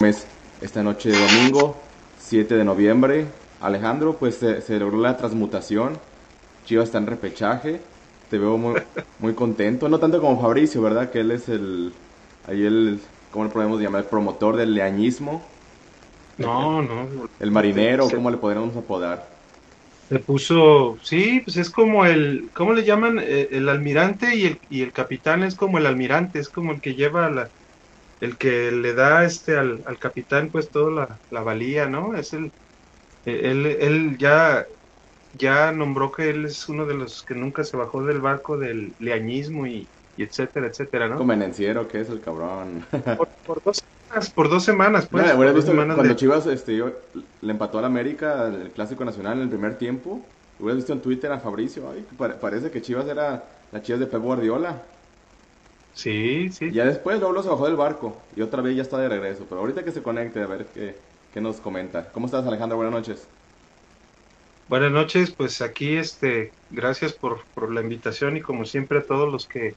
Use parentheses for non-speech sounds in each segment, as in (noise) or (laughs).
esta noche de domingo, 7 de noviembre. Alejandro, pues se, logró la transmutación. Chivas está en repechaje. Te veo muy, muy contento. No tanto como Fabricio, ¿verdad? Que él es el. Ahí el. ¿Cómo le podemos llamar? El promotor del leañismo. No, no. El marinero, ¿cómo le podríamos apodar? Se puso, sí, pues es como el, ¿cómo le llaman? Eh, el, almirante y el, y el capitán es como el almirante, es como el que lleva la, el que le da este al, al capitán pues toda la, valía, ¿no? Es el, él, él ya, ya nombró que él es uno de los que nunca se bajó del barco del leañismo y, etcétera, etcétera, ¿no? Convenenciero que es el cabrón. Por, dos semanas, por dos semanas, pues. cuando Chivas este, le empató al América el Clásico Nacional en el primer tiempo, hubieras visto en Twitter a Fabricio, ay, parece que Chivas era la Chivas de Pep Guardiola. Sí, sí. Ya después luego se bajó del barco y otra vez ya está de regreso. Pero ahorita que se conecte a ver qué, qué nos comenta. ¿Cómo estás Alejandro? Buenas noches. Buenas noches, pues aquí este, gracias por, por la invitación y como siempre a todos los que,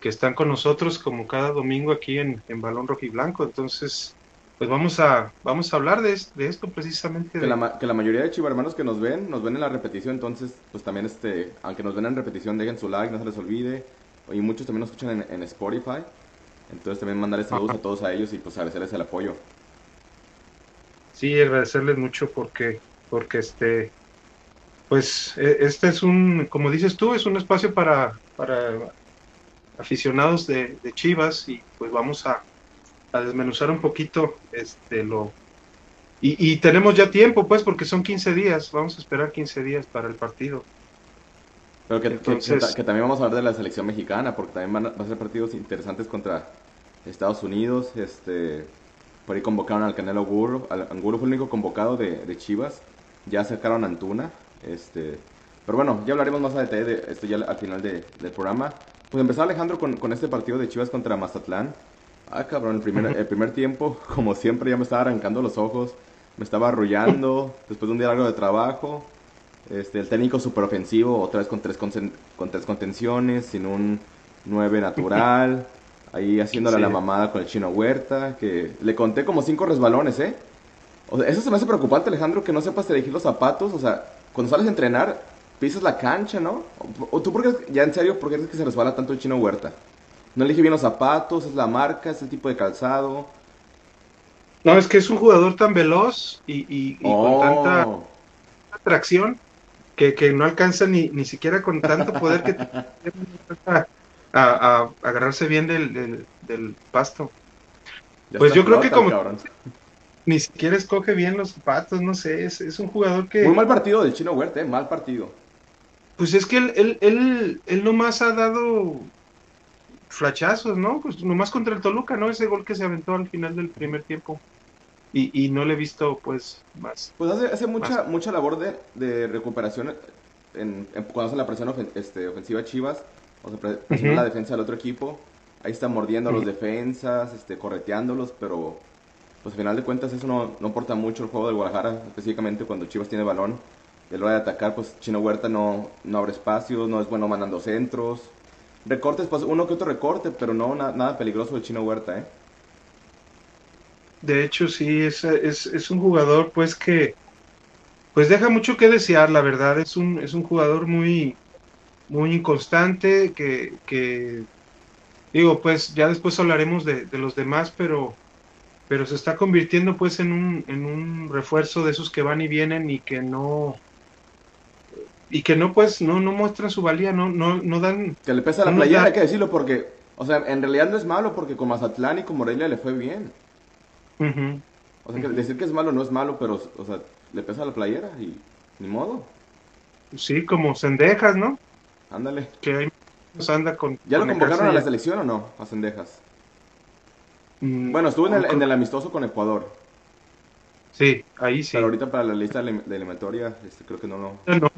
que están con nosotros como cada domingo aquí en, en Balón Rojo y Blanco. Entonces, pues vamos a, vamos a hablar de, de esto precisamente. Que, la, que la mayoría de chivarmanos que nos ven, nos ven en la repetición, entonces, pues también, este, aunque nos ven en repetición, dejen su like, no se les olvide y muchos también nos escuchan en, Spotify. Entonces también mandarles saludos a todos a ellos y pues agradecerles el apoyo. Sí, agradecerles mucho porque, porque este, pues e, este es un, como dices tú, es un espacio para, para aficionados de, Chivas y pues vamos a, a, desmenuzar un poquito este lo y, y, tenemos ya tiempo pues porque son 15 días, vamos a esperar 15 días para el partido. Pero que, también vamos a hablar de la selección mexicana, porque también van a, ser partidos interesantes contra Estados Unidos. Este, por ahí convocaron al Canelo Angulo. Angulo fue el único convocado de, Chivas. Ya acercaron a Antuna. Este, pero bueno, ya hablaremos más a detalle de esto ya al final del programa. Pues empezó Alejandro con, con, este partido de Chivas contra Mazatlán. Ah, cabrón, el primer, el primer tiempo, como siempre, ya me estaba arrancando los ojos. Me estaba arrullando después de un día largo de trabajo. Este, el técnico super ofensivo, otra vez con tres, con, tres contenciones, sin un 9 natural. (laughs) ahí haciéndole la mamada con el chino Huerta, que le conté como cinco resbalones, ¿eh? O sea, eso se me hace preocupante, Alejandro, que no sepas elegir los zapatos. O sea, cuando sales a entrenar, pisas la cancha, ¿no? O, tú, porque, ya en serio, ¿por qué es que se resbala tanto el chino Huerta? No elige bien los zapatos, es la marca, es el tipo de calzado. No, es que es un jugador tan veloz y, con oh. tanta atracción que, que no alcanza ni, ni siquiera con tanto poder que a, a, agarrarse bien del, del, pasto. pues yo creo que como ni siquiera escoge bien los zapatos, no sé, es, es un jugador que... Muy mal partido del Chino Huerta, eh, mal partido. Pues es que él, él, él, él nomás ha dado flachazos, ¿no? Pues nomás contra el Toluca, ¿no? Ese gol que se aventó al final del primer tiempo y, y no le he visto pues más. Pues hace, hace mucha, mucha labor de, de recuperación en, cuando hace la presión este, ofensiva Chivas, o sea, presiona la defensa del otro equipo, ahí está mordiendo a los defensas, este, correteándolos, pero pues al final de cuentas eso no, no importa mucho el juego del Guadalajara, específicamente cuando Chivas tiene balón, y a la hora de atacar, pues Chino Huerta no, no abre espacios, no es bueno mandando centros, recortes, pues uno que otro recorte, pero no nada peligroso el Chino Huerta, ¿eh? De hecho, sí, es, es, es, un jugador pues que pues deja mucho que desear, la verdad. Es un, es un jugador muy, muy inconstante, que, que digo, pues ya después hablaremos de, de, los demás, pero, pero se está convirtiendo pues en un, en un refuerzo de esos que van y vienen y que no y que no pues no, no muestran su valía, no, no, no dan que le pesa la playera, hay que decirlo porque, o sea, en realidad no es malo porque con Mazatlán y con Morelia le fue bien. O sea, que decir que es malo no es malo, pero, o sea, le pesa la playera y ni modo. Sí, como Cendejas, ¿no? Ándale. Que ahí anda con. ¿Ya lo convocaron a la selección o no? A Cendejas. Mm, bueno, estuvo en el, en el, amistoso con Ecuador. Sí, ahí sí. Pero ahorita para la lista de eliminatoria, este, creo que no lo. No.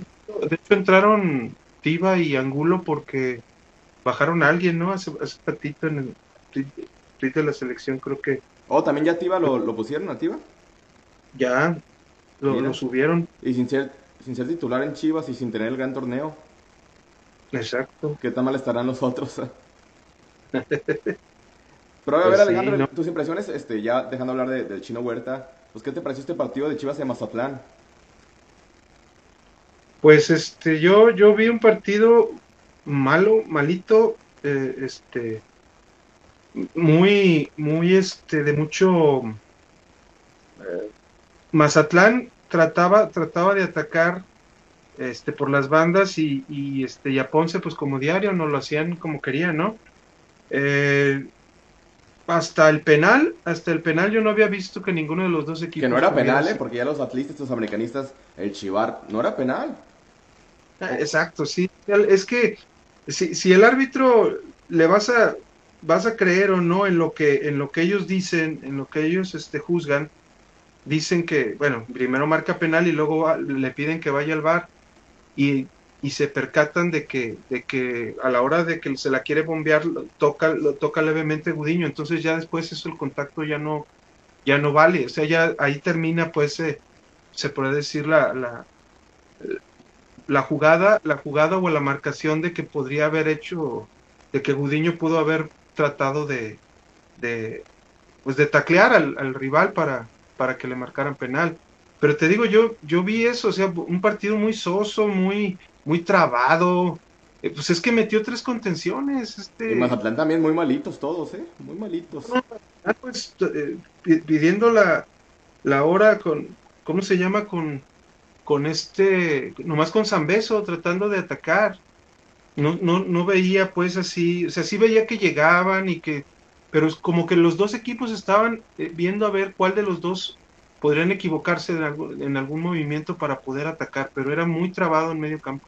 De hecho, entraron Tiva y Angulo porque bajaron a alguien, ¿no? Hace, hace ratito en el tweet de la selección, creo que Oh, también ya Tiva lo, lo pusieron a Tiva. Ya, lo, subieron. Y sin ser, sin ser titular en Chivas y sin tener el gran torneo. Exacto. ¿Qué tan mal estarán los otros? (laughs) Pero a ver, pues Alejandro, tus impresiones, este, ya dejando hablar de, del Chino Huerta, pues ¿qué te pareció este partido de Chivas de Mazatlán? Pues este, yo, yo vi un partido malo, malito, eh, este, muy, muy, este, de mucho. Eh, Mazatlán trataba, trataba de atacar este, por las bandas y, y, este, y a Ponce, pues como diario, no lo hacían como querían, ¿no? Eh, hasta el penal, hasta el penal yo no había visto que ninguno de los dos equipos... Que no era penal, ¿eh? Porque ya los atlistas, los americanistas, el Chivar, no era penal. Ah, exacto, sí. Es que si, si el árbitro le vas a, vas a creer o no en lo que, en lo que ellos dicen, en lo que ellos este, juzgan, dicen que, bueno, primero marca penal y luego le piden que vaya al bar y, y, se percatan de que, de que a la hora de que se la quiere bombear, toca, lo toca levemente Gudiño, entonces ya después eso el contacto ya no, ya no vale, o sea, ya ahí termina pues eh, se puede decir la, la, la jugada, la jugada o la marcación de que podría haber hecho, de que Gudiño pudo haber tratado de, de pues de taclear al, al rival para, para que le marcaran penal. Pero te digo, yo, yo vi eso, o sea, un partido muy soso, muy, muy trabado. Eh, pues es que metió tres contenciones. Este... Y Mazatlán también muy malitos todos, ¿eh? Muy malitos. pues eh, pidiendo la, la hora con, ¿cómo se llama? Con, con este, nomás con Zambeso tratando de atacar. No, no, no veía pues así, o sea, sí veía que llegaban y que pero es como que los dos equipos estaban eh, viendo a ver cuál de los dos podrían equivocarse en algún, en algún movimiento para poder atacar, pero era muy trabado en medio campo.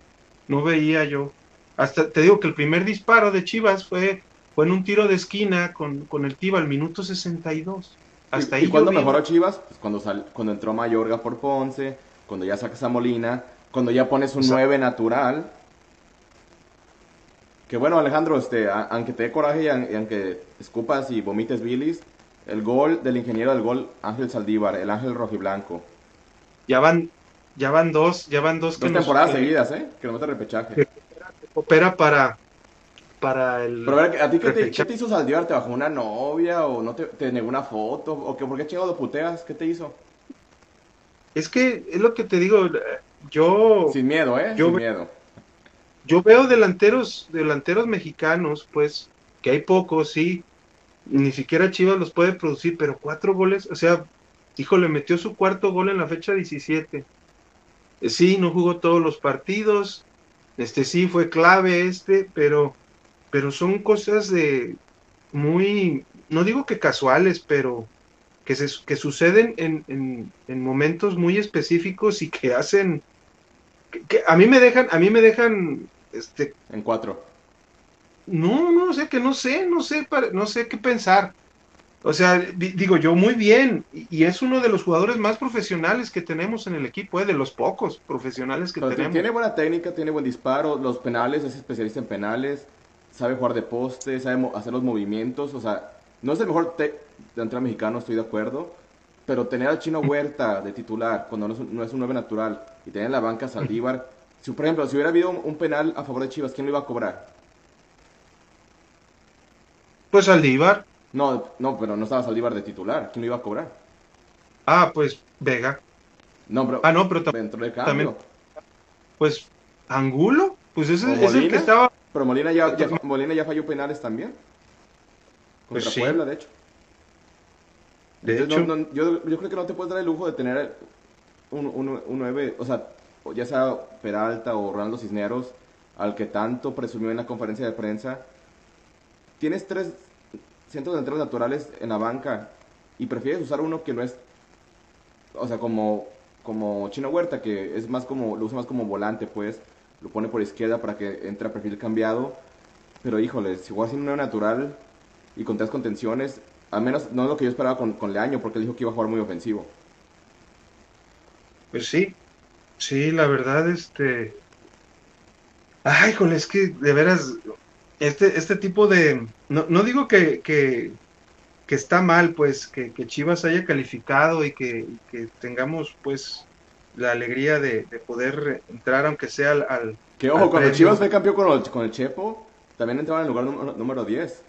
No veía yo. Hasta te digo que el primer disparo de Chivas fue, fue en un tiro de esquina con, con el Tiba al minuto 62. Hasta ¿Y, ahí ¿y cuándo mejoró Chivas? Pues cuando, sal, cuando entró Mayorga por Ponce, cuando ya sacas a Molina, cuando ya pones un 9 natural que bueno, Alejandro, este, aunque te dé coraje y, aunque escupas y vomites bilis, el gol del ingeniero del gol, Ángel Saldívar, el Ángel Rojiblanco. Ya van, ya van dos, ya van dos, dos temporadas seguidas, ¿eh? Que no mete repechaje. Que opera para, para el. Pero a, ver, ¿a ti qué te, qué te, hizo Saldívar? ¿Te bajó una novia o no te, te negó una foto? ¿O qué, por qué chingado puteas? ¿Qué te hizo? Es que es lo que te digo, yo. Sin miedo, ¿eh? Sin miedo yo veo delanteros, delanteros mexicanos, pues, que hay pocos, sí, ni siquiera Chivas los puede producir, pero cuatro goles, o sea, híjole, metió su cuarto gol en la fecha 17. Eh, sí, no jugó todos los partidos, este sí fue clave este, pero, pero son cosas de muy, no digo que casuales, pero que, se, que suceden en, en, en momentos muy específicos y que hacen, que, a mí me dejan, a mí me dejan este, en cuatro. No, no, sé que no sé, no sé, no sé qué pensar. O sea, digo yo muy bien, y es uno de los jugadores más profesionales que tenemos en el equipo, ¿eh? de los pocos profesionales que tenemos. Tiene buena técnica, tiene buen disparo, los penales, es especialista en penales, sabe jugar de poste, sabe hacer los movimientos, o sea, no es el mejor delantero mexicano, estoy de acuerdo, pero tener al Chino (laughs) Huerta de titular cuando no es un, no es un 9 natural y tener en la banca Saldívar si, por ejemplo, si hubiera habido un, penal a favor de Chivas, ¿quién lo iba a cobrar? Pues Saldívar. No, no, pero no estaba Saldívar de titular. ¿Quién lo iba a cobrar? Ah, pues Vega. No, pero, ah, no, pero dentro del cambio. pues Angulo, pues ese es el que estaba. Pero Molina ya, Molina ya falló penales también. Contra pues Puebla, de hecho. De hecho, yo, yo, creo que no te puedes dar el lujo de tener un, un, un 9, o sea, ya sea Peralta o Ronaldo Cisneros, al que tanto presumió en la conferencia de prensa, tienes tres centros delanteros naturales en la banca y prefieres usar uno que no es, o sea, como, como Chino Huerta, que es más como, lo usa más como volante, pues, lo pone por izquierda para que entre a perfil cambiado, pero híjole, si juegas sin un natural y con tres contenciones, al menos no es lo que yo esperaba con, con Leaño, porque él dijo que iba a jugar muy ofensivo. Pues sí, Sí, la verdad, este. Ay, con es que de veras, este, este tipo de. No, no digo que, que, que, está mal, pues, que, que, Chivas haya calificado y que, que tengamos, pues, la alegría de, de, poder entrar, aunque sea al. al que ojo, cuando Chivas fue campeón con el, con el Chepo, también entraba en el lugar número, número 10.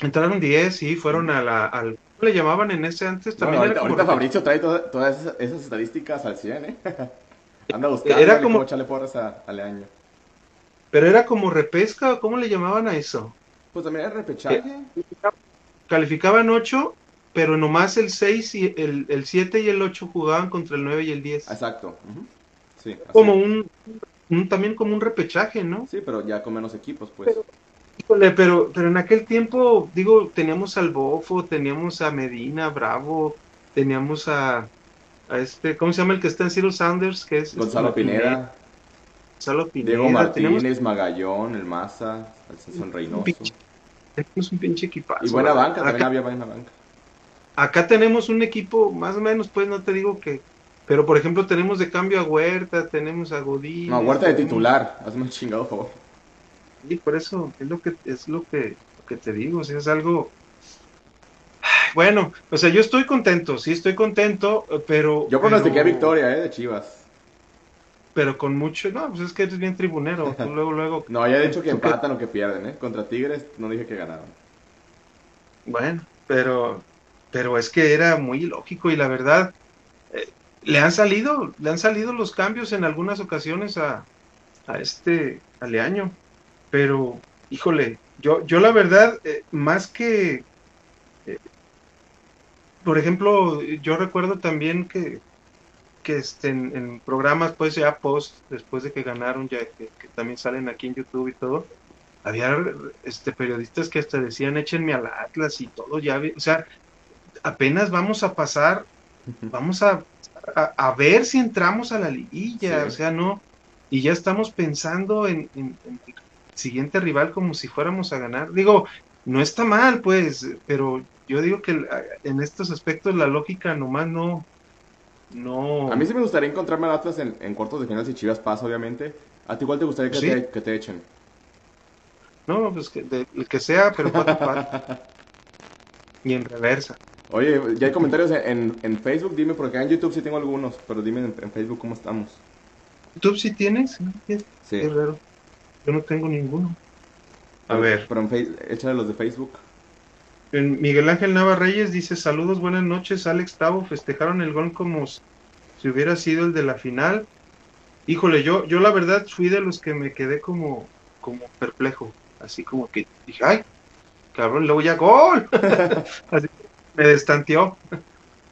Entraron 10, sí, fueron a la, al... ¿Cómo le llamaban en ese antes? También Bueno, era ahorita, como ahorita Fabricio trae toda- todas esas, esas estadísticas al 100, ¿eh? (laughs) Anda buscando Era era como- como... echarle porras a, al año. Pero era como repesca, ¿cómo le llamaban a eso? Pues también era repechaje. Calificaban 8, pero nomás el 6 y el, el 7 y el 8 jugaban contra el 9 y el 10. Exacto. ujú. Sí, así. Como un, un- también como un repechaje, ¿no? Sí, pero ya con menos equipos, pues. Híjole, pero, pero en aquel tiempo, digo, teníamos al Bofo, teníamos a Medina, Bravo, teníamos a, a este, ¿cómo se llama el que está en Zero Sanders? Que es Gonzalo este, Pineda, Gonzalo Pineda. Diego teníamos, Martínez, Magallón, el Maza, el Sansón Reynoso. teníamos un pinche equipazo. Y buena ¿verdad? banca, también Acá, había buena banca. acá tenemos un equipo, más o menos, pues no te digo que, pero por ejemplo tenemos de cambio a Huerta, tenemos a Godín. No, Huerta de titular, hazme un chingado favor. Y por eso es lo que es lo que, lo que te digo, o sea, es algo bueno, o sea, yo estoy contento, sí estoy contento, eh, pero Yo pronostiqué pero- victoria, ¿eh? De Chivas. Pero con mucho, no, pues es que eres bien tribunero, (laughs) tú luego luego No, ya he dicho que empatan o que pierden, ¿eh? Contra Tigres no dije que ganaron. Bueno, pero pero es que era muy ilógico y la verdad eh, le han salido, le han salido los cambios en algunas ocasiones a, a este Aleaño, pero híjole, yo yo la verdad eh, más que eh, por ejemplo, yo recuerdo también que que este, en, en programas pues ya post después de que ganaron ya que, que también salen aquí en YouTube y todo había este periodistas que hasta decían échenme al Atlas y todo ya o sea apenas vamos a pasar vamos a, a, a ver si entramos a la liguilla Sí. o sea no y ya estamos pensando en, en- en el siguiente rival como si fuéramos a ganar digo no está mal pues pero yo digo que el- en estos aspectos la lógica nomás no no A mí sí me gustaría encontrarme al Atlas en, en cuartos de final si Chivas pasa, obviamente. ¿A ti igual te gustaría que, Sí. te, que te echen? no pues que, de- el que sea pero cuatro y en reversa Oye, ya hay comentarios en, en Facebook, dime, porque en YouTube sí tengo algunos, pero dime en, en Facebook cómo estamos. ¿YouTube sí tienes? Sí. qué raro. Yo no tengo ninguno. A ver, Pero échale los de Facebook. en Miguel Ángel Nava Reyes dice, saludos, buenas noches, Alex Tavo, festejaron el gol como si hubiera sido el de la final. Híjole, yo, yo la verdad fui de los que me quedé como, como perplejo, así como que dije, ay, cabrón, luego ya gol. (laughs) así me destanteó.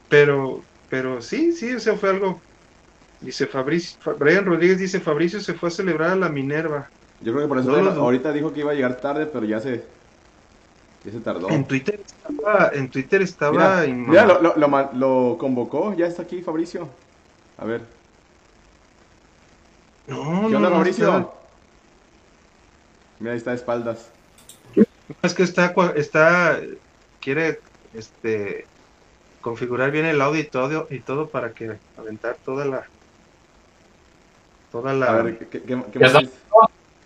Pero, pero sí, sí, eso fue algo. Dice Fabricio, Fa- Brian Rodríguez dice, Fabricio se fue a celebrar a la Minerva. Yo creo que por eso No ahorita dijo que iba a llegar tarde, pero ya se, ya se tardó. En Twitter estaba, en Twitter estaba Mira, mira, lo, lo, lo convocó, ya está aquí Fabricio. A ver, No, ¿qué no, onda no, Fabricio? Mira, ahí está de espaldas. es que está, cua- está, quiere, este, configurar bien el audio y todo, y todo para que aventar toda la, toda la, A ver, ¿qué, qué, qué ¿Ya más?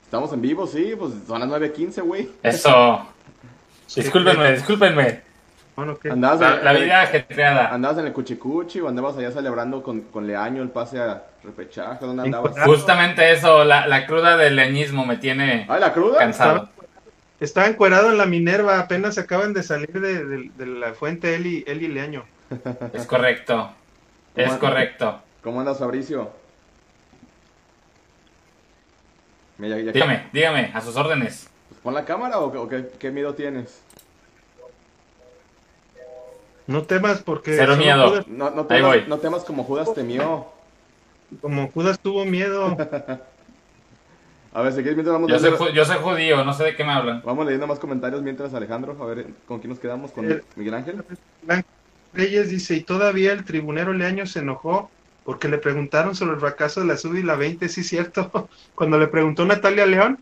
Estamos en vivo, sí, pues son las 9.15, güey. Eso. Discúlpenme, discúlpenme. bueno, ¿qué? Andabas, La, en- la vida ajetreada. andabas en el Cuchicuchi o andabas allá celebrando con, con Leaño el pase a repechaje, ¿dónde andabas? Justamente eso, la, la cruda del leñismo me tiene ¿Ay, la cruda? cansado. Estaba encuerado en la Minerva, apenas acaban de salir de, de- de la fuente él y, él y Leaño. Es correcto. Es ¿Cómo- correcto. ¿Cómo andas, Fabricio? Mira, ya- ya- Dígame, dígame, a sus órdenes. pues, ¿Pon la cámara o, qué- o qué, qué miedo tienes? No temas porque Cero miedo. Judas- No, no, Ahí temas, voy. no temas como Judas temió. como Judas tuvo miedo. (laughs) A ver, si quieres, mientras vamos, Yo soy, yo soy judío, no sé de qué me hablan. vamos leyendo más comentarios mientras, Alejandro. A ver, ¿con quién nos quedamos? ¿Con Eh, Miguel Ángel? Reyes dice, y todavía el tribunero Leaño se enojó porque le preguntaron sobre el fracaso de la sub y la 20, sí cierto. (laughs) Cuando le preguntó Natalia León,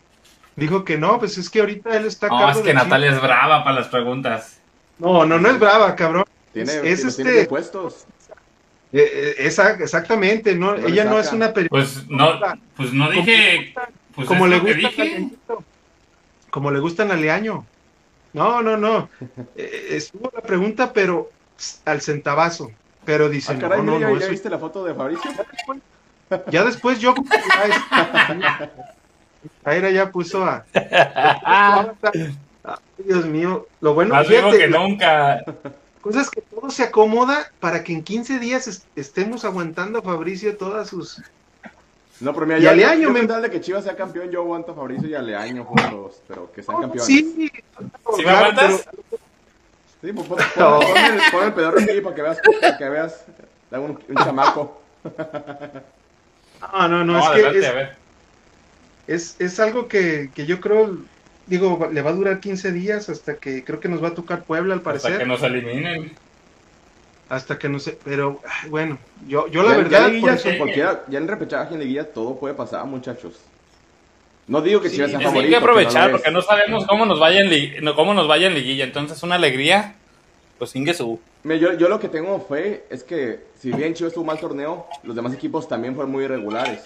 dijo que no, pues es que ahorita él está No, es que Natalia es brava para las preguntas. No, no, no es brava, cabrón. ¿Tiene, es- tiene, es tiene este- bien puestos? Eh, eh, esa- exactamente, no, ella no es una periodista. Pues no, pues no dije. Pues como le gusta dije. como le gustan a Leaño. No, no, no. (laughs) Eh, estuvo la pregunta, pero al centavazo. Pero dice, Ah, caray, no, no, no, ¿ya, eso- viste la foto de Fabricio? (laughs) Ya después yo. (laughs) Aira ya puso a. (laughs) Dios mío, lo bueno Más vivo que nunca. Cosas que todo se acomoda para que en 15 días estemos aguantando a Fabricio todas sus. No, pero mira, y Aleaño, me... de que Chivas sea campeón, yo aguanto a Fabricio y Aleaño juntos, pero que sean campeones. Sí, ¿Sí me aguantas? Sí, pues pon, pon, el, pon el pedorro aquí para que veas, para que veas un, un chamaco. No, (laughs) no, no, es que es, es, es, algo que, que yo creo digo, le va a durar 15 días hasta que creo que nos va a tocar Puebla al parecer. Hasta que nos eliminen. Hasta que no sé, pero bueno, yo, yo la verdad. Ya, ya en repechaje en liguilla todo puede pasar, muchachos. No digo que sí, sea favorito. Hay que aprovechar porque no sabemos cómo nos vaya en cómo nos vaya en liguilla, entonces una alegría, pues sin su. Yo, yo lo que tengo fe es que si bien Chivas tuvo un mal torneo, los demás equipos también fueron muy irregulares.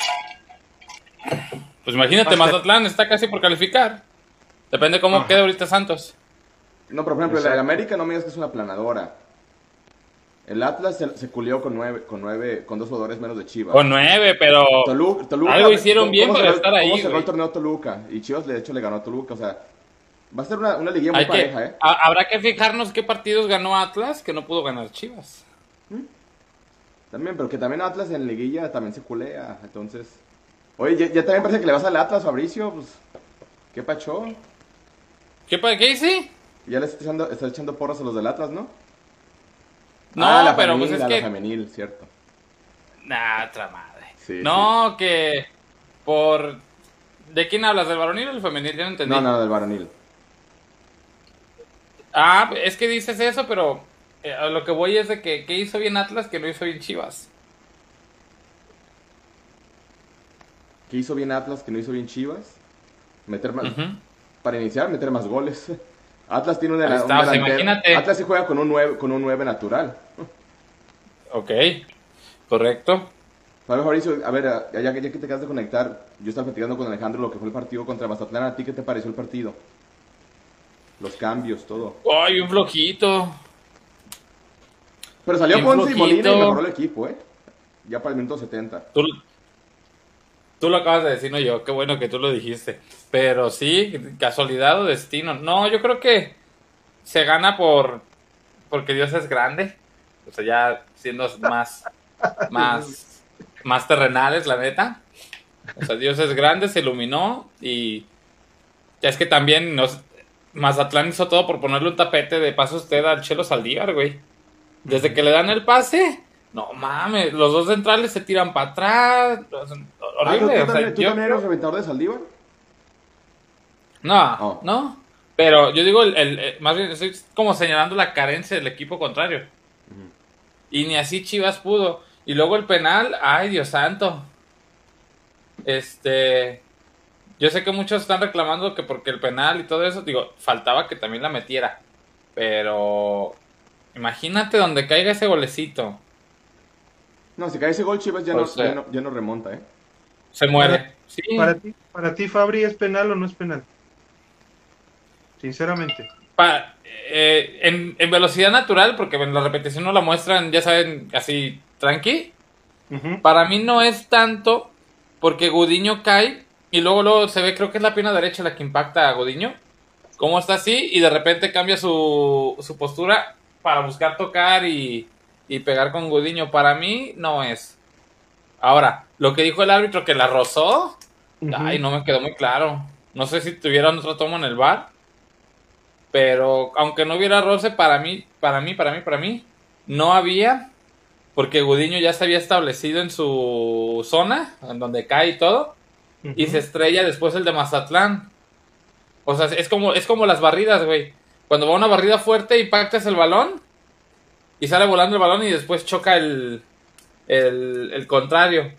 Pues imagínate, Mazatlán está casi por calificar. Depende cómo quede ahorita Santos. No, por ejemplo, el América no me digas que es una planadora. El Atlas se, culió con nueve, con nueve, con dos jugadores menos de Chivas. Con nueve, pero algo hicieron bien para estar ahí. ¿Cómo cerró el torneo Toluca? Y Chivas, de hecho, le ganó a Toluca. O sea, va a ser una, una liguilla muy pareja, ¿eh? Habrá que fijarnos qué partidos ganó Atlas que no pudo ganar Chivas. ¿Mm? También, pero que también Atlas en liguilla también se culea. Entonces, oye, ya, también parece que le vas al Atlas, Fabricio. Pues, ¿qué pacho? ¿Qué, ¿Qué hice? Ya le está echando, está echando porras a los del Atlas, ¿no? No, ah, pero pues es que. La femenil, cierto. Nah, otra madre. no, que. Por. ¿De quién hablas? ¿Del varonil o del femenil? Ya no entendí. No, no, del varonil. Ah, es que dices eso, pero. Eh, a lo que voy es de que. ¿Qué hizo bien Atlas que no hizo bien Chivas? ¿Qué hizo bien Atlas que no hizo bien Chivas? Meter más para iniciar, meter más goles. (laughs) Atlas tiene una, Atlas sí juega con un 9, con un 9 natural. Ok, correcto. Pablo Fabricio, a ver, ya, que te acabas de conectar, yo estaba platicando con Alejandro lo que fue el partido contra Mazatlán. ¿A ti qué te pareció el partido? Los cambios, todo. Ay, un flojito. Pero salió Ponce y Molina y mejoró el equipo, ¿eh? Ya para el minuto 70. Tú, Tú lo acabas de decir, no yo, qué bueno que tú lo dijiste. Pero sí, casualidad o destino. No, yo creo que se gana por porque Dios es grande. O sea, ya siendo más, (laughs) más, más terrenales, la neta. O sea, Dios es grande, se iluminó y ya es que también nos, Mazatlán hizo todo por ponerle un tapete de paso usted al Chelo Saldívar, güey. Desde que le dan el pase, no mames, los dos centrales se tiran para atrás. Horrible. ¿tú, también, eres reventador de Saldívar? No, oh. no. Pero yo digo, el, más bien estoy como señalando la carencia del equipo contrario. Y ni así Chivas pudo. Y luego el penal, ay Dios santo. Este, yo sé que muchos están reclamando que porque el penal y todo eso, digo, faltaba que también la metiera. Pero imagínate donde caiga ese golecito. No, si cae ese gol, Chivas ya, no, ya, no, remonta, ¿eh? Se muere. Para, ti, para ti, Fabri, ¿es penal o no es penal? Sinceramente. Eh, en, velocidad natural, porque en la repetición no la muestran, ya saben, así tranqui. Para mí no es tanto porque Gudiño cae y luego, luego se ve, creo que es la pierna derecha la que impacta a Gudiño. Como está así y de repente cambia su, su postura para buscar tocar y, y pegar con Gudiño. Para mí no es. Ahora, lo que dijo el árbitro que la rozó, ay, no me quedó muy claro. No sé si tuvieran otro tomo en el bar, pero aunque no hubiera roce, para mí, para mí, para mí, para mí, no había, porque Gudiño ya se había establecido en su zona, en donde cae y todo, y se estrella después el de Mazatlán. O sea, es como, es como las barridas, güey. Cuando va una barrida fuerte y pactas el balón, y sale volando el balón y después choca el, el, contrario.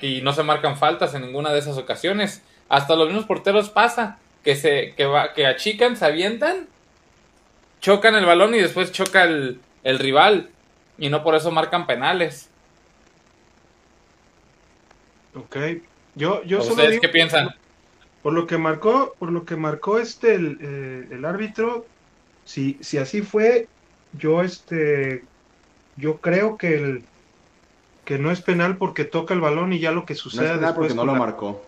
Y no se marcan faltas en ninguna de esas ocasiones. Hasta los mismos porteros pasa. Que se que va, que achican, se avientan, chocan el balón y después choca el, el rival. Y no por eso marcan penales. Ok. Yo, yo ¿Ustedes qué piensan? Por lo que marcó, por lo que marcó este el, eh, el árbitro, si, si así fue, yo este yo creo que el que no es penal porque toca el balón y ya lo que sucede no es penal porque no lo marcó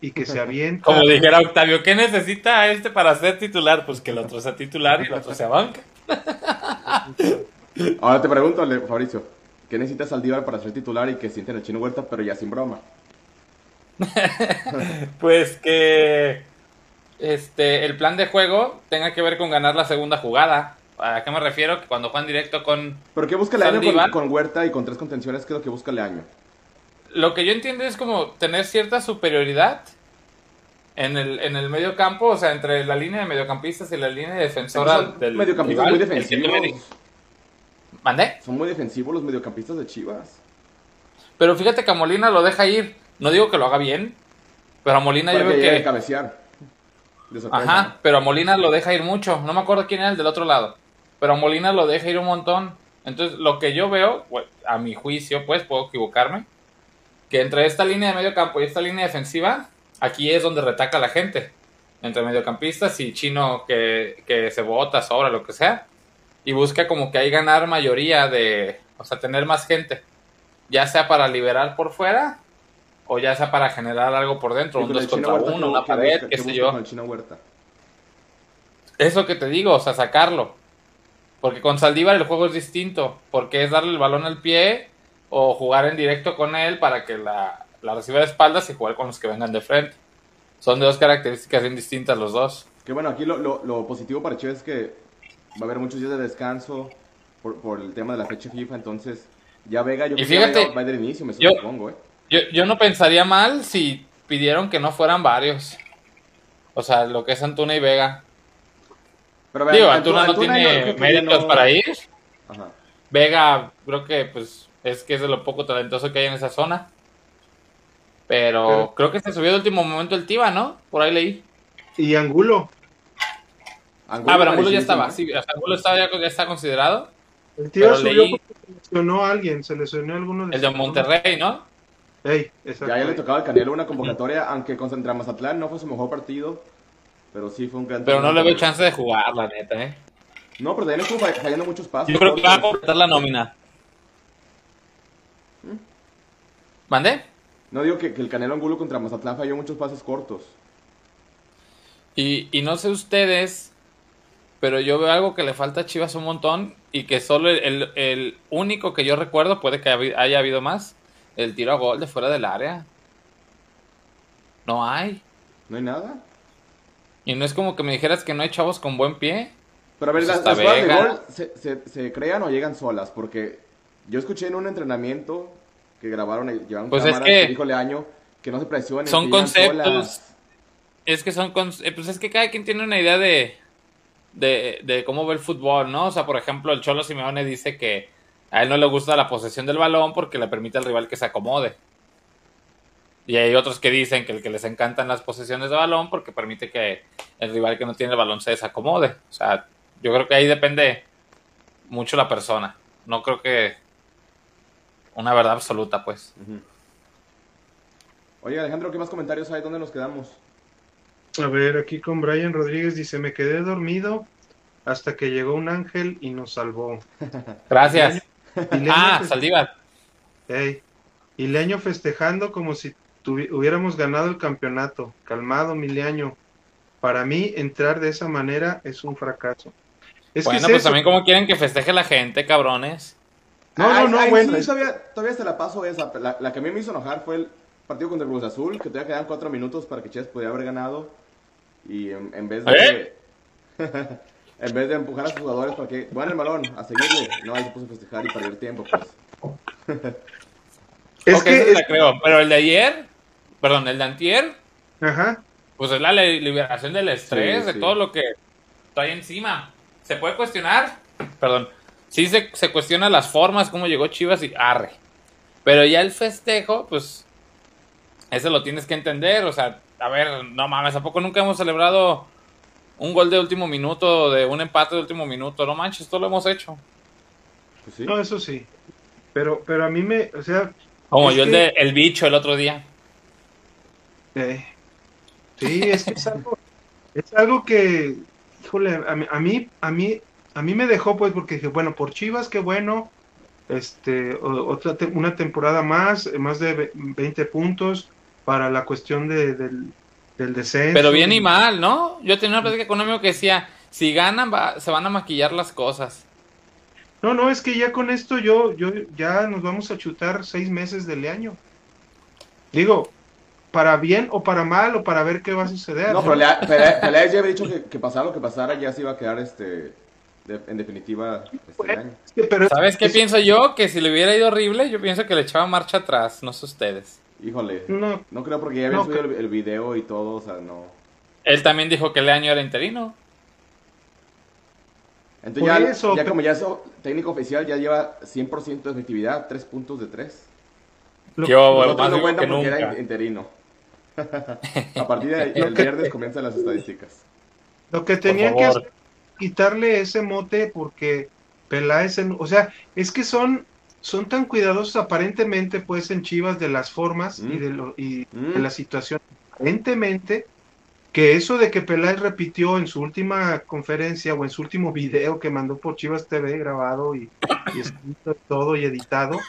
y que se avienta. Como dijera Octavio, ¿qué necesita este para ser titular? Pues que el otro sea titular y el otro sea banca. (laughs) Ahora te pregunto, Fabricio, ¿qué necesita Saldívar para ser titular y que sienten el chino Huerta, pero ya sin broma? (laughs) pues que este el plan de juego tenga que ver con ganar la segunda jugada. ¿A qué me refiero? Que cuando juegan directo con. ¿Pero qué busca Leaño con, con, Huerta y con tres contenciones? ¿Qué es lo que busca Leaño? Lo que yo entiendo es como tener cierta superioridad en el, en el medio campo, o sea, entre la línea de mediocampistas y la línea defensora del. Mediocampistas muy defensivos. ¿Mandé? Son muy defensivos los mediocampistas de Chivas. Pero fíjate que a Molina lo deja ir. No digo que lo haga bien, pero a Molina yo veo que. cabecear. Ajá, pero a Molina lo deja ir mucho. No me acuerdo quién era el del otro lado. Pero Molina lo deja ir un montón. Entonces, lo que yo veo, a mi juicio, pues, puedo equivocarme, que entre esta línea de medio campo y esta línea defensiva, aquí es donde retaca la gente. Entre mediocampistas y chino que, que se bota, sobra, lo que sea. Y busca como que ahí ganar mayoría de, o sea, tener más gente. Ya sea para liberar por fuera o ya sea para generar algo por dentro, un 2 contra 1, una pared, qué sé yo. Eso que te digo, o sea, sacarlo. Porque con Saldívar el juego es distinto, porque es darle el balón al pie o jugar en directo con él para que la, la reciba de espaldas y jugar con los que vengan de frente. Son de dos características bien distintas los dos. Que bueno, aquí lo, lo, positivo para Chivas es que va a haber muchos días de descanso por, por, el tema de la fecha FIFA, entonces ya Vega yo y fíjate, va, a ir inicio, me supongo, ¿eh? Yo, yo no pensaría mal si pidieron que no fueran varios. O sea, lo que es Antuna y Vega. Pero Digo, Antuna, no tiene méritos para ir. Vega, creo que pues es que es de lo poco talentoso que hay en esa zona. Pero, creo que se subió de último momento el Tiba, ¿no? Por ahí leí. ¿Y Angulo? ah, pero Angulo ya estaba. Sí, Angulo estaba ya, ya está considerado. El Tiba subió porque se lesionó a alguien. Se lesionó a alguno de El de Monterrey, ¿no? ya, le tocaba al Canelo una convocatoria, aunque contra Mazatlán no fue su mejor partido, pero sí fue un gran Pero no le veo chance de jugar, la neta, ¿eh? No, pero también estuvo fallando muchos pasos. Yo creo que va a completar la nómina. ¿Mm? ¿Mande? No digo que, el Canelo Angulo contra Mazatlán falló muchos pasos cortos. Y, y no sé ustedes, pero yo veo algo que le falta a Chivas un montón y que solo el, el único que yo recuerdo, puede que haya habido más, el tiro a gol de fuera del área. No hay. ¿No hay nada? Y no es como que me dijeras que no hay chavos con buen pie. Pero a ver, pues las, jugadas de gol se, se, crean o llegan solas, porque yo escuché en un entrenamiento que grabaron, llevaron pues es que, dijo Leaño, que no se presionen. Son conceptos. Es que son, eh, pues es que cada quien tiene una idea de, de, de cómo ve el fútbol, ¿no? O sea, por ejemplo, el Cholo Simeone dice que a él no le gusta la posesión del balón porque le permite al rival que se acomode. Y hay otros que dicen que el que les encantan las posesiones de balón porque permite que el rival que no tiene el balón se desacomode. O sea, yo creo que ahí depende mucho la persona. No creo que una verdad absoluta, pues. Oye, Alejandro, ¿qué más comentarios hay? ¿Dónde nos quedamos? A ver, aquí con Brian Rodríguez dice, me quedé dormido hasta que llegó un ángel y nos salvó. (laughs) Gracias ah, Saldívar. y Leño festejando como si hubiéramos ganado el campeonato. Calmado, Mileaño. Para mí, entrar de esa manera es un fracaso. bueno, pues también como quieren que festeje la gente, cabrones. No, no, no, bueno. todavía, todavía se la paso esa. La, que a mí me hizo enojar fue el partido contra el Cruz Azul, que todavía quedan cuatro minutos para que Chess pudiera haber ganado. Y en, vez de... ¿Eh? (laughs) en vez de empujar a sus jugadores para que van el balón a seguirle, no, ahí se puso a festejar y perder tiempo, pues. (laughs) es que es... creo, pero el de ayer, perdón, el de antier, Ajá. pues es la liberación del estrés, de todo lo que está ahí encima. Se puede cuestionar, perdón, sí se, se cuestiona las formas, cómo llegó Chivas y arre. Pero ya el festejo, pues, eso lo tienes que entender, o sea, a ver, no mames, ¿a poco nunca hemos celebrado un gol de último minuto, de un empate de último minuto, no manches, esto lo hemos hecho. Pues no, eso sí. Pero, pero a mí me, o sea... Como yo el de El Bicho el otro día. Eh, sí, es que es algo, es algo que, híjole, a mí, a mí, a mí, a mí me dejó pues porque dije, bueno, por Chivas, qué bueno, este, otra, una temporada más, más de 20 puntos, para la cuestión de, del, del descenso. Pero bien y mal, ¿no? Yo tenía una plática amigo que decía, si ganan se van a maquillar las cosas. No, no, es que ya con esto yo, yo ya nos vamos a chutar seis meses del año. Digo, para bien o para mal o para ver qué va a suceder. No, pero Peláez ya había dicho que, que pasara lo que pasara, ya se iba a quedar este en definitiva este año. ¿Sabes qué pienso yo? Que si le hubiera ido horrible, yo pienso que le echaba marcha atrás, no sé ustedes. Híjole, no, no creo porque ya había subido el, video y todo, o sea, no. Él también dijo que el año era interino. Entonces ya, ya como ya es técnico oficial, ya lleva 100% de efectividad, 3 puntos de 3. Lo, Yo, más no cuenta porque era interino. A partir del (laughs) viernes comienzan las estadísticas. Lo que tenía que hacer quitarle ese mote porque Peláez, o sea, es que son son tan cuidadosos aparentemente pues en Chivas de las formas y de lo, y de mm. la situación aparentemente que eso de que Peláez repitió en su última conferencia o en su último video que mandó por Chivas TV grabado y, y escrito todo y editado,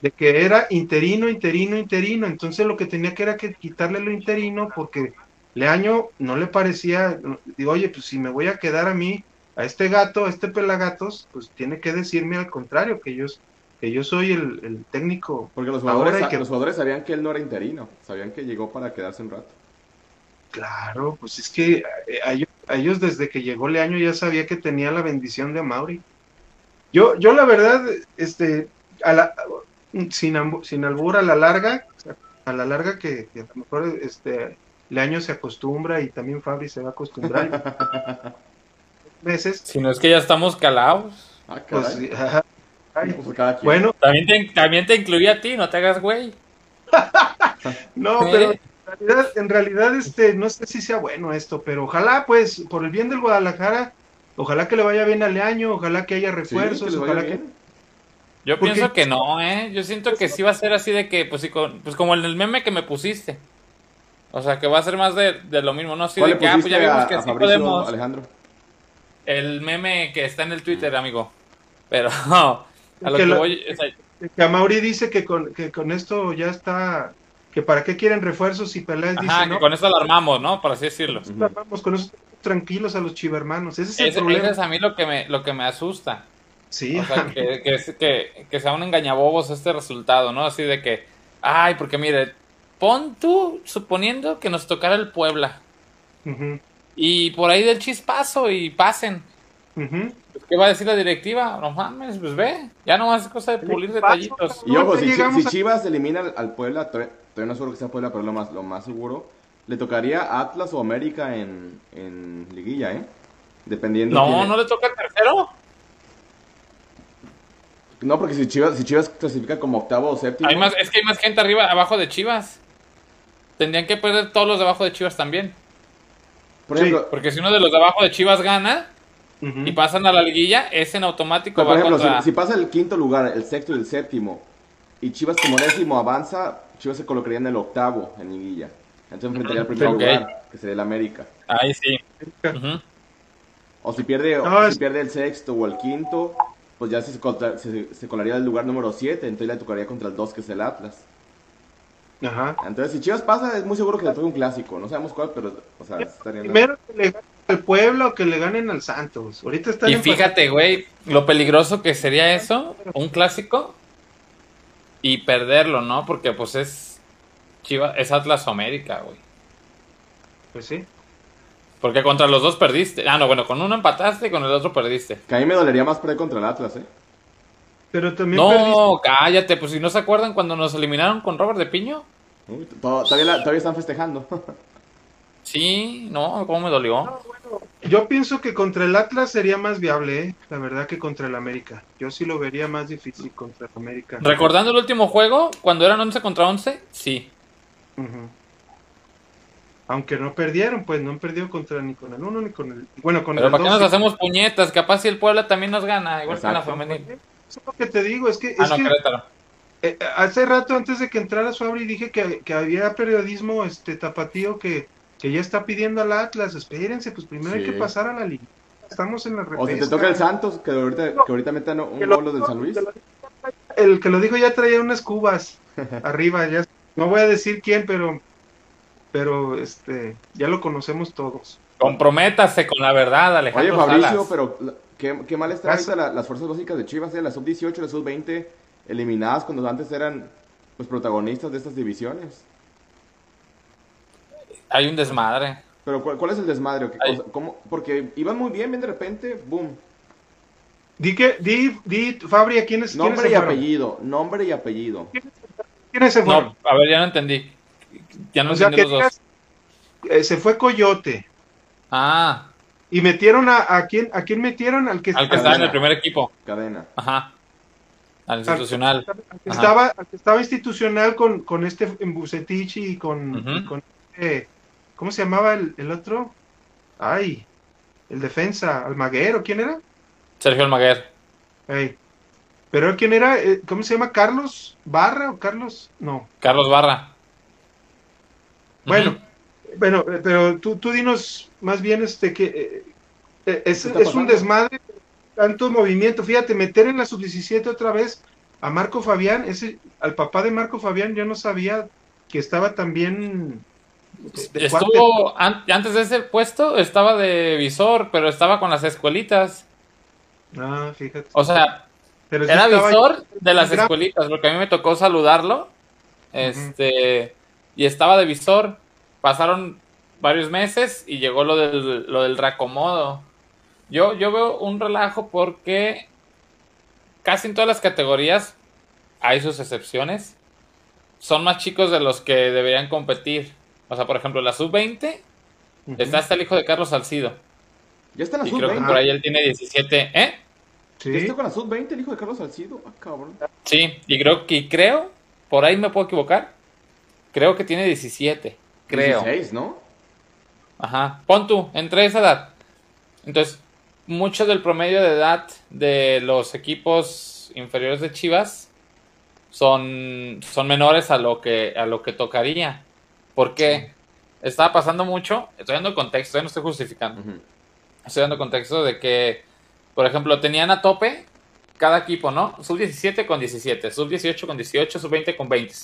de que era interino, interino, interino. Entonces lo que tenía que era que quitarle lo interino porque Leaño no le parecía, digo, oye, pues si me voy a quedar a mí, a este gato, a este pelagatos, pues tiene que decirme al contrario, que yo, que yo soy el, técnico. Porque los jugadores, que... los jugadores sabían que él no era interino, sabían que llegó para quedarse un rato. Claro, pues es que eh, a ellos, desde que llegó Leaño ya sabía que tenía la bendición de Mauri. Yo, yo la verdad, este, a la, sin, sin albur a la larga, a la larga que, a lo mejor este, Leaño se acostumbra y también Fabri se va a acostumbrar. (laughs) veces. Si no es que ya estamos calados. Ah, pues, pues bueno. También te, también te incluía a ti, no te hagas güey. (laughs) no, pero en realidad, este, no sé si sea bueno esto, pero ojalá, pues, por el bien del Guadalajara, ojalá que le vaya bien al año, ojalá que haya refuerzos, ojalá que... Yo pienso que no, ¿eh? Yo siento que sí va a ser así de que, pues, pues como en el meme que me pusiste. O sea, que va a ser más de, lo mismo, ¿no? Así de que, ah, pues ya vimos que sí podemos. Alejandro. El meme que está en el Twitter, amigo. Pero, (laughs) a lo que, voy... que a Mauri dice que con, que con esto ya está que para qué quieren refuerzos y Peláez dice, que con eso alarmamos, ¿no? Por así decirlo. Alarmamos, con eso tranquilos a los chivermanos. Ese es el problema. es a mí lo que me, lo que me asusta. Sí. O sea, que, que, que, sea un engañabobos este resultado, ¿no? Así de que, ay, porque mire, pon tú suponiendo que nos tocara el Puebla. Y por ahí del chispazo y pasen. ¿Qué va a decir la directiva? No mames, pues ve. Ya no es cosa de pulir detallitos. Y ojo, si, Chivas elimina al, Puebla, todavía, no seguro que sea Puebla, pero lo más, lo más seguro, le tocaría Atlas o América en, en liguilla, ¿eh? Dependiendo. No, no le toca el tercero. No, porque si Chivas, si Chivas clasifica como octavo o séptimo. Hay más, es que hay más gente arriba, abajo de Chivas. Tendrían que perder todos los de abajo de Chivas también. Por ejemplo, porque si uno de los de abajo de Chivas gana, y pasan a la liguilla, es en automático. por ejemplo, si, pasa el quinto lugar, el sexto y el séptimo, y Chivas como décimo avanza, Chivas se colocaría en el octavo en liguilla. Entonces enfrentaría al primer lugar, que sería el América. Ahí sí. O si pierde, si pierde el sexto o el quinto, pues ya se, se, se colaría el lugar número 7, entonces le tocaría contra el 2 que es el Atlas. Ajá. Entonces, si Chivas pasa, es muy seguro que le toque un clásico. No sabemos cuál, pero, o sea, estaría Primero que le ganen al pueblo o que le ganen al Santos. Ahorita está Y fíjate, güey, lo peligroso que sería eso, un clásico, y perderlo, ¿no? Porque, pues, es Chivas, es Atlas América, güey. Pues sí. Porque contra los dos perdiste. Ah, no, bueno, con uno empataste y con el otro perdiste. Que a mí me dolería más perder contra el Atlas, ¿eh? Pero también No, cállate, pues si no se acuerdan cuando nos eliminaron con Robert de Piño. todavía, están festejando. (laughs) sí, no, ¿cómo me dolió? yo pienso que contra el Atlas sería más viable, ¿eh? la verdad, que contra el América. Yo sí lo vería más difícil contra el América. Recordando el último juego, cuando eran 11 contra 11, sí. Aunque no perdieron, pues no han perdido contra ni con el uno ni con el. Bueno, con Pero ¿para qué nos hacemos puñetas? Capaz si el Puebla también nos gana, igual que la femenina. Eso es lo que te digo, es que, ah, eh, hace rato antes de que entrara Suabri dije que, que había periodismo este tapatío que, que ya está pidiendo al Atlas, espérense, pues primero hay que pasar a la liga. Estamos en la repesca. O si te toca el Santos, que ahorita, que ahorita metan un gol del San Luis. El que lo dijo ya traía unas cubas (laughs) arriba, ya no voy a decir quién, pero pero este, ya lo conocemos todos. Comprométase con la verdad, Alejandro. Oye, Fabricio, pero qué, mal están ahorita las fuerzas básicas de Chivas, ¿eh? la sub-18 y la sub-20 eliminadas cuando antes eran los protagonistas de estas divisiones. Hay un desmadre. Pero ¿cuál, es el desmadre? ¿Cómo? Porque iban muy bien, bien de repente, boom. Di que, di, di, Fabri, ¿quién es? Nombre y apellido, nombre y apellido. ¿Quién es No, a ver, ya no entendí. Ya no entendí los dos. Eh, se fue Coyote. Ah. Y metieron a, a quién, a quién metieron al que, al que estaba en el primer equipo. Cadena. Ajá. Al institucional. estaba, estaba institucional con, con este Bucetich y con, con eh, ¿cómo se llamaba el, el, otro? Ay, el defensa, Almaguer, quién era? Sergio Almaguer. Pero quién era, eh, ¿cómo se llama? Carlos Barra o Carlos, no. Carlos Barra. Bueno, bueno, eh, pero tú, tú dinos más bien este que es, es un desmadre tanto movimiento. Fíjate, meter en la sub-17 otra vez a Marco Fabián, ese, al papá de Marco Fabián, yo no sabía que estaba también. Estuvo, antes de ese puesto, estaba de visor, pero estaba con las escuelitas. Ah, fíjate. O sea, era visor de las escuelitas, porque a mí me tocó saludarlo. Este, y estaba de visor. Pasaron varios meses y llegó lo del, lo del reacomodo. Yo, yo veo un relajo porque casi en todas las categorías hay sus excepciones. Son más chicos de los que deberían competir. O sea, por ejemplo, la sub-20 está hasta el hijo de Carlos Salcido. Ya está en la sub-20. Creo que por ahí él tiene 17, ¿eh? Sí. ¿Ya está con la sub-20 el hijo de Carlos Salcido? Ah, cabrón. Sí, y creo que creo, por ahí me puedo equivocar. Creo que tiene 17. Creo. 16, ¿no? Ajá. Pon tú, entre esa edad. Entonces, mucho del promedio de edad de los equipos inferiores de Chivas son, son menores a lo que a lo que tocaría. Porque estaba pasando mucho, estoy dando contexto, no estoy justificando. Estoy dando contexto de que, por ejemplo, tenían a tope cada equipo, ¿no? Sub 17 con 17, sub 18 con 18, sub 20 con 20.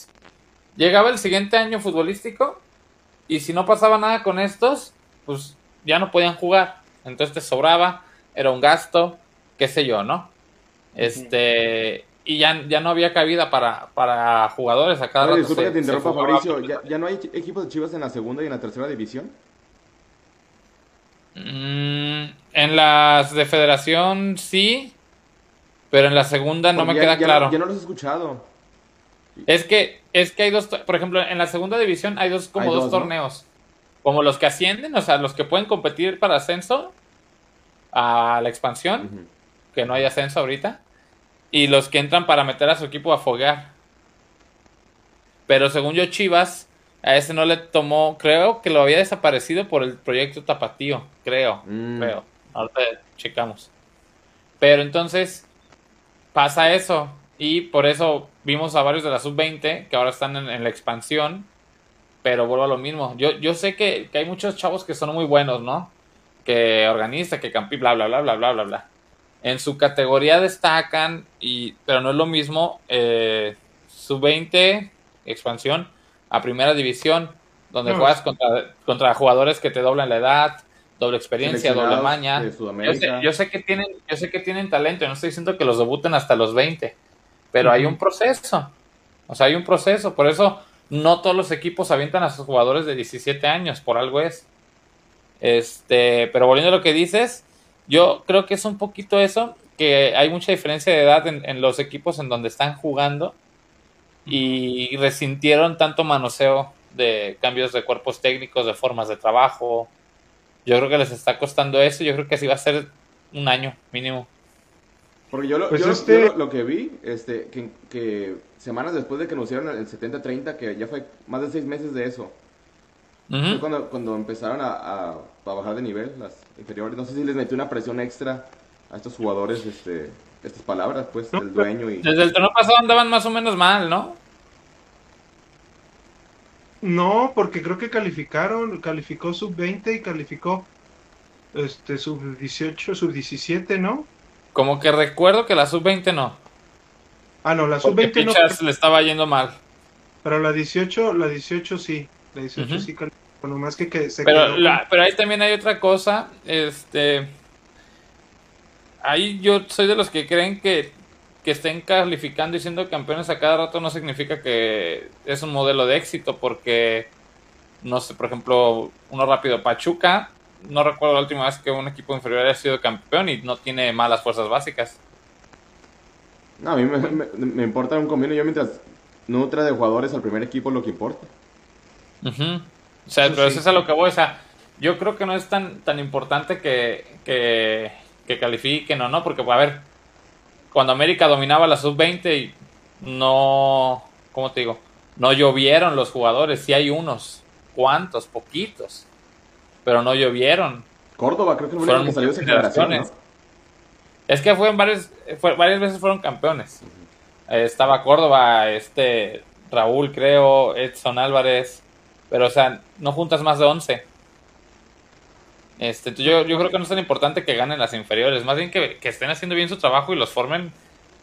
Llegaba el siguiente año futbolístico y si no pasaba nada con estos, pues ya no podían jugar. Entonces te sobraba era un gasto, qué sé yo, ¿no? Este, y ya, ya no había cabida para, para jugadores a cada Disculpa que te interrumpa, Fabricio, ¿Ya, no hay equipos de Chivas en la segunda y en la tercera división? Mm, en las de federación sí, pero en la segunda no me queda claro. Ya no los he escuchado. Es que, es que hay dos, por ejemplo, en la segunda división hay dos, como dos, torneos. Como los que ascienden, o sea, los que pueden competir para ascenso, a la expansión, que no hay ascenso ahorita, y los que entran para meter a su equipo a foguear. Pero según yo, Chivas, a ese no le tomó, creo que lo había desaparecido por el proyecto Tapatío, creo, mm. creo. Ahorita checamos. Pero entonces pasa eso y por eso vimos a varios de la sub-20 que ahora están en, la expansión, pero vuelvo a lo mismo. Yo, yo sé que, que hay muchos chavos que son muy buenos, ¿no? que organiza, que campi, bla, bla, bla, bla, bla, bla, bla. En su categoría destacan, y, pero no es lo mismo, eh, sub-20, expansión, a primera división, donde juegas contra, contra jugadores que te doblan la edad, doble experiencia, doble maña. Yo sé, que tienen, yo sé que tienen talento, no estoy diciendo que los debuten hasta los 20, pero hay un proceso. O sea, hay un proceso, por eso no todos los equipos avientan a sus jugadores de 17 años, por algo es. Este, pero volviendo a lo que dices, yo creo que es un poquito eso, que hay mucha diferencia de edad en, los equipos en donde están jugando y resintieron tanto manoseo de cambios de cuerpos técnicos, de formas de trabajo. Yo creo que les está costando eso. Yo creo que así va a ser un año mínimo. Porque yo lo, pues este lo, que vi, este, que, semanas después de que anunciaron el 70-30, que ya fue más de seis meses de eso, cuando, cuando empezaron a, bajar de nivel las inferiores. No sé si les metió una presión extra a estos jugadores, este, estas palabras, pues, del dueño. y Desde el torneo pasado andaban más o menos mal, ¿no? No, porque creo que calificaron, calificó sub-20 y calificó este sub-18, sub-17, ¿no? Como que recuerdo que la sub-20 no. Ah, no, la sub-20 no. le estaba yendo mal. Pero la 18, la 18 sí. La 18 sí. Por lo más que, que se pero, pero ahí también hay otra cosa, este... Ahí yo soy de los que creen que que estén calificando y siendo campeones a cada rato no significa que es un modelo de éxito, porque, no sé, por ejemplo, uno rápido, Pachuca, no recuerdo la última vez que un equipo inferior haya sido campeón y no tiene malas fuerzas básicas. No, a mí me, importa un convenio, yo mientras nutra de jugadores al primer equipo lo que importa. O sea, pero eso es a lo que voy, o sea, yo creo que no es tan, tan importante que, que, que califiquen o no, porque, a ver, cuando América dominaba la sub-20 y no, ¿cómo te digo? No llovieron los jugadores, sí hay unos, cuantos, poquitos, pero no llovieron. Córdoba creo que el único que salió sin generaciones. Es que fue varias, varias veces fueron campeones. estaba Córdoba, este Raúl creo, Edson Álvarez, pero o sea, no juntas más de 11. Este, yo, yo creo que no es tan importante que ganen las inferiores, más bien que, estén haciendo bien su trabajo y los formen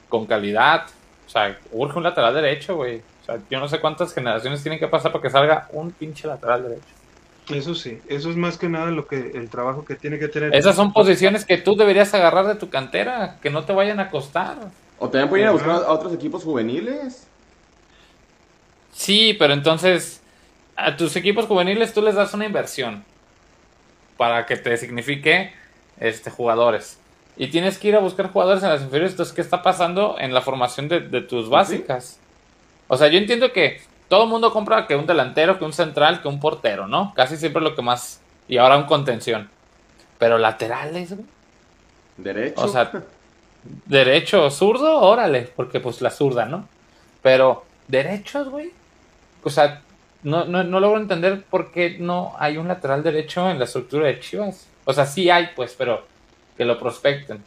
con calidad. O sea, urge un lateral derecho, güey. O sea, yo no sé cuántas generaciones tienen que pasar para que salga un pinche lateral derecho. Eso sí, eso es más que nada lo que el trabajo que tiene que tener. Esas son posiciones que tú deberías agarrar de tu cantera, que no te vayan a costar. O también pueden ir a buscar a otros equipos juveniles. Sí, pero entonces a tus equipos juveniles tú les das una inversión para que te signifique este, jugadores. Y tienes que ir a buscar jugadores en las inferiores. Entonces, ¿qué está pasando en la formación de, tus básicas? O sea, yo entiendo que todo el mundo compra que un delantero, que un central, que un portero, ¿no? Casi siempre lo que más. Y ahora un contención. Pero laterales, güey. Derecho. O sea, (laughs) derecho, zurdo, órale, porque pues la zurda, ¿no? Pero derechos, güey. O sea, no, no, no logro entender por qué no hay un lateral derecho en la estructura de Chivas. O sea, sí hay, pues, pero que lo prospecten.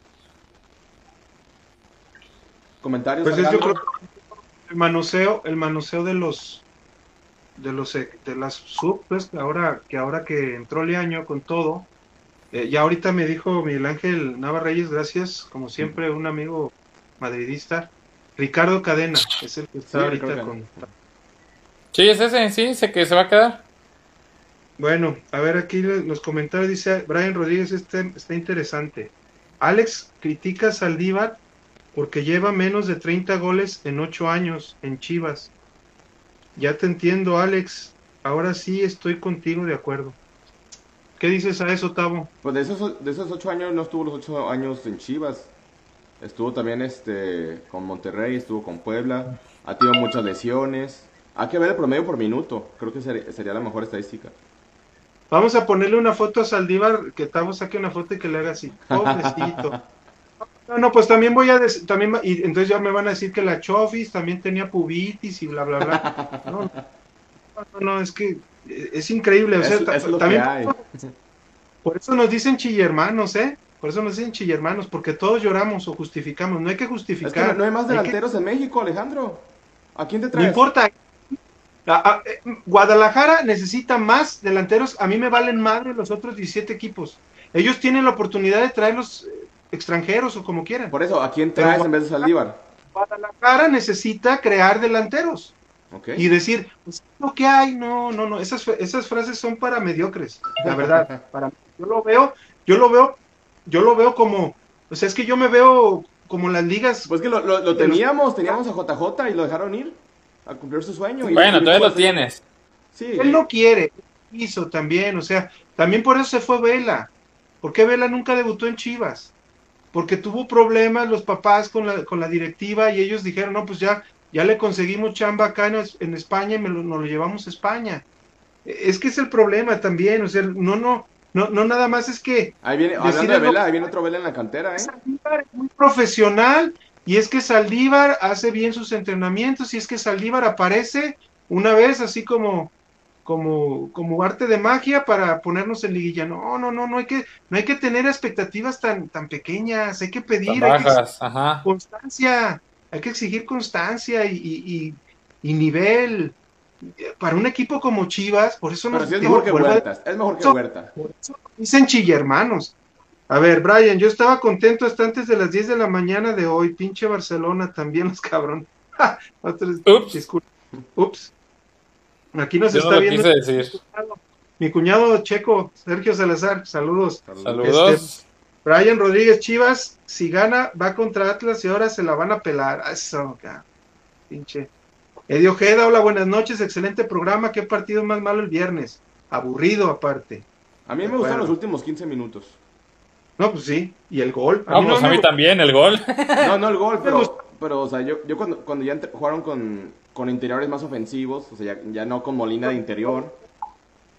Comentarios. Pues yo creo el manoseo, el manoseo de los de los de las sub, pues, ahora que ahora que entró Leaño con todo, eh, ya ahorita me dijo Miguel Ángel Navarreyes, gracias, como siempre, un amigo madridista, Ricardo Cadena, es el que está ahorita con Sí, es ese, sí, sé que se va a quedar. Bueno, a ver aquí los comentarios dice Brian Rodríguez, este está interesante. Alex critica a Saldívar porque lleva menos de 30 goles en 8 años en Chivas. Ya te entiendo, Alex. Ahora sí estoy contigo de acuerdo. ¿Qué dices a eso, Tavo? Pues de esos, de esos 8 años no estuvo los 8 años en Chivas. Estuvo también este con Monterrey, estuvo con Puebla. Ha tenido muchas lesiones. Hay que ver el promedio por minuto. Creo que sería la mejor estadística. Vamos a ponerle una foto a Saldívar, que estamos saque una foto y que le haga así. (laughs) Pobrecito. No, no, pues también voy a decir, también, y entonces ya me van a decir que la Chofis también tenía pubitis y bla, bla, bla. No, no, no, es que es increíble. O sea, también, Por eso nos dicen chillermanos, ¿eh? Por eso nos dicen chillermanos, porque todos lloramos o justificamos. No hay que justificar. no hay más delanteros en México, Alejandro. ¿A quién te traes? No importa, eh, Guadalajara necesita más delanteros. A mí me valen madre los otros 17 equipos. Ellos tienen la oportunidad de traer los eh, extranjeros o como quieran. Por eso, ¿a quién traes en vez de Saldívar? Guadalajara necesita crear delanteros. Y decir, pues lo que hay, no, no, no, esas, esas frases son para mediocres, la (laughs) verdad. para, yo lo veo, yo lo veo, yo lo veo como, o sea, es que yo me veo como las ligas. Pues que lo, lo teníamos, teníamos a JJ y lo dejaron ir a cumplir su sueño. bueno, todavía lo tienes. Sí. Él no quiere, hizo también, o sea, también por eso se fue Vela. ¿Por qué Vela nunca debutó en Chivas? Porque tuvo problemas los papás con la, con la directiva y ellos dijeron, no, pues ya, ya le conseguimos chamba acá en, España y me lo, nos lo llevamos a España. Es que es el problema también, o sea, no, no, no, no nada más es que... Ahí viene, hablando de Vela, ahí viene otro Vela en la cantera, ¿eh? Muy profesional y es que Saldívar hace bien sus entrenamientos y es que Saldívar aparece una vez así como como como arte de magia para ponernos en liguilla. No, no, no, no hay que no hay que tener expectativas tan tan pequeñas, hay que pedir constancia, hay que exigir constancia y, nivel para un equipo como Chivas, por eso nos es mejor que Huerta, es mejor que Huerta. Dicen chilla hermanos. A ver, Brian, yo estaba contento hasta antes de las 10 de la mañana de hoy. Pinche Barcelona también, los cabrón. (laughs) Ups. Ups. Aquí nos está viendo. Mi cuñado checo, Sergio Salazar, saludos. Saludos. Este, Brian Rodríguez Chivas, si gana, va contra Atlas y ahora se la van a pelar. Eso, pinche. Eddie Ojeda, hola, buenas noches, excelente programa. ¿Qué partido más malo el viernes? Aburrido aparte. A mí me gustan los últimos 15 minutos. No, pues sí, y el gol. A mí, pues a mí también, el gol. No, no el gol, (laughs) pero, pero o sea, yo, yo cuando, cuando ya jugaron con, con interiores más ofensivos, o sea, ya, ya no con Molina de interior.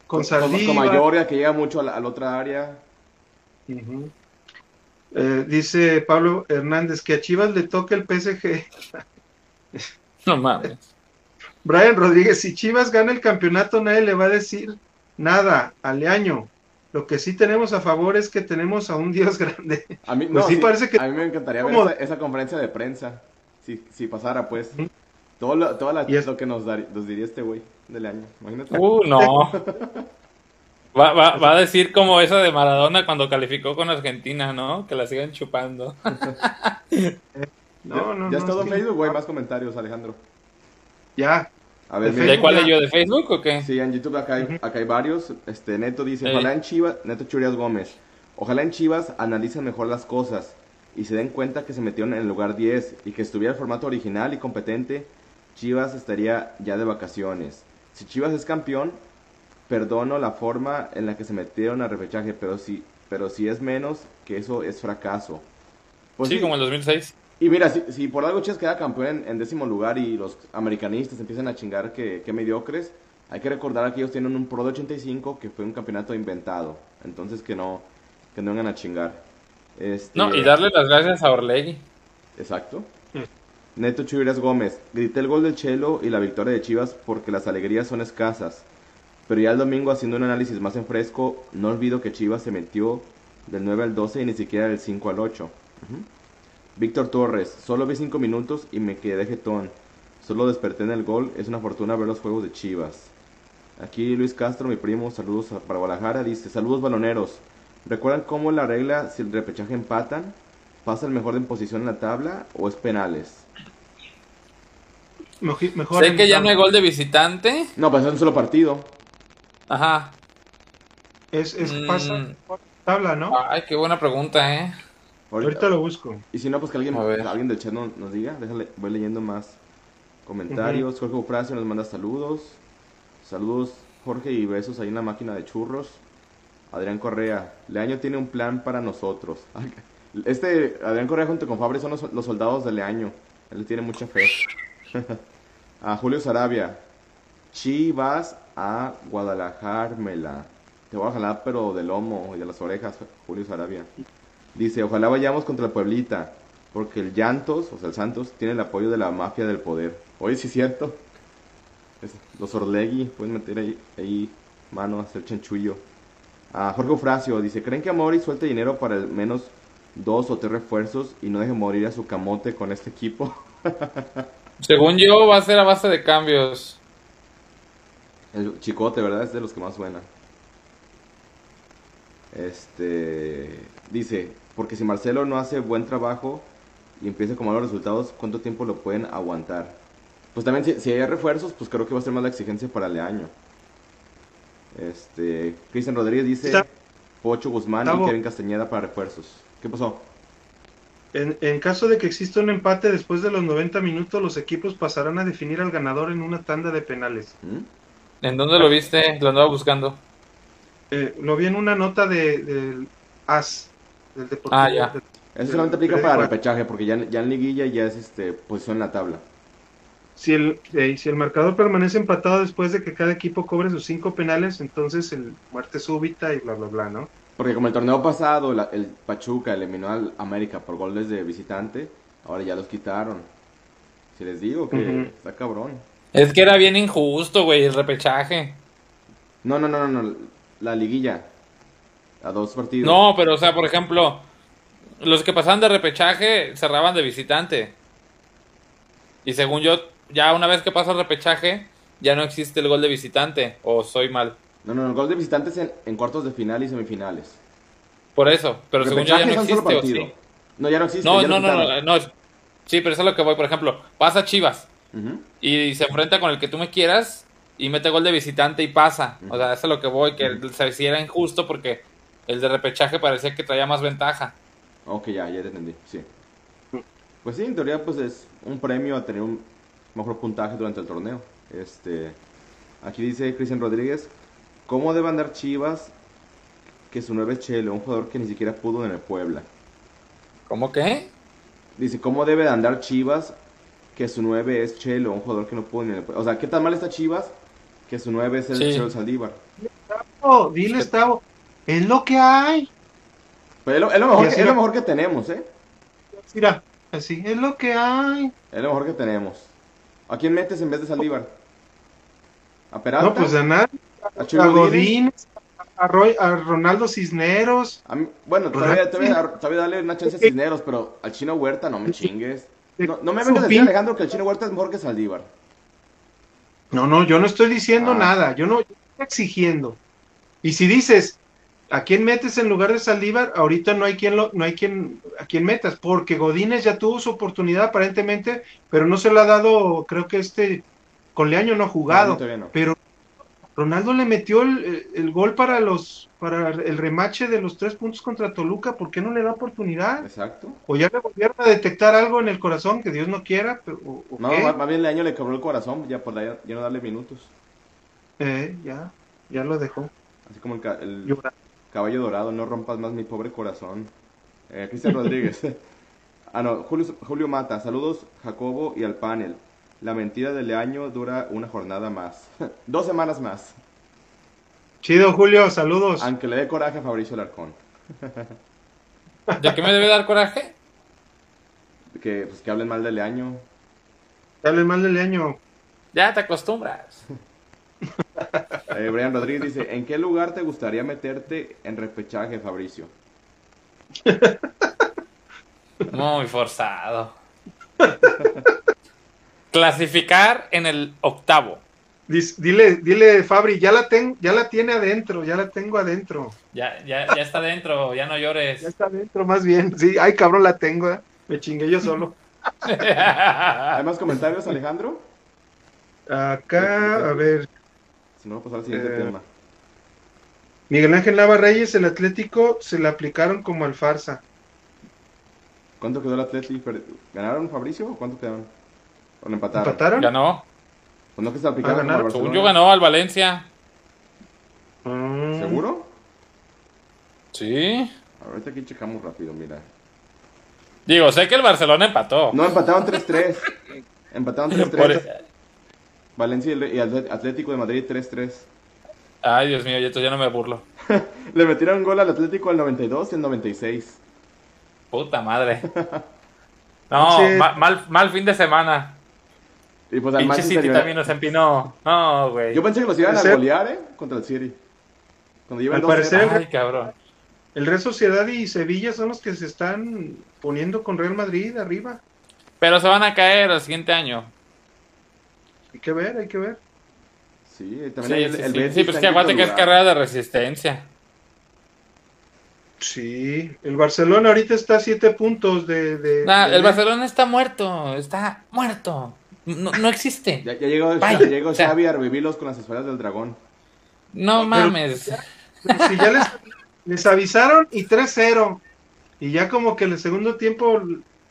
Con, con Con, Mayoria, que llega mucho a la, otra área. Eh, dice Pablo Hernández que a Chivas le toque el PSG. (laughs) no mames. Brian Rodríguez, si Chivas gana el campeonato, nadie le va a decir nada al año. Lo que sí tenemos a favor es que tenemos a un Dios (laughs) grande. A mí, pues parece que... a mí me encantaría ver esa, conferencia de prensa. Si, si pasara, pues. Todo lo, toda la, lo que nos, nos diría este güey del año. Imagínate. Uh, no. (laughs) Va, va, va, a decir como esa de Maradona cuando calificó con Argentina, ¿no? Que la sigan chupando. (laughs) no, no, ya es todo Facebook, güey. Más comentarios, Alejandro. Ya. A ver, ¿De cuál es yo? ¿De Facebook o qué? Sí, en YouTube acá hay, acá hay varios. Este, Neto dice, ojalá en Chivas, Neto Churias Gómez, ojalá en Chivas analicen mejor las cosas y se den cuenta que se metieron en el lugar 10 y que estuviera el formato original y competente, Chivas estaría ya de vacaciones. Si Chivas es campeón, perdono la forma en la que se metieron a repechaje, pero si, pero si es menos, que eso es fracaso. Pues sí, como en 2006. Y mira, si, si por algo Chivas queda campeón en, décimo lugar y los americanistas empiezan a chingar que, que, mediocres, hay que recordar que ellos tienen un Pro de 85 que fue un campeonato inventado. Entonces que no, que no vengan a chingar. Este... No, y darle las gracias a Orlegui. Exacto. Neto Chiviras Gómez, grité el gol del Chelo y la victoria de Chivas porque las alegrías son escasas. Pero ya el domingo haciendo un análisis más en fresco, no olvido que Chivas se metió del 9 al 12 y ni siquiera del 5 al 8. Víctor Torres, solo vi 5 minutos y me quedé jetón. Solo desperté en el gol, es una fortuna ver los juegos de Chivas. Aquí Luis Castro, mi primo, saludos para Guadalajara, dice, saludos baloneros. ¿Recuerdan cómo la regla si el repechaje empatan? ¿Pasa el mejor en posición en la tabla o es penales? Mejor sé que ya no hay gol de visitante. No, pues es un solo partido. Ajá. Es, es mm. pasa tabla, ¿no? Ay, qué buena pregunta, ¿eh? Ahorita, lo busco. Y si no, pues que alguien, alguien del chat nos, diga. Déjale, voy leyendo más comentarios. Jorge Bufracio nos manda saludos. Saludos, Jorge, y besos ahí en la máquina de churros. Adrián Correa, Leaño tiene un plan para nosotros. (laughs) Este Adrián Correa junto con Fabre son los, los soldados de Leaño. Él tiene mucha fe. (laughs) a Julio Sarabia, Chivas a Guadalajara, Mela. Te voy a jalar, pero del lomo y de las orejas, Julio Sarabia. Dice, ojalá vayamos contra el Pueblita, porque el Llantos, o sea, el Santos, tiene el apoyo de la mafia del poder. Oye, sí es cierto. los Orlegui pueden meter ahí, ahí mano a hacer chanchullo. A Jorge Ofracio dice, ¿creen que Amori suelte dinero para al menos dos o tres refuerzos y no deje morir a su camote con este equipo? (laughs) Según yo, va a ser a base de cambios. El chicote, ¿verdad? Es de los que más suena. Este. Dice: Porque si Marcelo no hace buen trabajo y empieza con malos resultados, ¿cuánto tiempo lo pueden aguantar? Pues también, si, hay refuerzos, pues creo que va a ser más la exigencia para el año. Este. Cristian Rodríguez dice: Pocho Guzmán y Kevin Castañeda para refuerzos. ¿Qué pasó? En, caso de que exista un empate después de los 90 minutos, los equipos pasarán a definir al ganador en una tanda de penales. ¿Mm? ¿En dónde lo viste? Lo andaba buscando. Eh, lo vi en una nota del de, AS, del Deportivo. Ah, ya. Eso solamente aplica para repechaje, porque ya, ya en liguilla ya es este, posición en la tabla. Si el, eh, si el marcador permanece empatado después de que cada equipo cobre sus cinco penales, entonces el muerte súbita y bla, bla, bla, ¿no? Porque como el torneo pasado, el Pachuca eliminó al América por goles de visitante, ahora ya los quitaron. Si les digo que está cabrón. Es que era bien injusto, güey, el repechaje. No, no, no, no, la liguilla. A dos partidos. No, pero o sea, por ejemplo, los que pasaban de repechaje cerraban de visitante. Y según yo, ya una vez que pasa el repechaje, ya no existe el gol de visitante. O soy mal. No, no, el gol de visitantes en, en cuartos de final y semifinales. Por eso, pero según yo ya no existe, sí? No, ya no existe. No, no, no, no, Sí, pero eso es lo que voy. Por ejemplo, pasa Chivas y se enfrenta con el que tú me quieras y mete gol de visitante y pasa. O sea, eso es lo que voy, que se hiciera injusto porque el de repechaje parecía que traía más ventaja. Ok, ya, ya te entendí, sí. Pues sí, en teoría pues es un premio a tener un mejor puntaje durante el torneo. Este, aquí dice Cristian Rodríguez, ¿cómo debe andar Chivas que su nueve es Chelo, un jugador que ni siquiera pudo en el Puebla? ¿Cómo qué? Dice, ¿cómo debe de andar Chivas que su 9 es Chelo, un jugador que no pudo ni O sea, ¿qué tan mal está Chivas que su 9 es el Chelo Saldívar? dile, Estavo, es lo que hay. Pues es, lo, mejor que, es lo mejor que tenemos, ¿eh? Mira, así es lo que hay. Es lo mejor que tenemos. ¿A quién metes en vez de Saldívar? ¿A Peralta? No, pues a nadie. A, Godín, a, a, Ronaldo Cisneros. bueno, todavía, todavía, todavía, dale una chance a Cisneros, pero al Chino Huerta no me chingues. No, no me vengas a decir, Alejandro, que el Chino Huerta es mejor que Saldívar. No, no, yo no estoy diciendo ah. nada. Yo no estoy exigiendo. Y si dices, ¿a quién metes en lugar de Saldívar? Ahorita no hay quien lo, no hay quien a quién metas, porque Godínez ya tuvo su oportunidad aparentemente, pero no se lo ha dado, creo que este con Leaño no ha jugado, pero Ronaldo le metió el, gol para los para el remache de los tres puntos contra Toluca, ¿por qué no le da oportunidad? Exacto. O ya le volvieron a detectar algo en el corazón que Dios no quiera. Pero, no, más, bien Leaño le cobró el corazón ya por ya, no darle minutos. Eh, ya, ya lo dejó. Así como el, caballo dorado, no rompas más mi pobre corazón. Eh, Cristian Rodríguez. (laughs) ah, no, Julio, Julio Mata, saludos Jacobo y al panel. La mentira del año dura una jornada más. (laughs) Dos semanas más. Chido, Julio, saludos. Aunque le dé coraje a Fabricio Larcón. (laughs) ¿De qué me debe dar coraje? Que, pues, que hablen mal del año. Que hablen mal del año. Ya te acostumbras. (laughs) eh, Brian Rodríguez dice, ¿en qué lugar te gustaría meterte en repechaje, Fabricio? Muy forzado. Clasificar en el octavo. Dile, dile, Fabri, ya la, ten, ya la tiene adentro, ya la tengo adentro. Ya, ya, ya está adentro, ya no llores. Ya está adentro, más bien. Sí, ay, cabrón, la tengo. ¿eh? Me chingué yo solo. ¿Hay más comentarios, Alejandro? Acá, a ver. Si no, pasar al siguiente eh, tema. Miguel Ángel Nava Reyes, el Atlético, se le aplicaron como al farsa. ¿Cuánto quedó el Atlético? ¿Ganaron Fabricio o cuánto quedaron? ¿O empataron? ¿Empataron? Ganó. Pues no que se aplicaron al Según yo ganó al Valencia. Mm. ¿Seguro? Sí. Ahorita aquí checamos rápido, mira. Digo, sé que el Barcelona empató. No, empataron 3-3. (laughs) empataron 3-3. Valencia y Atlético de Madrid 3-3. Ay, Dios mío, yo ya no me burlo. (laughs) Le metieron un gol al Atlético al 92 y al 96. Puta madre. (laughs) No, mal, mal fin de semana. Y pues al City también nos empinó. No, güey. Yo pensé que los iban a golear, ¿eh? Contra el City. Cuando llevan al parecer, Ay, cabrón. El Real Sociedad y Sevilla son los que se están poniendo con Real Madrid arriba. Pero se van a caer el siguiente año. Hay que ver, hay que ver. Sí, también sí, el, sí, sí, pues que aguante que es carrera de resistencia. Sí, el Barcelona ahorita está a siete puntos de... de, el Barcelona está muerto, está muerto. No, no existe. Ya, llegó, llegó Xavi a revivirlos con las esferas del dragón. No mames. si ya les, les avisaron y 3-0. Y ya como que en el segundo tiempo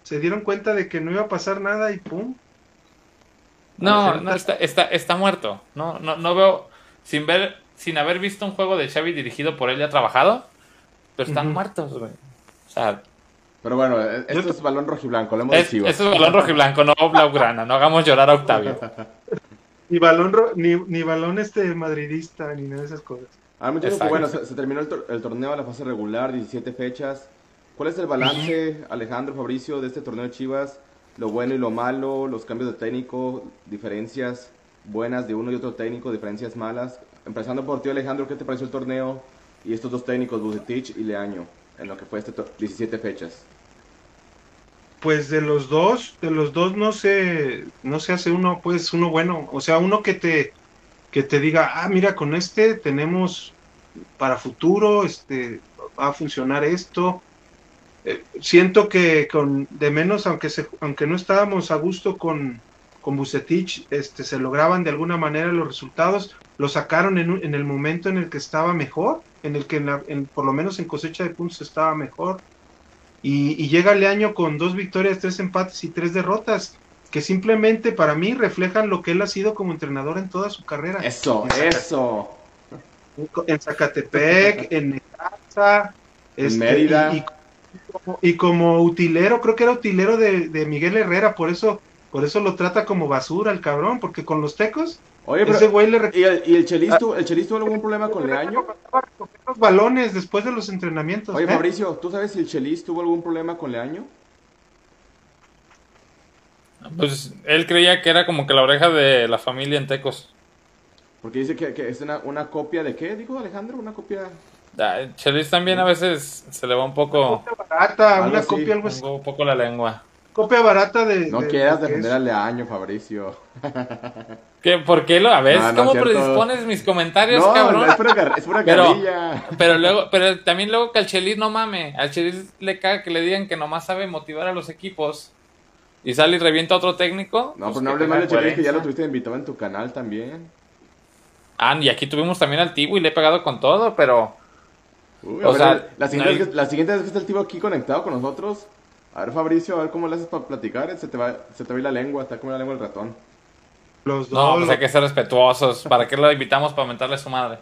se dieron cuenta de que no iba a pasar nada y pum. No, no está, está, está muerto. No, no, no veo, sin ver, sin haber visto un juego de Xavi dirigido por él ya trabajado, pero están muertos, güey. O sea. Pero bueno, e, esto es balón rojiblanco, lo hemos es, Esto es balón rojiblanco, no blaugrana, no hagamos llorar a Octavio. (laughs) ni balón ni, ni balón este madridista, ni nada de esas cosas. Ah, bueno, se, terminó el, el, torneo, la fase regular, 17 fechas. ¿Cuál es el balance, Alejandro, Fabricio, de este torneo de Chivas? Lo bueno y lo malo, los cambios de técnico, diferencias buenas de uno y otro técnico, diferencias malas. Empezando por ti, Alejandro, ¿qué te pareció el torneo? y estos dos técnicos, Bucetich y Leaño, en lo que fue este 17 fechas? Pues de los dos, de los dos no se, no se hace uno, pues uno bueno, o sea, uno que te, que te diga, ah, mira, con este tenemos para futuro, este, va a funcionar esto. Eh, siento que con de menos, aunque se, aunque no estábamos a gusto con, con Bucetich este, se lograban de alguna manera los resultados, lo sacaron en, en el momento en el que estaba mejor, en el que en por lo menos en cosecha de puntos estaba mejor. Y, y llega el año con dos victorias, tres empates y tres derrotas, que simplemente para mí reflejan lo que él ha sido como entrenador en toda su carrera. Eso, eso. En Zacatepec, (laughs) en Necaxa, en este, Mérida. Y, como, utilero, creo que era utilero de, de Miguel Herrera, por eso por eso lo trata como basura el cabrón, porque con los tecos, Oye, ese güey le... ¿Y el, y el Chelito, el Chelito tuvo algún problema con Leaño? los balones después de los entrenamientos. Oye, ¿eh? Fabricio, ¿tú sabes si el Chelis tuvo algún problema con Leaño? Pues él creía que era como que la oreja de la familia en Tecos. Porque dice que, es una, una, copia de qué, dijo Alejandro, una copia... Ah, Chelis también a veces se le va un poco... Una copia barata, una copia algo así. Un poco la lengua copia barata de. No quieras defender al Leaño, Fabricio. (laughs) ¿Qué, ¿Por qué lo? A ver, ¿cómo predispones mis comentarios, cabrón? Es pura, es pura (laughs) pero, pero luego, (laughs) pero también luego que al Chelis no mame. Al Chelis le caga que le digan que nomás sabe motivar a los equipos. Y sale y revienta a otro técnico. No, pues, pues no hables mal de Chelis, que ya lo tuviste invitado en tu canal también. Ah, y aquí tuvimos también al Tibo y le he pegado con todo, pero. o sea, la siguiente, la siguiente vez que está el Tibo aquí conectado con nosotros, a ver, Fabricio, a ver cómo le haces para platicar. Se te va, se te va la lengua, está como la lengua el ratón. Los dos. No, pues hay que ser respetuosos. ¿Para qué lo invitamos para aumentarle a su madre?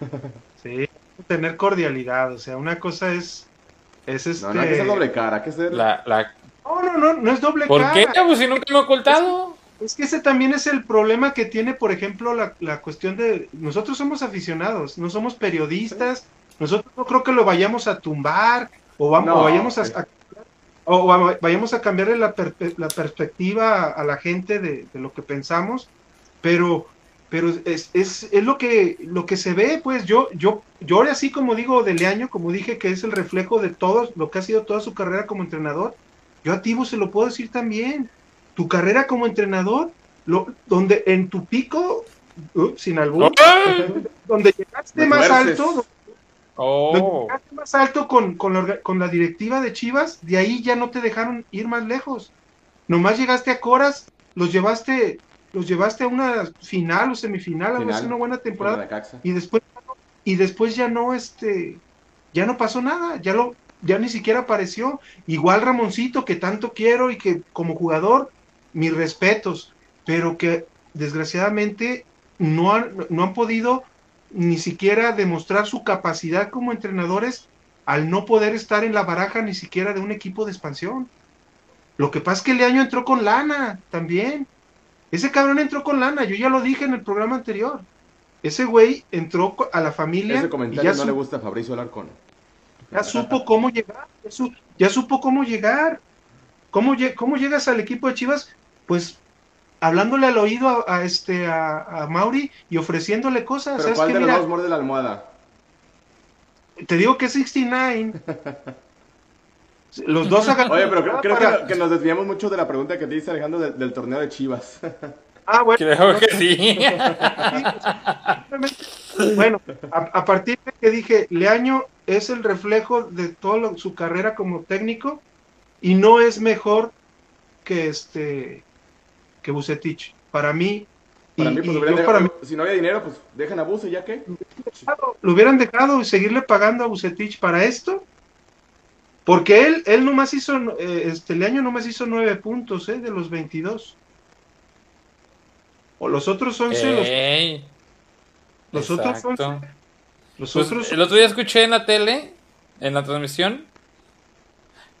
(laughs) Sí, tener cordialidad. O sea, una cosa es. es este... No, no hay que ser doble cara, hay que ser. La, la... No, no, no, no es doble cara. ¿Por qué? Pues si nunca me he ocultado. Es, que ese también es el problema que tiene, por ejemplo, la, la cuestión de. Nosotros somos aficionados, no somos periodistas. Nosotros no creo que lo vayamos a tumbar o, vamos, o vayamos a, a o vayamos a cambiarle la, la perspectiva a, la gente de, lo que pensamos, pero, pero es, es, es, lo, que, lo que se ve, pues yo, yo, yo ahora sí como digo de Leaño, como dije que es el reflejo de todo lo que ha sido toda su carrera como entrenador, yo a Tibo se lo puedo decir también, tu carrera como entrenador, lo, donde en tu pico, uh, sin algún, donde llegaste más alto, Oh. más alto con, con, la, con, la, directiva de Chivas, de ahí ya no te dejaron ir más lejos. Nomás llegaste a Coras, los llevaste, los llevaste a una final o semifinal, a una buena temporada. Y después, y después ya no, este, ya no pasó nada, ya lo, ya ni siquiera apareció. Igual Ramoncito, que tanto quiero y que como jugador, mis respetos, pero que desgraciadamente no han, no han podido ni siquiera demostrar su capacidad como entrenadores al no poder estar en la baraja ni siquiera de un equipo de expansión. Lo que pasa es que el año entró con lana también. Ese cabrón entró con lana, yo ya lo dije en el programa anterior. Ese güey entró a la familia. Ese comentario no le gusta a Fabricio Alarcón. Ya supo cómo llegar, ya, supo cómo llegar. ¿Cómo, ¿Cómo llegas al equipo de Chivas? Pues hablándole al oído a, este a, Mauri y ofreciéndole cosas. ¿Pero cuál de los dos muerde la almohada? Te digo que es 69. los dos Oye, pero creo, que, nos desviamos mucho de la pregunta que te dice Alejandro del, torneo de Chivas. Ah, bueno. Creo que sí. bueno, a, partir de que dije, Leaño es el reflejo de toda su carrera como técnico y no es mejor que este que Bucetich. Para mí, para mí, pues, si no había dinero, pues dejen a Buce, ¿ya qué? Lo hubieran dejado y seguirle pagando a Bucetich para esto, porque él, él nomás hizo, eh, este el año nomás hizo nueve puntos, ¿eh? De los 22. O los otros 11, los, otros 11. Los pues, otros... El otro día escuché en la tele, en la transmisión,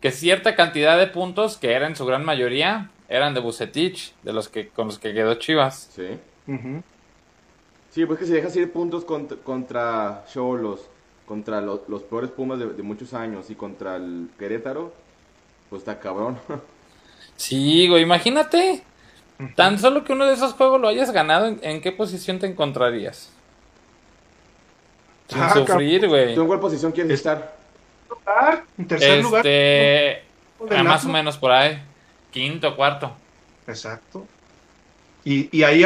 que cierta cantidad de puntos, que era en su gran mayoría, eran de Bucetich, de los que con los que quedó Chivas. Sí. Sí, pues que si dejas ir puntos contra Cholos, contra, los peores Pumas de, muchos años y contra el Querétaro, pues está cabrón. (laughs) sí, güey, imagínate. Tan solo que uno de esos juegos lo hayas ganado, ¿en, qué posición te encontrarías? Sin ah, sufrir, güey. ¿Tú en cuál posición quieres estar? En tercer lugar. Este, más o menos por ahí. Quinto, cuarto. Exacto. Y, y, ahí,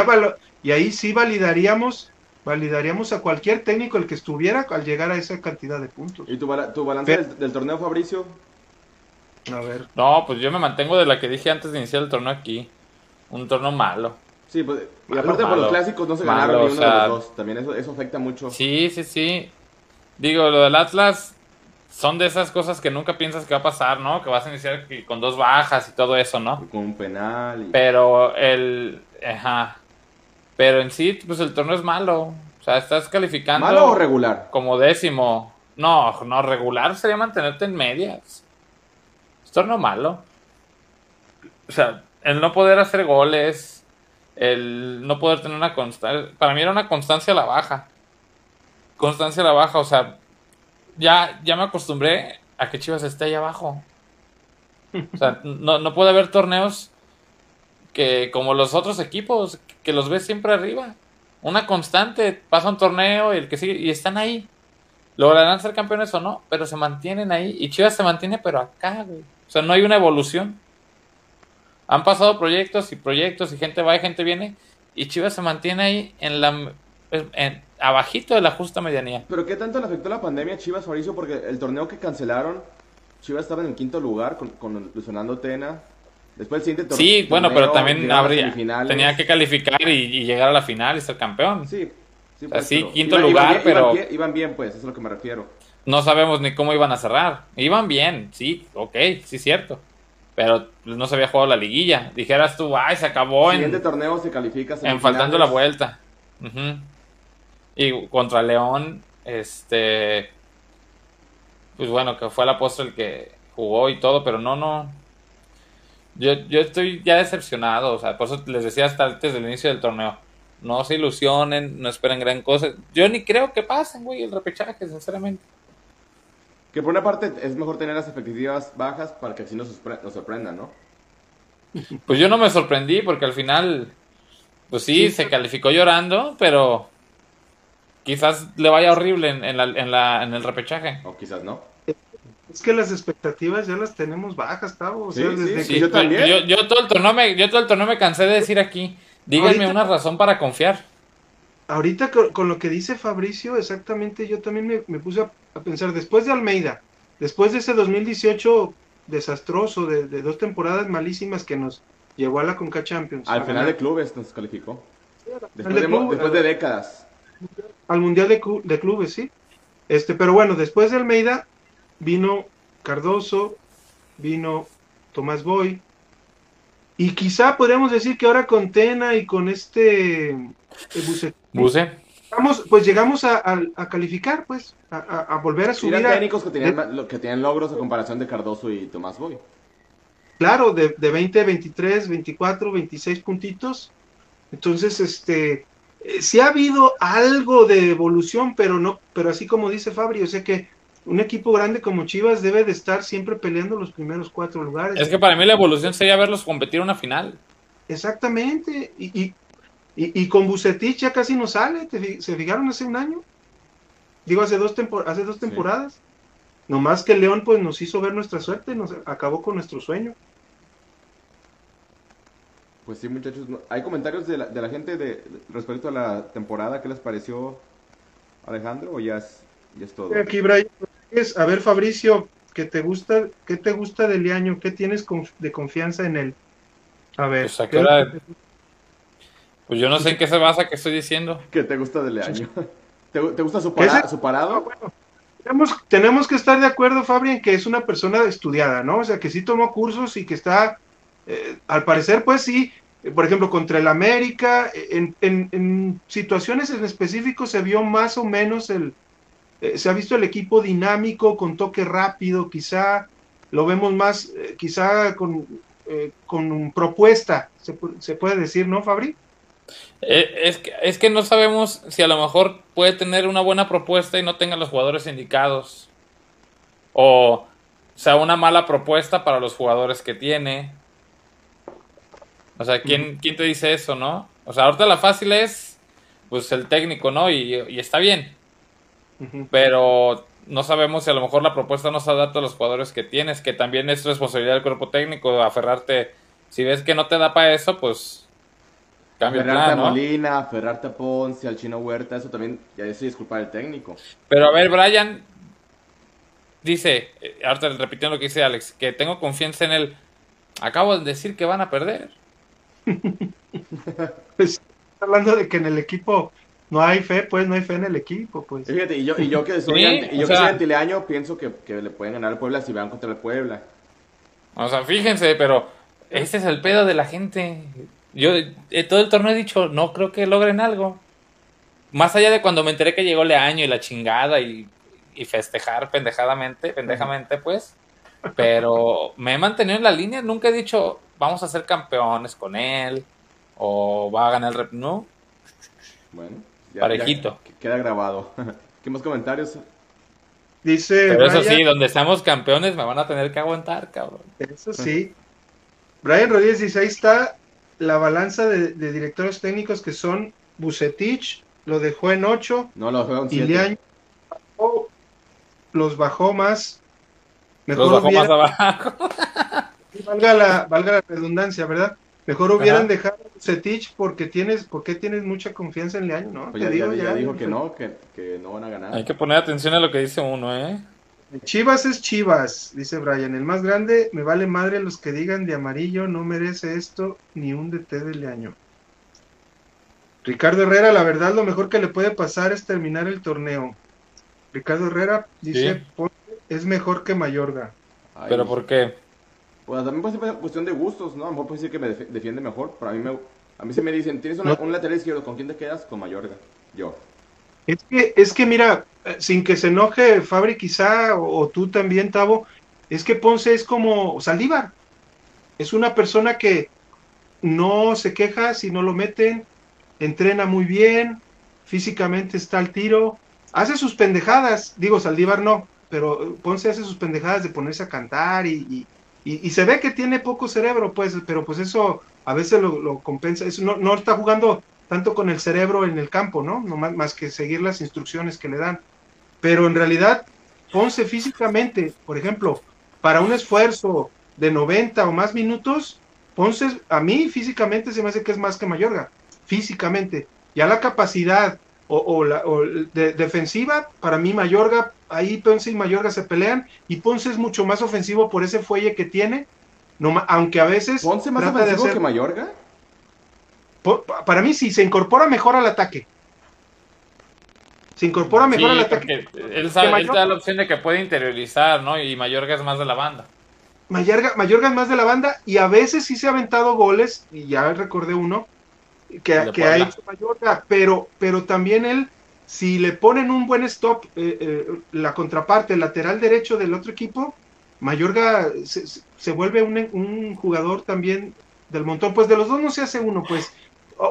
y ahí sí validaríamos validaríamos a cualquier técnico el que estuviera al llegar a esa cantidad de puntos. ¿Y tu, tu balance del, torneo, Fabricio? A ver. No, pues yo me mantengo de la que dije antes de iniciar el torneo aquí. un torneo malo. Sí, pues, y aparte por los clásicos no se ganaron ni uno de los dos. También eso, eso afecta mucho. Sí, sí, sí. Digo, lo del Atlas son de esas cosas que nunca piensas que va a pasar, ¿no? Que vas a iniciar con dos bajas y todo eso, ¿no? con un penal. Pero el... Ajá. Pero en sí, pues el torneo es malo. O sea, estás calificando... ¿Malo o regular? Como décimo. No, no, regular sería mantenerte en medias. Es torneo malo. O sea, el no poder hacer goles, el no poder tener una constancia... Para mí era una constancia a la baja. Constancia a la baja, o sea, ya, ya me acostumbré a que Chivas esté ahí abajo. O sea, no, no puede haber torneos que como los otros equipos, que los ves siempre arriba. Una constante, pasa un torneo y el que sigue, y están ahí. Lograrán ser campeones o no, pero se mantienen ahí. Y Chivas se mantiene, pero acá, güey. O sea, no hay una evolución. Han pasado proyectos y proyectos y gente va y gente viene. Y Chivas se mantiene ahí en la en, abajito de la justa medianía. ¿Pero qué tanto le afectó la pandemia a Chivas, Mauricio? Porque el torneo que cancelaron, Chivas estaba en el quinto lugar con, con Luis Fernando Tena. Después el siguiente torneo. Sí, bueno, pero también habría, tenía que calificar y, llegar a la final y ser campeón. Sí, sí, pues, quinto lugar, pero. Iban bien, pues, eso es a lo que me refiero. No sabemos ni cómo iban a cerrar. Iban bien, sí, ok, sí, cierto. Pero no se había jugado la liguilla. Dijeras tú, ay, se acabó el siguiente torneo se califica. En faltando la vuelta. Y contra León, este. Pues bueno, que fue la postre el que jugó y todo, pero no, no. Yo, yo estoy ya decepcionado, o sea, por eso les decía hasta antes del inicio del torneo. No se ilusionen, no esperen gran cosa. Yo ni creo que pasen, güey, el repechaje, sinceramente. Que por una parte es mejor tener las expectativas bajas para que así nos, nos sorprendan, ¿no? Pues yo no me sorprendí porque al final, pues sí, se calificó llorando, pero quizás le vaya horrible en, en, la, en, la, en el repechaje. O quizás no. Es que las expectativas ya las tenemos bajas, Tavo. sí, sí, yo también. Yo, todo el torneo me, yo todo el torneo me cansé de decir aquí. Díganme una razón para confiar. Ahorita con, lo que dice Fabricio, exactamente, yo también me, puse a, pensar, después de Almeida, después de ese 2018 desastroso, de, dos temporadas malísimas que nos llevó a la Conca Champions. Al final de clubes nos calificó. Después de, después de décadas al Mundial de, de, Clubes, sí. Este, pero bueno, después de Almeida vino Cardoso, vino Tomás Boy, y quizá podríamos decir que ahora con Tena y con este eh, Buse. Vamos, pues llegamos a, calificar, pues, a, volver a subir. Eran técnicos que tenían, que tenían logros a comparación de Cardoso y Tomás Boy. Claro, de, de 20, 23, 24, 26 puntitos. Entonces, este, eh, sí ha habido algo de evolución, pero no, pero así como dice Fabri, o sea que un equipo grande como Chivas debe de estar siempre peleando los primeros cuatro lugares. Es que para mí la evolución sería verlos competir una final. Exactamente, y, y, y, con Bucetich ya casi no sale, ¿se fijaron hace un año? Digo, hace dos, hace dos temporadas. Nomás que León pues nos hizo ver nuestra suerte, nos acabó con nuestro sueño. Pues sí, muchachos. ¿Hay comentarios de la, de la gente de, respecto a la temporada? ¿Qué les pareció, Alejandro? ¿O ya es, ya es todo? Aquí, Brian. A ver, Fabricio, ¿qué te gusta, qué te gusta del año? ¿Qué tienes de confianza en él? A ver. Pues, pues, yo no sé en qué se basa que estoy diciendo. ¿Qué te gusta del año? (laughs) ¿Te, gusta su, su parado? Ah, tenemos, tenemos que estar de acuerdo, Fabri, en que es una persona estudiada, ¿no? O sea, que sí tomó cursos y que está eh, al parecer, pues sí, eh, por ejemplo, contra el América, en, en, situaciones en específico se vio más o menos el, eh, se ha visto el equipo dinámico, con toque rápido, quizá lo vemos más, quizá con, con propuesta, se, se, puede decir, ¿no, Fabri? Es que, es que no sabemos si a lo mejor puede tener una buena propuesta y no tenga los jugadores indicados. O sea, una mala propuesta para los jugadores que tiene o sea, ¿quién, ¿quién te dice eso, no? O sea, ahorita la fácil es, pues, el técnico, ¿no? Y, está bien. Pero no sabemos si a lo mejor la propuesta no se adapta a los jugadores que tienes, que también es responsabilidad del cuerpo técnico aferrarte. Si ves que no te da para eso, pues cambia Aferrarte a Molina, aferrarte a Ponce, al Chino Huerta, eso también ya es disculpar al técnico. Pero a ver, Brian dice, eh, ahorita repitiendo lo que dice Alex, que tengo confianza en él. Acabo de decir que van a perder. (laughs) pues hablando de que en el equipo no hay fe, pues no hay fe en el equipo, pues. Fíjate, y yo, y yo que soy, y yo que soy antileaño, pienso que, que, le pueden ganar al Puebla si van contra el Puebla. O sea, fíjense, pero este es el pedo de la gente. Yo eh, todo el torneo he dicho, no creo que logren algo. Más allá de cuando me enteré que llegó Leaño y la chingada y, y festejar pendejadamente, pendejamente, pues. Pero me he mantenido en la línea, nunca he dicho, vamos a ser campeones con él, o va a ganar el rep. No. Bueno. Parejito. queda grabado. (laughs) ¿Qué más comentarios? Dice. Pero eso sí, donde estamos campeones me van a tener que aguantar, cabrón. Eso sí. Brian Rodríguez dice: ahí está la balanza de, directores técnicos que son Bucetich, lo dejó en 8. No, lo dejó en 7. los bajó más. Mejor los bajó más abajo. (laughs) valga, la, valga la redundancia, ¿verdad? Mejor hubieran dejado Setich porque tienes, porque tienes mucha confianza en Leaño, ¿no? Pues ya, digo, ya, dijo que no, que, que, no van a ganar. Hay que poner atención a lo que dice uno, ¿eh? Chivas es Chivas, dice Brian. El más grande, me vale madre los que digan de amarillo, no merece esto ni un DT de Leaño. Ricardo Herrera, la verdad, lo mejor que le puede pasar es terminar el torneo. Ricardo Herrera dice, es mejor que Mayorga. ¿Pero por qué? Pues también puede ser cuestión de gustos, ¿no? A lo mejor puede decir que me defiende mejor, pero a mí, me, a mí se me dicen, tienes un lateral izquierdo, ¿con quién te quedas? Con Mayorga, yo. Es que, es que mira, eh, sin que se enoje Fabri quizá, o, tú también, Tavo, es que Ponce es como Saldívar. Es una persona que no se queja si no lo meten, entrena muy bien, físicamente está al tiro, hace sus pendejadas, digo Saldívar no, pero Ponce hace sus pendejadas de ponerse a cantar y, y, se ve que tiene poco cerebro, pues, pero pues eso a veces lo, compensa. Eso no, no, está jugando tanto con el cerebro en el campo, ¿no? no más, más, que seguir las instrucciones que le dan. Pero en realidad, Ponce físicamente, por ejemplo, para un esfuerzo de 90 o más minutos, Ponce a mí físicamente se me hace que es más que Mayorga, físicamente. Ya la capacidad o, la de, defensiva, para mí Mayorga, ahí Ponce y Mayorga se pelean y Ponce es mucho más ofensivo por ese fuelle que tiene, no, aunque a veces... ¿Ponce más ofensivo que Mayorga? para mí sí, se incorpora mejor al ataque. Se incorpora mejor al ataque. Él, sabe, él da la opción de que puede interiorizar, ¿no? Y Mayorga es más de la banda. Mayorga, Mayorga es más de la banda y a veces sí se ha aventado goles, y ya recordé uno, que, ha hecho Mallorca, pero, pero también él, si le ponen un buen stop, eh, eh, la contraparte, el lateral derecho del otro equipo, Mayorga se, vuelve un, jugador también del montón. Pues de los dos no se hace uno, pues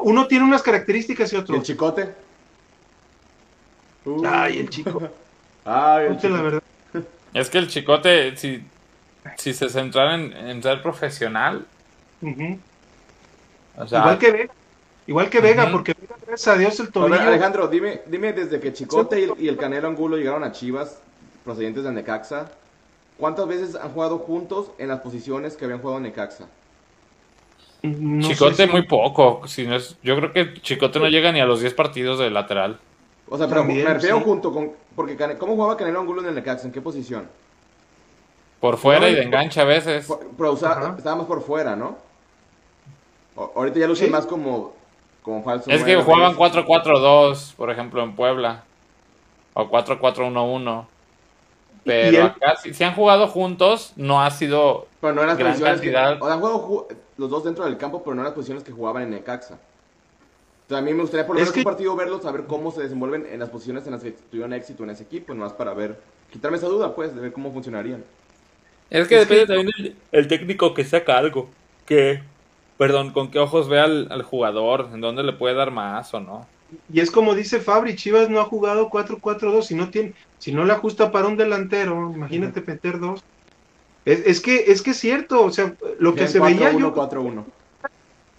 uno tiene unas características y otro. ¿El chicote? Ay, el chico. (laughs) Ay, el La verdad. (laughs) Es que el chicote, si, si se centrara en, ser profesional, Igual que ve Igual que Vega, porque Vega, gracias a Dios, el tobillo. Alejandro, dime, dime desde que Chicote y, el Canelo Angulo llegaron a Chivas, procedentes de Necaxa, ¿cuántas veces han jugado juntos en las posiciones que habían jugado en Necaxa? Chicote muy poco. Si no es, yo creo que Chicote no llega ni a los 10 partidos de lateral. O sea, pero me refiero junto con. Porque ¿Cómo jugaba Canelo Angulo en el Necaxa? ¿En qué posición? Por fuera y de enganche a veces. Pero estábamos por fuera, ¿no? ahorita ya lo sé más como es que jugaban 4-4-2, por ejemplo, en Puebla. O 4-4-1-1. Pero acá, si, han jugado juntos, no ha sido. Pero no en las posiciones. Que, han jugado los dos dentro del campo, pero no en las posiciones que jugaban en Necaxa. Entonces, a mí me gustaría por lo menos un partido verlos, saber cómo se desenvuelven en las posiciones en las que tuvieron éxito en ese equipo, más para ver, quitarme esa duda, pues, de ver cómo funcionarían. Es que depende también del el técnico que saca algo. Que perdón, con qué ojos ve al, jugador, en dónde le puede dar más o no. Y es como dice Fabri, Chivas no ha jugado 4-4-2, si no tiene, si no le ajusta para un delantero, imagínate meter dos. Es, que es que es cierto, o sea, lo que se veía yo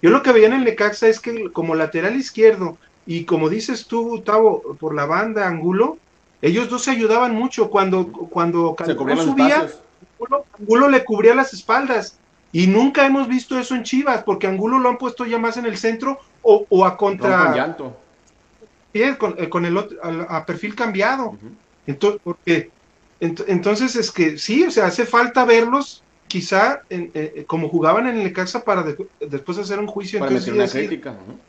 Yo lo que veía en el Necaxa es que como lateral izquierdo y como dices tú, Tavo, por la banda Angulo, ellos dos se ayudaban mucho cuando cuando subía, Angulo le cubría las espaldas y nunca hemos visto eso en Chivas, porque Angulo lo han puesto ya más en el centro o, a contra. con llanto. con, eh, con, el otro, a, perfil cambiado. entonces, porque, entonces es que sí, o sea, hace falta verlos quizá eh, eh, como jugaban en el Necaxa para después hacer un juicio. Para meter una crítica, ¿no?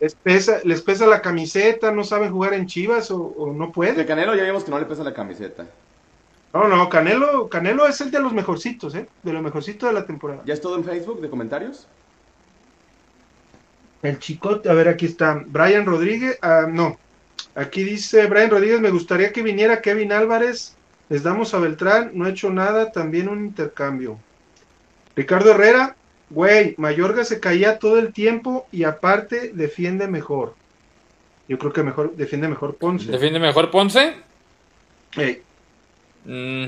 Les pesa, les pesa la camiseta, no saben jugar en Chivas o, no pueden. De Canelo ya vimos que no le pesa la camiseta. No, no, Canelo, Canelo es el de los mejorcitos, ¿eh? De los mejorcitos de la temporada. ¿Ya es todo en Facebook de comentarios? El chicote, a ver, aquí está. Brian Rodríguez, ah, no. Aquí dice Brian Rodríguez, me gustaría que viniera Kevin Álvarez. Les damos a Beltrán, no ha hecho nada, también un intercambio. Ricardo Herrera, güey, Mayorga se caía todo el tiempo y aparte defiende mejor. Yo creo que mejor defiende mejor Ponce. ¿Defiende mejor Ponce? Hey. Mm.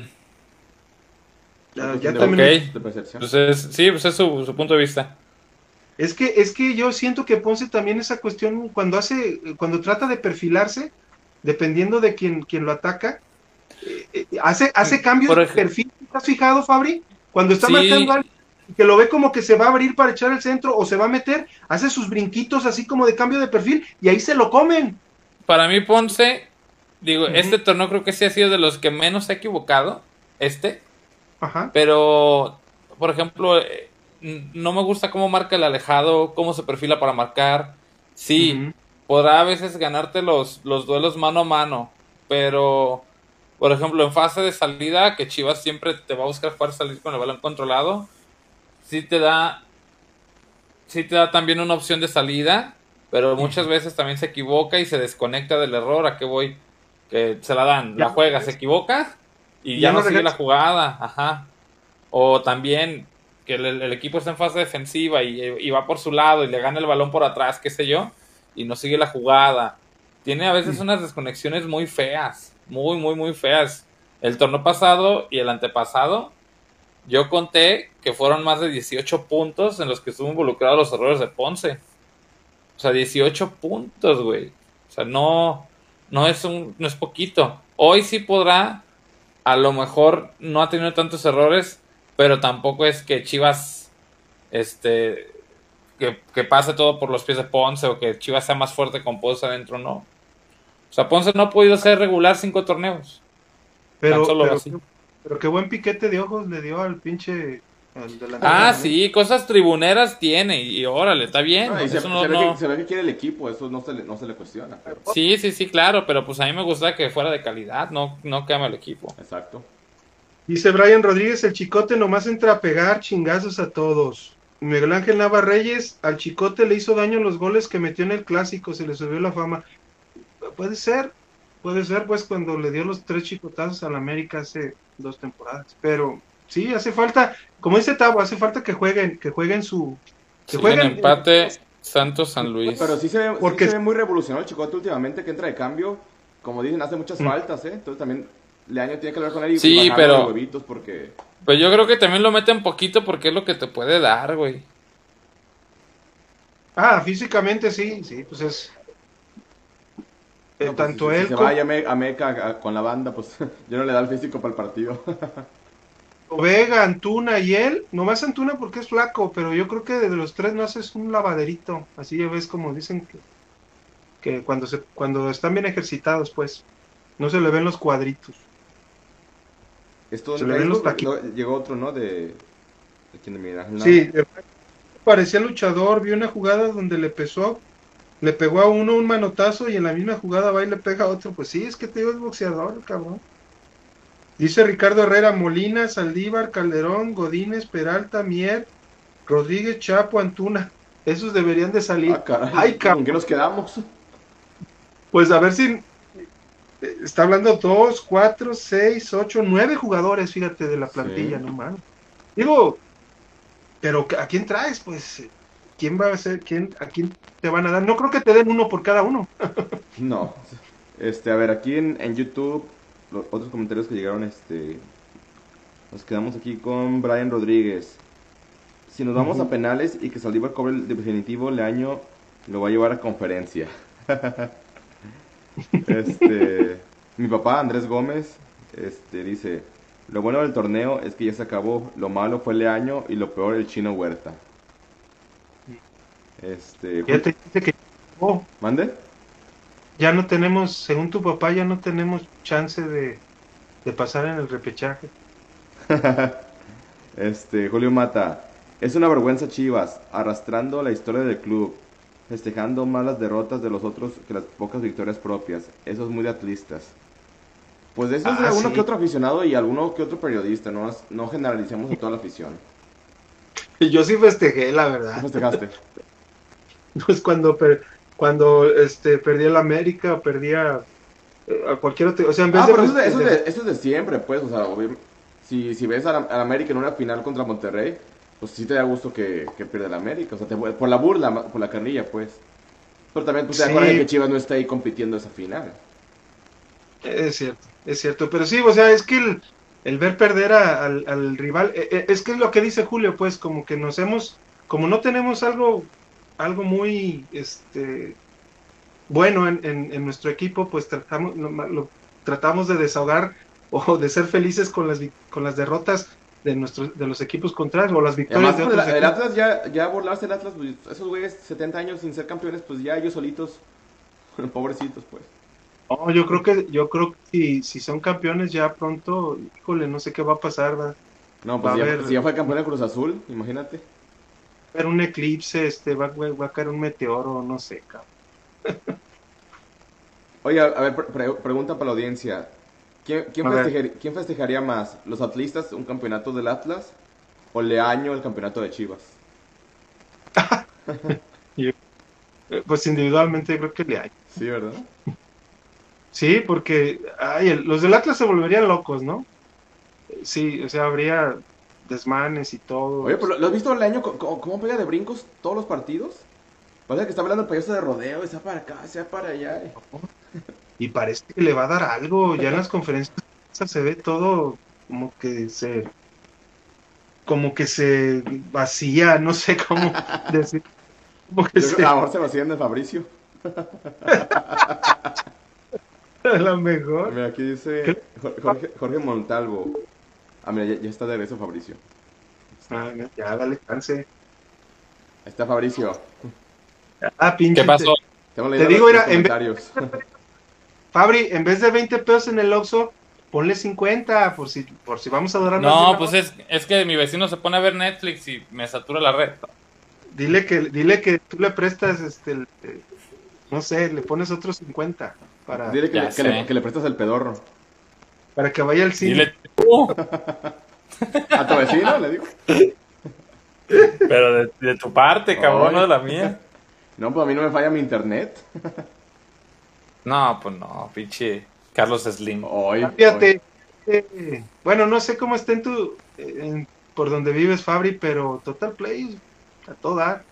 Ya, también. Pues sí, pues es su punto de vista. Es que, es que yo siento que Ponce también esa cuestión, cuando hace, cuando trata de perfilarse, dependiendo de quien, quien lo ataca, eh, eh, hace, hace cambios de perfil. ¿Has fijado, Fabri? Cuando está marcando algo, que lo ve como que se va a abrir para echar el centro o se va a meter, hace sus brinquitos así como de cambio de perfil y ahí se lo comen. Para mí, Ponce, digo, este torneo creo que sí ha sido de los que menos se ha equivocado, este. Ajá. Pero, por ejemplo, eh, no me gusta cómo marca el alejado, cómo se perfila para marcar. Sí, podrá a veces ganarte los, los duelos mano a mano, pero por ejemplo en fase de salida, que Chivas siempre te va a buscar jugar salir con el balón controlado, sí te da, sí te da también una opción de salida, pero muchas veces también se equivoca y se desconecta del error. ¿A qué voy? Que se la dan, la juega, se equivoca y ya, no sigue la jugada, ajá. O también que el, equipo está en fase defensiva y, va por su lado y le gana el balón por atrás, qué sé yo, y no sigue la jugada. Tiene a veces mm. unas desconexiones muy feas, muy, muy, muy feas. El torneo pasado y el antepasado, yo conté que fueron más de 18 puntos en los que estuvo involucrado los errores de Ponce. O sea, 18 puntos, güey. O sea, no, no es un, no es poquito. Hoy sí podrá, a lo mejor no ha tenido tantos errores, pero tampoco es que Chivas, este, que, pase todo por los pies de Ponce o que Chivas sea más fuerte con Ponce adentro, no. O sea, Ponce no ha podido ser regular cinco torneos. Pero, pero, qué buen piquete de ojos le dio al pinche ah, sí, cosas tribuneras tiene y, órale, está bien. se, ve que, quiere el equipo, eso no se le, no se le cuestiona. Sí, sí, sí, claro, pero pues a mí me gusta que fuera de calidad, no, no que el equipo. Exacto. Dice Brian Rodríguez, el chicote nomás entra a pegar chingazos a todos. Miguel Ángel Nava Reyes, al chicote le hizo daño los goles que metió en el clásico, se le subió la fama. Puede ser, puede ser, pues cuando le dio los tres chicotazos al América hace dos temporadas. Pero sí, hace falta, como dice Tavo, hace falta que jueguen, que jueguen su. Que jueguen, empate Santos San Luis. Pero sí se ve, Porque... se ve muy revolucionario el chicote últimamente que entra de cambio. Como dicen, hace muchas mm. faltas, ¿eh? Entonces también Leaño tiene que hablar con él y sí, pero, huevitos porque... Pues yo creo que también lo meten poquito porque es lo que te puede dar, güey. Ah, físicamente sí, sí, pues es... Eh, pues, tanto él se vaya a Meca con la banda, pues (laughs) yo no le da el físico para el partido. (laughs) Vega, Antuna y él, nomás Antuna porque es flaco, pero yo creo que de los tres no haces un lavaderito, así ya ves como dicen que, que cuando se cuando están bien ejercitados, pues no se le ven los cuadritos. Esto se le ven los Llegó otro, ¿no? De, de quien Sí, parecía luchador. Vi una jugada donde le pesó, le pegó a uno un manotazo y en la misma jugada va y le pega a otro. Pues sí, es que te digo, es boxeador, cabrón. Dice Ricardo Herrera, Molina, Saldívar, Calderón, Godínez, Peralta, Mier, Rodríguez, Chapo, Antuna. Esos deberían de salir. Ah, Ay, cabrón. ¿En qué nos quedamos? Pues a ver si está hablando dos, cuatro, seis, ocho, nueve jugadores, fíjate, de la plantilla, no mal. Digo, pero ¿a quién traes? Pues, ¿quién va a ser? ¿Quién, ¿A quién te van a dar? No creo que te den uno por cada uno. (laughs) no. Este, a ver, aquí en, en YouTube, los otros comentarios que llegaron, este, nos quedamos aquí con Brian Rodríguez. Si nos vamos a penales y que Saldívar cobre el definitivo, el año lo va a llevar a conferencia. (laughs) Este, mi papá, Andrés Gómez, este, dice, lo bueno del torneo es que ya se acabó, lo malo fue el año y lo peor el chino Huerta. Este, ya te dice que... ¿Mande? Ya no tenemos, según tu papá, ya no tenemos chance de, de pasar en el repechaje. (laughs) Este, Julio Mata. Es una vergüenza Chivas, arrastrando la historia del club, festejando más las derrotas de los otros que las pocas victorias propias. Eso es muy de atlistas. Pues eso es de Ah, alguno sí. que otro aficionado y alguno que otro periodista, no, no generalicemos a toda la afición. (laughs) Yo sí festejé, la ¿Qué verdad. festejaste? (laughs) Pues cuando, per- cuando este, perdí el América, perdía a cualquier otro. O sea, en vez Ah, de. pero eso es de, eso, es de- de, eso es de siempre, pues, o sea, si, si ves al América en una final contra Monterrey, pues sí te da gusto que, que pierda el América, o sea, te- por la burla, por la carrilla, pues. Pero también tú te Sí. acuerdas de que Chivas no está ahí compitiendo esa final. Es cierto, es cierto. Pero sí, o sea, es que el, el ver perder a- al, al rival, eh, eh, es que es lo que dice Julio, pues, como que nos hemos, como no tenemos algo, algo muy, este, bueno en, en- en nuestro equipo, pues tratamos, lo, lo- tratamos de desahogar (laughs) o de ser felices con las, con las derrotas de nuestros, de los equipos contrarios o las victorias además, de pues, otros el. Atlas ya, ya burlarse el Atlas, pues, esos güeyes 70 años sin ser campeones, pues ya ellos solitos, (laughs) pobrecitos, pues. No, yo creo que, yo creo que si, si son campeones ya pronto, híjole, no sé qué va a pasar, va. No, Va pues a ya, haber- si ya fue campeón de Cruz Azul, imagínate. Va a haber un eclipse, este, va, va- va a caer un meteoro, no sé, cabrón. (laughs) Oye, a ver, pre- pre- pregunta para la audiencia. ¿Quién, quién, festejar- festejaría más? ¿Los atlistas un campeonato del Atlas o Leaño el campeonato de Chivas? (laughs) Eh, Pues individualmente creo que le hay. Sí, ¿verdad? Sí, porque ay, los del Atlas se volverían locos, ¿no? Sí, o sea, habría desmanes y todo. Oye, pero ¿lo has visto co- co- cómo pega de brincos todos los partidos? Parece que está hablando el payaso de rodeo, sea para acá, sea para allá. eh. Y parece que le va a dar algo. Ya en las (laughs) conferencias se ve todo como que se. como que se vacía, no sé cómo (laughs) decir. Como que se. creo que a lo mejor se vacían de Fabricio. (laughs) A lo mejor. Mira, aquí dice Jorge Montalvo. Ah, mira, ya, ya está de regreso Fabricio. Ah, ya, dale chance. Ahí está Fabricio. Ah, pinche. ¿Qué pasó? Te leyendo digo, era, los en vez- comentarios. (laughs) Fabri, en vez de 20 pesos en el Oxxo, ponle 50 por si, por si vamos a durar No, pues es, es que mi vecino se pone a ver Netflix y me satura la red. Dile que, dile que tú le prestas, este, el- eh, no sé, le pones otros 50 para, Dile que, le, que le prestas el pedorro. Para que vaya al cine. Dile tú, (laughs) ¿A tu vecino? Le digo. pero de, de tu parte, cabrón, no de la mía. No, pues a mí no me falla mi internet. No, pues no, pinche Carlos Slim. Hoy. Fíjate, eh, bueno, no sé cómo está en tu, en- por donde vives, Fabri, pero Total Play, a toda,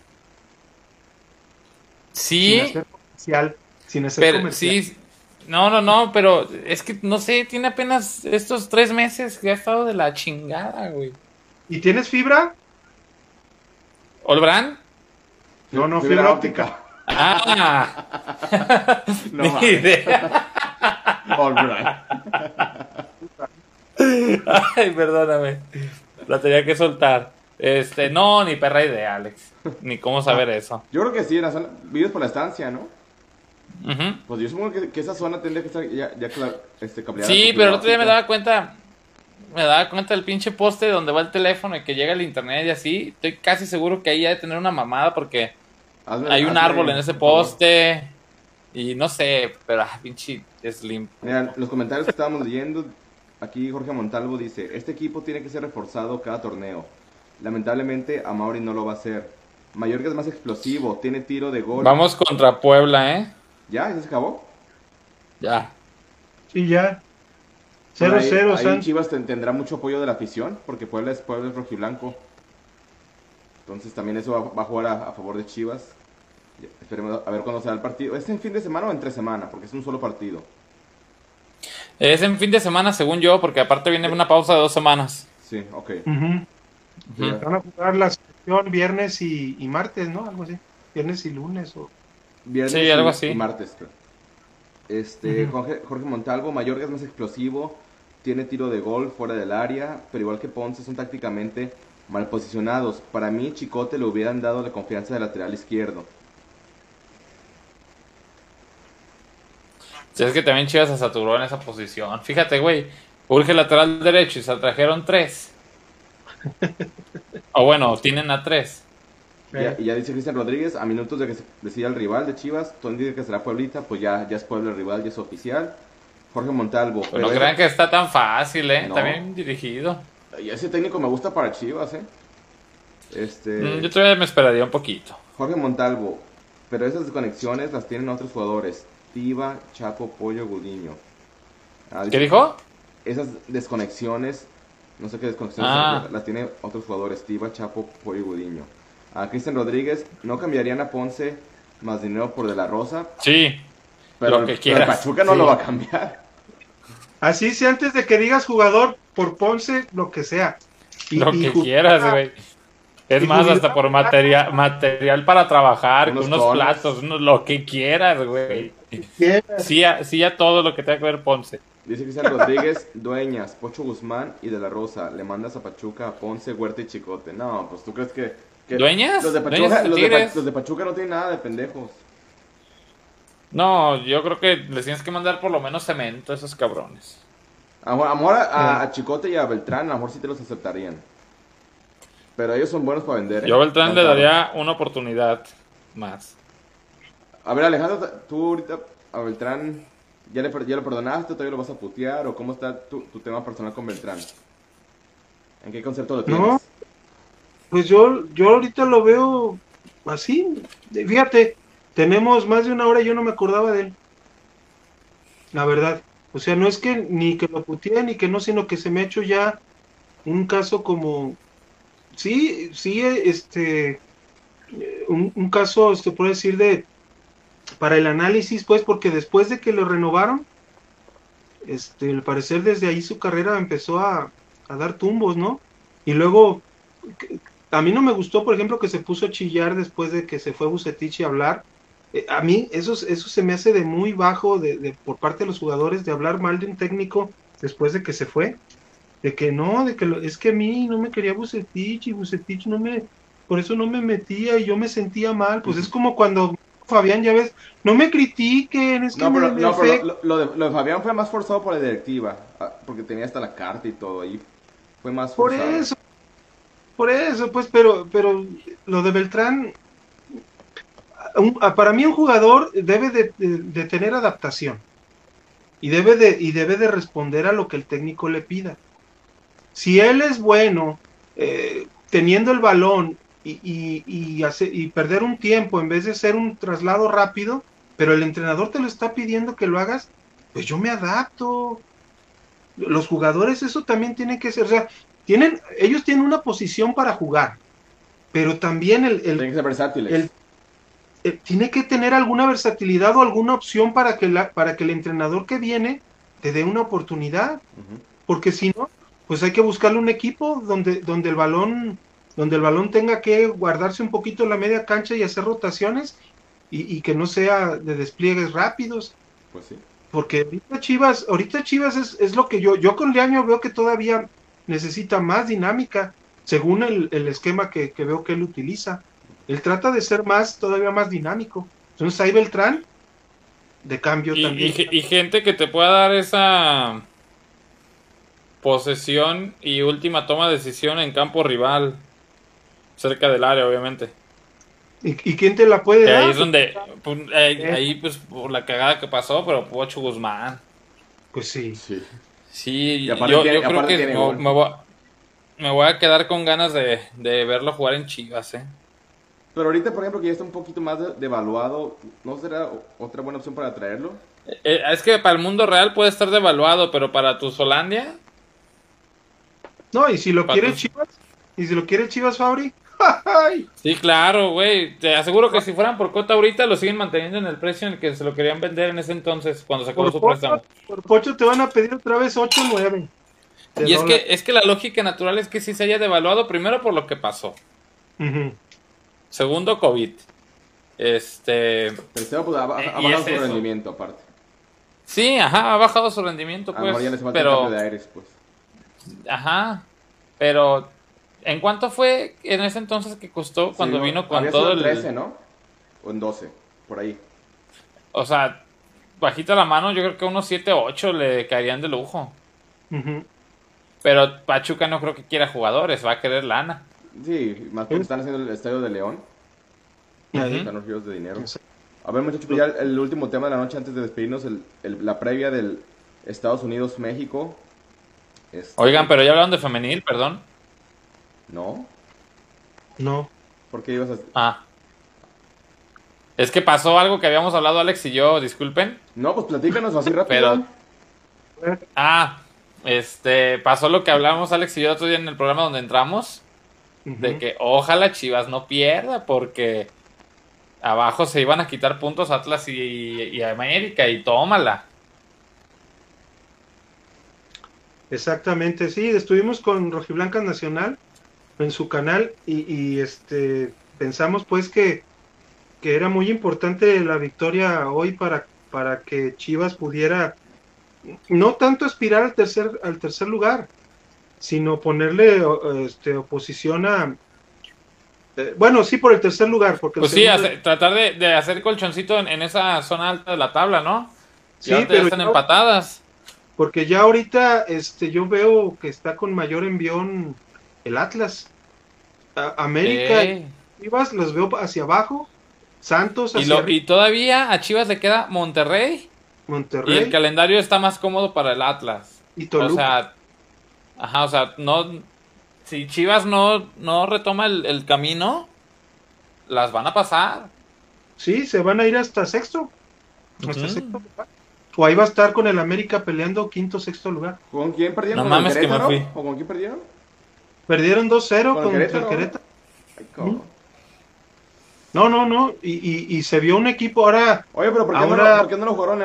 Sí, sin hacer comercial, sin hacer pero comercial. sí. No, no, no, pero es que no sé, tiene apenas estos tres meses que ha estado de la chingada, güey. ¿Y tienes fibra? ¿Olbran? No, no, fibra óptica. Ah, (laughs) No, ni idea. Right. Ay, perdóname. La tenía que soltar. Este, no, ni perra idea, Alex. Ni cómo saber eso. Yo creo que sí, en la zona, vives por la estancia, ¿no? Ujú. Pues yo supongo que, que esa zona tendría que estar ya, ya este, cableada. Sí, pero el otro día me daba cuenta, me daba cuenta del pinche poste donde va el teléfono y que llega el internet y así. Estoy casi seguro que ahí ha de tener una mamada porque Hazme- hay un hazme, árbol en ese poste y no sé, pero ah, pinche Slim. Mira, los comentarios que estábamos leyendo, aquí Jorge Montalvo dice, este equipo tiene que ser reforzado cada torneo. Lamentablemente a Mauri no lo va a hacer. Mayorga es más explosivo, tiene tiro de gol. Vamos contra Puebla, ¿eh? ¿Ya? ¿Ya se acabó? Ya. Sí, ya. Bueno, ahí- 0-0, ahí San. Chivas ten- tendrá mucho apoyo de la afición, porque Puebla es, Puebla es rojiblanco. Entonces también eso va, va a jugar a, a favor de Chivas. Esperemos a ver cuándo será el partido. ¿Es en fin de semana o entre semana? Porque es un solo partido. Es en fin de semana, según yo, porque aparte viene una pausa de dos semanas. Sí, ok. Ujú. Ya. Van a jugar la selección viernes y, y martes, ¿no? Algo así. Viernes y lunes. O... Viernes Sí, algo y- así. y martes. creo. Este. Jorge, Jorge Montalvo, Mayorga es más explosivo, tiene tiro de gol fuera del área, pero igual que Ponce son tácticamente mal posicionados. Para mí, Chicote le hubieran dado la confianza de lateral izquierdo. Si es que también Chivas se saturó en esa posición. Fíjate, güey. Urge lateral derecho y se trajeron tres. (laughs) o bueno, tienen a tres. Y ya, dice Cristian Rodríguez, a minutos de que se decida el rival de Chivas, Tony dice que será Pueblita, pues ya, ya es Pueblo el rival, ya es oficial. Jorge Montalvo. Pues no crean que está tan fácil, ¿eh? Está bien dirigido. Y ese técnico me gusta para Chivas, ¿eh? Este... Mm, yo todavía me esperaría un poquito. Jorge Montalvo, pero esas desconexiones las tienen otros jugadores. Tiva, Chapo, Pollo, Gudiño. Ah, ¿Qué dijo? Esas desconexiones, no sé qué desconexiones, ah. las tienen otros jugadores. Tiva, Chapo, Pollo y Gudiño. A Cristian Rodríguez, ¿no cambiarían a Ponce más dinero por De La Rosa? Sí, pero, lo que quieras. Pachuca no lo va a cambiar. Así si antes de que digas jugador por Ponce, lo que sea. lo que quieras, güey. Es más, hasta por material, material para trabajar, unos, unos platos, lo que quieras, güey. Sí a, sí a todo lo que tenga que ver Ponce. Dice Cristian Rodríguez, (laughs) Dueñas, Pocho Guzmán y De La Rosa. Le mandas a Pachuca, a Ponce, Huerta y Chicote. No, pues tú crees que. ¿Dueñas? Los de, Pachuca, los, de Pachuca no tienen nada de pendejos. No, yo creo que les tienes que mandar por lo menos cemento a esos cabrones. Amor, a, a, Chicote y a Beltrán, a lo mejor sí te los aceptarían. Pero ellos son buenos para vender. ¿eh? Yo a Beltrán le daría una oportunidad más. A ver, Alejandro, tú ahorita a Beltrán, ¿ya le, ya lo perdonaste? ¿Todavía lo vas a putear? ¿O cómo está tu, tema personal con Beltrán? ¿En qué concepto lo tienes? No, pues yo, yo ahorita lo veo así. Fíjate, tenemos más de una hora y yo no me acordaba de él. La verdad. O sea, no es que ni que lo puteé ni que no, sino que se me ha hecho ya un caso como. Sí, sí, este. Un, un caso, se puede decir, de. Para el análisis, pues, porque después de que lo renovaron, este, al parecer desde ahí su carrera empezó a, a dar tumbos, ¿no? Y luego, a mí no me gustó, por ejemplo, que se puso a chillar después de que se fue Bucetich a hablar eh, a mí eso, eso se me hace de muy bajo de, por parte de los jugadores de hablar mal de un técnico después de que se fue. De que no, de que es que a mí no me quería Bucetich y Bucetich no me, por eso no me metía y yo me sentía mal. Pues es como cuando Fabián, ya ves, no me critiquen, es que no, pero, no, pero lo, de, lo, de, Fabián fue más forzado por la directiva, ah, porque tenía hasta la carta y todo ahí. Fue más forzado. Por eso, por eso, pues, pero, pero lo de Beltrán, para mí un jugador debe de, tener adaptación y debe de, y debe de responder a lo que el técnico le pida. Si él es bueno eh, teniendo el balón y, y, y, perder un tiempo en vez de ser un traslado rápido, pero el entrenador te lo está pidiendo que lo hagas, pues yo me adapto. Los jugadores eso también tiene que ser, o sea, tienen, ellos tienen una posición para jugar, pero también el, el, el, tiene que tener alguna versatilidad o alguna opción para que, la, para que el entrenador que viene te dé una oportunidad. Porque si no, pues hay que buscarle un equipo donde, donde el balón donde el balón tenga que guardarse un poquito en la media cancha y hacer rotaciones y, que no sea de despliegues rápidos. Pues sí. Porque ahorita Chivas, ahorita Chivas es, es lo que yo, yo con Leaño veo que todavía necesita más dinámica, según el, el esquema que, que, veo que él utiliza. Él trata de ser más, todavía más dinámico. Entonces ahí Beltrán, de cambio también. Y, gente que te pueda dar esa posesión y última toma de decisión en campo rival, cerca del área, obviamente. ¿Y, quién te la puede dar? Ahí es donde, pues, eh. ahí, pues por la cagada que pasó, pero Pocho Guzmán. Pues sí. Sí, sí yo, creo que me, voy, a quedar con ganas de, de verlo jugar en Chivas, eh. Pero ahorita, por ejemplo, que ya está un poquito más devaluado, ¿no será otra buena opción para traerlo? Eh, es que para el mundo real puede estar devaluado, pero para tu Solandia. No, y si lo quiere Chivas, y si lo quiere Chivas Fabri. Sí, claro, güey. Te aseguro que si fueran por cota ahorita lo siguen manteniendo en el precio en el que se lo querían vender en ese entonces, cuando sacó su préstamo. Por Pocho te van a pedir otra vez 8 o 9. Y es que, es que la lógica natural es que sí se haya devaluado primero por lo que pasó. Segundo, COVID. Este. Tercero, pues, ha, bajado su rendimiento, aparte. Sí, ajá, ha bajado su rendimiento, pues. pero. De aires, pues. Ajá. Pero. ¿En cuánto fue en ese entonces que costó cuando vino con todo el. 13, ¿no? O en 12, por ahí. O sea, bajita la mano, yo creo que unos 7 o 8 le caerían de lujo. Pero Pachuca no creo que quiera jugadores, va a querer lana. Sí, más porque están haciendo el estadio de León. Están los ríos de dinero. A ver, muchachos, ya el último tema de la noche antes de despedirnos, el, la previa del Estados Unidos-México. Este, Oigan, pero ya hablaron de femenil, perdón. ¿No? No. ¿Por qué ibas a...? Ah. Es que pasó algo que habíamos hablado Alex y yo, disculpen. No, pues platícanos así rápido. Pero... Ah, este, pasó lo que hablamos Alex y yo otro día en el programa donde entramos. De que ojalá Chivas no pierda porque abajo se iban a quitar puntos Atlas y, América y tómala. Exactamente, sí, estuvimos con Rojiblanca Nacional en su canal y, este pensamos pues que, que, era muy importante la victoria hoy para, para que Chivas pudiera no tanto aspirar al tercer, al tercer lugar, sino ponerle este, oposición a, eh, bueno, sí, por el tercer lugar. Porque pues sí, tratar de, hacer colchoncito en, esa zona alta de la tabla, ¿no? Sí, pero están empatadas. Porque ya ahorita este, yo veo que está con mayor envión el Atlas. América y Chivas los veo hacia abajo. Santos hacia y, y todavía a Chivas le queda Monterrey. Monterrey. Y el calendario está más cómodo para el Atlas. Y Toluca. O sea, ajá, o sea, no, si Chivas no, no retoma el, camino, las van a pasar. Sí, se van a ir hasta sexto. Hasta sexto O ahí va a estar con el América peleando quinto, sexto lugar. ¿Con quién perdieron? No mames que me fui. ¿O con quién perdieron? Perdieron 2-0 con, el Querétaro. no, no, no. Y, y, se vio un equipo ahora. Oye, pero ¿por qué, ahora... no, ¿por qué no lo jugaron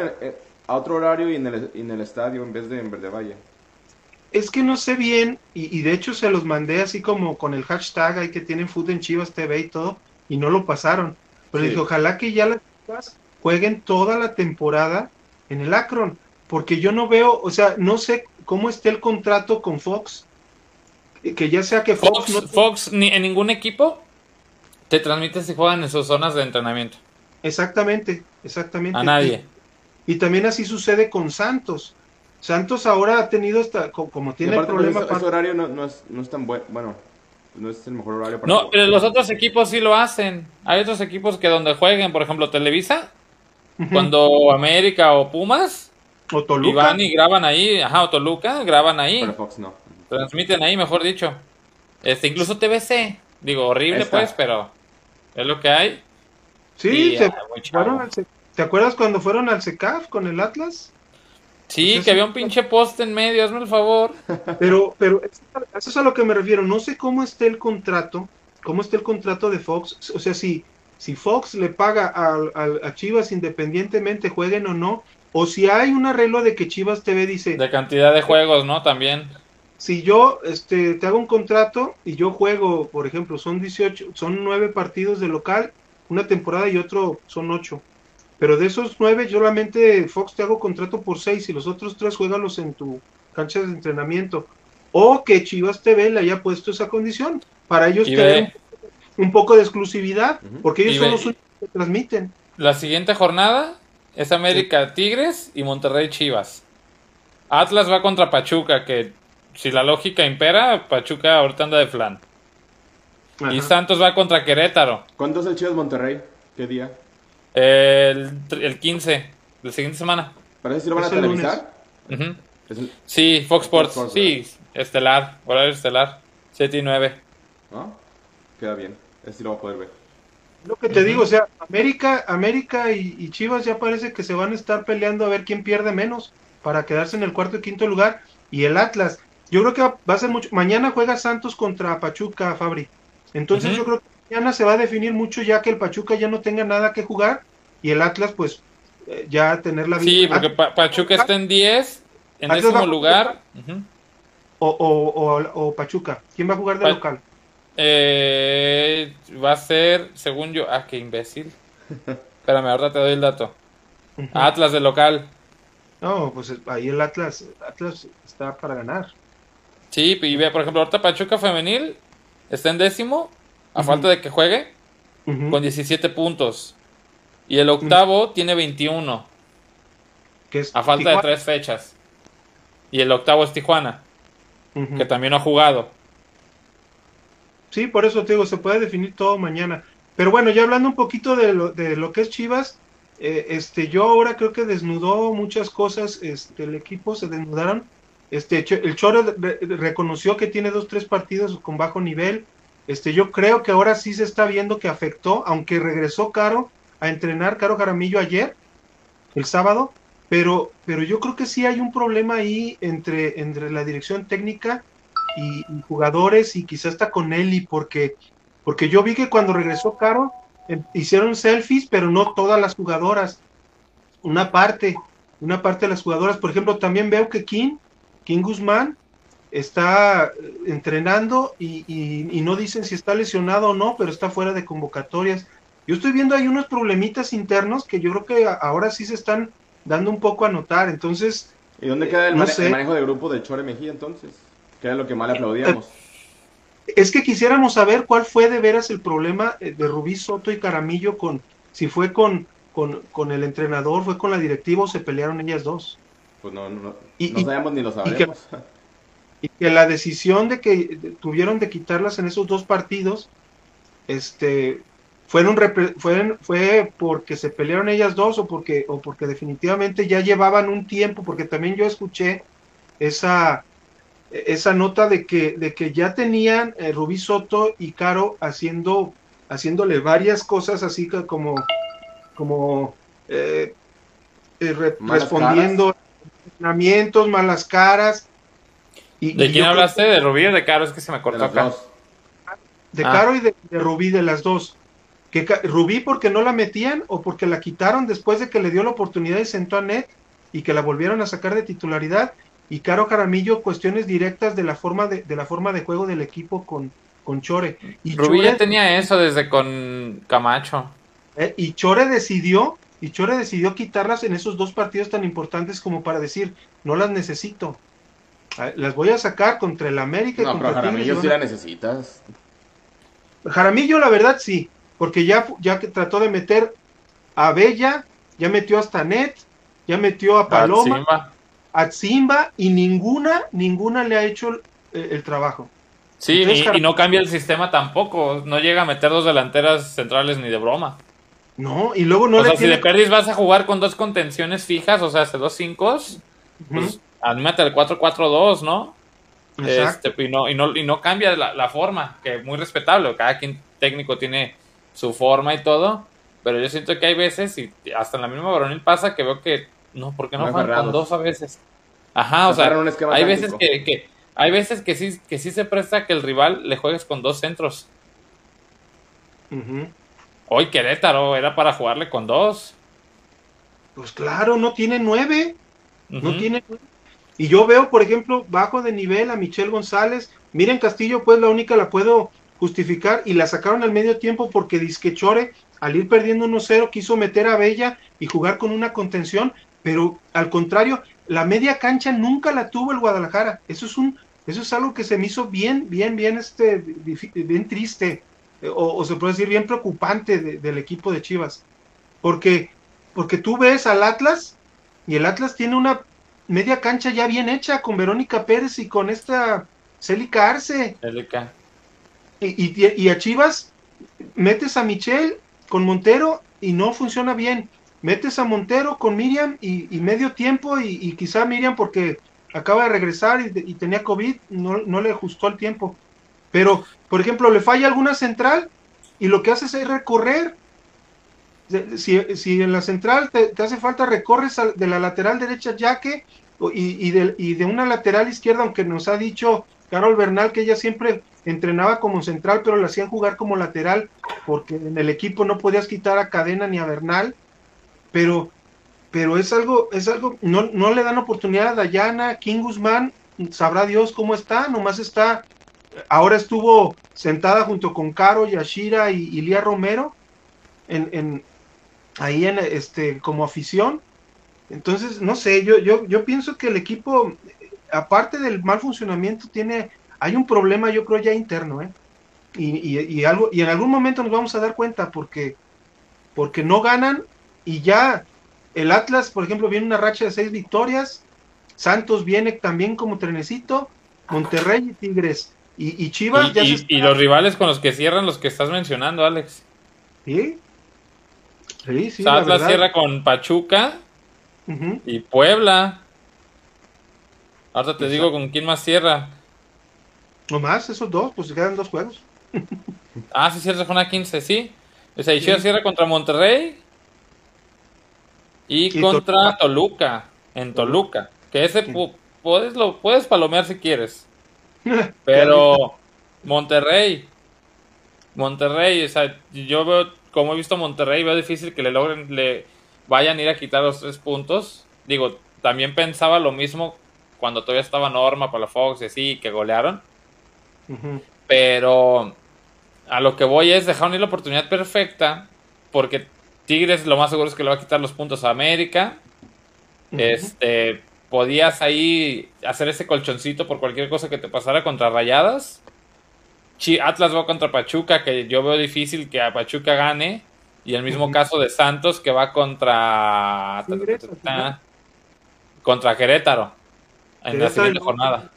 a otro horario y en, el, en el estadio en vez de en Verde Valle? es que no sé bien, y, de hecho se los mandé así como con el hashtag ahí que tienen Food en Chivas TV y todo, y no lo pasaron. Pero dije, ojalá que ya las chivas jueguen toda la temporada en el Akron, porque yo no veo, o sea, no sé cómo esté el contrato con Fox, que ya sea que Fox... Fox, ni, en ningún equipo te transmite si juegan en sus zonas de entrenamiento. Exactamente, exactamente. A nadie. y también así sucede con Santos. Santos ahora ha tenido esta, como tiene el problema. Ese, horario no, es, no es tan bueno, bueno, no es el mejor horario para. No, pero los otros equipos sí lo hacen. Hay otros equipos que donde jueguen, por ejemplo, Televisa, cuando América o Pumas. O Toluca. Y van y graban ahí, ajá, o Toluca, graban ahí. Pero Fox no. Transmiten ahí, mejor dicho. Este, incluso TBC. Digo, horrible pues, pero es lo que hay. Sí, ¿te acuerdas cuando fueron al SECAF con el Atlas? Sí, que había un pinche poste en medio, hazme el favor. (laughs) Pero, pero eso es a lo que me refiero. No sé cómo esté el contrato, cómo está el contrato de Fox. O sea, si, si Fox le paga a, Chivas independientemente, jueguen o no, o si hay un arreglo de que Chivas TV dice... De cantidad de juegos, ¿no? También. Si yo este, te hago un contrato y yo juego, por ejemplo, son 18, son 9 partidos de local, una temporada y otro son 8 pero de esos nueve, solamente Fox te hago contrato por seis y los otros tres juégalos en tu cancha de entrenamiento. O que Chivas TV le haya puesto esa condición para ellos tener un, poco de exclusividad, porque ellos son los únicos que transmiten. La siguiente jornada es América Tigres y Monterrey Chivas. Atlas va contra Pachuca, que si la lógica impera, Pachuca ahorita anda de flan. Y Santos va contra Querétaro. ¿Cuándo es el Chivas Monterrey? ¿Qué día? El, el 15, la siguiente semana. ¿Parece si lo van a televisar? Sí, Fox Sports, sí, estelar, horario estelar, 7 y 9. ¿Ah? Queda bien, este lo va a poder ver. Lo que te digo, o sea, América, América y, Chivas ya parece que se van a estar peleando a ver quién pierde menos para quedarse en el cuarto y quinto lugar. Y el Atlas, yo creo que va a ser mucho. Mañana juega Santos contra Pachuca, Fabri. Entonces yo creo que mañana se va a definir mucho ya que el Pachuca ya no tenga nada que jugar y el Atlas pues eh, ya tener la Sí, porque Pachuca está en 10, en décimo lugar. o, o, o, Pachuca, ¿quién va a jugar de local? Eh, va a ser, según yo, ah, qué imbécil. Espérame, ahorita te doy el dato. Atlas de local. No, pues ahí el Atlas, Atlas está para ganar. Sí, y ve, por ejemplo, ahorita Pachuca femenil está en décimo a falta de que juegue, con 17 puntos. Y el octavo tiene 21. es a falta de tres fechas. Y el octavo es Tijuana. que también ha jugado. Sí, por eso te digo, se puede definir todo mañana. Pero bueno, ya hablando un poquito de lo, de lo que es Chivas, eh, este, yo ahora creo que desnudó muchas cosas, este, el equipo se desnudaron. Este, el Choro reconoció que tiene dos, tres partidos con bajo nivel. Este, yo creo que ahora sí se está viendo que afectó, aunque regresó Caro a entrenar, Caro Jaramillo ayer, el sábado, pero, pero yo creo que sí hay un problema ahí entre, entre la dirección técnica y, jugadores y quizás está con Eli, porque, porque yo vi que cuando regresó Caro, em, hicieron selfies, pero no todas las jugadoras, una parte, una parte de las jugadoras, por ejemplo, también veo que King, King Guzmán, está eh, entrenando y, y, no dicen si está lesionado o no, pero está fuera de convocatorias. Yo estoy viendo ahí unos problemitas internos que yo creo que ahora sí se están dando un poco a notar. Entonces. ¿Y dónde queda el, manejo de grupo de Chore Mejía entonces? Que era lo que más le aplaudíamos. Es que quisiéramos saber cuál fue de veras el problema eh, de Rubí Soto y Caramillo con. Si fue con, con, el entrenador, fue con la directiva o se pelearon ellas dos. Pues no, no, no sabemos ni lo sabremos. (laughs) Y que, la decisión de que tuvieron de quitarlas en esos dos partidos, este, fueron, fueron, fue porque se pelearon ellas dos o porque, o porque definitivamente ya llevaban un tiempo, porque también yo escuché esa, esa nota de que, de que ya tenían eh, Rubí Soto y Caro haciendo, haciéndole varias cosas así como, como eh, eh, respondiendo entrenamientos, malas caras. Y, ¿De quién hablaste? ¿De Rubí o de Caro? Es que se me cortó acá. De Caro y de, de Rubí, de las dos. Rubí porque no la metían o porque la quitaron después de que le dio la oportunidad y sentó a Net y que la volvieron a sacar de titularidad y Caro Caramillo cuestiones directas de la forma de, la forma de juego del equipo con, con Chore. Y Rubí ya tenía eso desde con Camacho. Eh, y Chore decidió y Chore decidió quitarlas en esos dos partidos tan importantes como para decir no las necesito. Las voy a sacar contra el América y contra pero Jaramillo sí la necesitas. Jaramillo la verdad sí, porque ya, ya trató de meter a Bella, ya metió hasta Net, ya metió a Paloma, a Simba, y ninguna, ninguna le ha hecho el, trabajo. Sí, y, no cambia el sistema tampoco, no llega a meter dos delanteras centrales ni de broma. No, y luego no o sea, si de perdis vas a jugar con dos contenciones fijas, o sea, hace dos cinco, pues anímate al 4-4-2, ¿no? Este, y, no, y, no, y no cambia la, la, forma, que muy respetable, cada quien técnico tiene su forma y todo, pero yo siento que hay veces, y hasta en la misma varonil pasa, que veo que, no, ¿por qué no juegan con dos a veces? Ajá, o sea, hay veces que, hay veces que sí, que sí se presta que el rival le juegues con dos centros. Hoy Querétaro era para jugarle con dos. Pues claro, no tiene nueve. No tiene Y yo veo, por ejemplo, bajo de nivel a Michelle González. Miren Castillo, pues la única la puedo justificar y la sacaron al medio tiempo porque Disquechore, al ir perdiendo 1-0, quiso meter a Bella y jugar con una contención, pero al contrario, la media cancha nunca la tuvo el Guadalajara. Eso es un, eso es algo que se me hizo bien, bien, bien, este, bien triste, eh, o, se puede decir bien preocupante del equipo de Chivas, porque, porque tú ves al Atlas y el Atlas tiene una media cancha ya bien hecha con Verónica Pérez y con esta Celica Arce. Celica. Y, a Chivas metes a Michelle con Montero y no funciona bien. Metes a Montero con Miriam y, medio tiempo y, quizá Miriam porque acaba de regresar y, tenía COVID, no, le ajustó el tiempo. Pero, por ejemplo, le falla alguna central y lo que haces es recorrer. Si, en la central te, hace falta, recorres de la lateral derecha ya que y, de, y de una lateral izquierda, aunque nos ha dicho Carol Bernal que ella siempre entrenaba como central, pero le hacían jugar como lateral, porque en el equipo no podías quitar a Cadena ni a Bernal, pero, pero es algo, es algo, no, no le dan oportunidad a Dayana, King Guzmán, sabrá Dios cómo está, nomás está, ahora estuvo sentada junto con Caro, Yashira y, y Lía Romero, en, en, ahí en este, como afición. Entonces, no sé, yo, yo, yo pienso que el equipo, aparte del mal funcionamiento, tiene hay un problema, yo creo, ya interno, ¿eh? Y, algo, y en algún momento nos vamos a dar cuenta porque, porque no ganan y ya el Atlas, por ejemplo, viene una racha de seis victorias, Santos viene también como trenecito Monterrey y Tigres. Y, Chivas y, y, los rivales con los que cierran los que estás mencionando, Alex. Sí. Sí, sí. Atlas cierra con Pachuca y Puebla. Ahora te digo con quién más cierra. No más, esos dos, pues quedan dos juegos. (laughs) ah, sí, cierra con a 15, sí. O sea, y cierra contra Monterrey y, contra Toluca. en Toluca. Que ese puedes, lo, puedes palomear si quieres. (laughs) Pero Monterrey, Monterrey, o sea, yo veo, como he visto Monterrey, veo difícil que le logren, le vayan a ir a quitar los tres puntos. Digo, también pensaba lo mismo cuando todavía estaba Norma para la Fox y así, que golearon. Pero a lo que voy es dejar unir la oportunidad perfecta, porque Tigres lo más seguro es que le va a quitar los puntos a América. Este, podías ahí hacer ese colchoncito por cualquier cosa que te pasara contra Rayadas. Atlas va contra Pachuca, que yo veo difícil que a Pachuca gane. Y el mismo caso de Santos, que va contra. Contra Querétaro. En la siguiente jornada.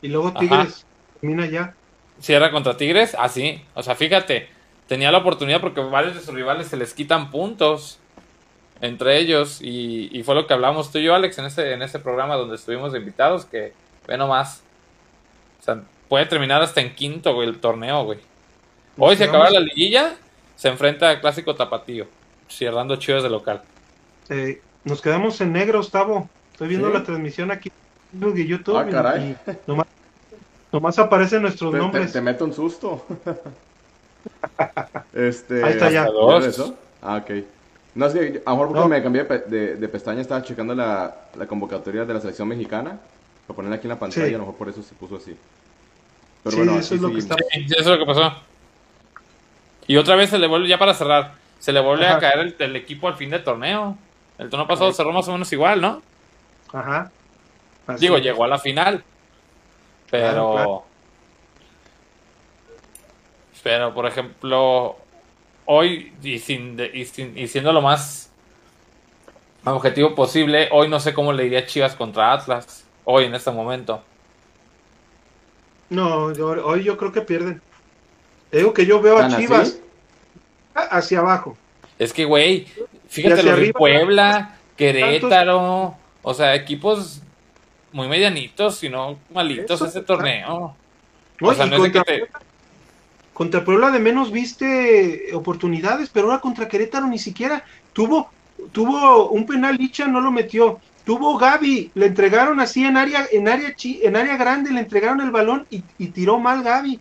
Y luego Tigres termina ya. Cierra contra Tigres, así. O sea, fíjate, tenía la oportunidad porque varios de sus rivales se les quitan puntos entre ellos y, fue lo que hablamos tú y yo, Alex, en ese, en ese programa donde estuvimos invitados, que ve nomás. O sea, puede terminar hasta en quinto, güey, el torneo, güey. Hoy se acaba la liguilla, se enfrenta al clásico tapatío, cerrando chivas de local. Eh, nos quedamos en negro, Gustavo. Estoy viendo la transmisión aquí en YouTube. Ah, caray. nomás, aparecen nuestros nombres. Te, meto un susto. (laughs) este, Ahí está ya. Ah, ok. No, es que a lo mejor porque me cambié de, pestaña, estaba checando la, convocatoria de la selección mexicana. Lo ponen aquí en la pantalla, a lo mejor por eso se puso así. Pero bueno, eso es, lo que está... eso es lo que pasó. Y otra vez se le vuelve, ya para cerrar, se le vuelve a caer el, equipo al fin del torneo. El torneo pasado cerró más o menos igual, ¿no? Ajá. Digo, llegó a la final. Pero. Pero, por ejemplo, hoy, y, sin, y, siendo lo más objetivo posible, hoy no sé cómo le iría Chivas contra Atlas. Hoy, en este momento. No, hoy yo creo que pierden. digo que yo veo a Chivas hacia abajo. Es que, güey, fíjate lo de Puebla, Querétaro, o sea, equipos muy medianitos, sino malitos ese torneo. o sea, no es que te contra Puebla de menos viste oportunidades, pero ahora contra Querétaro ni siquiera tuvo, tuvo un penal Licha, no lo metió. Tuvo Gaby, le entregaron así en área, en área, en área grande, le entregaron el balón y, tiró mal Gaby.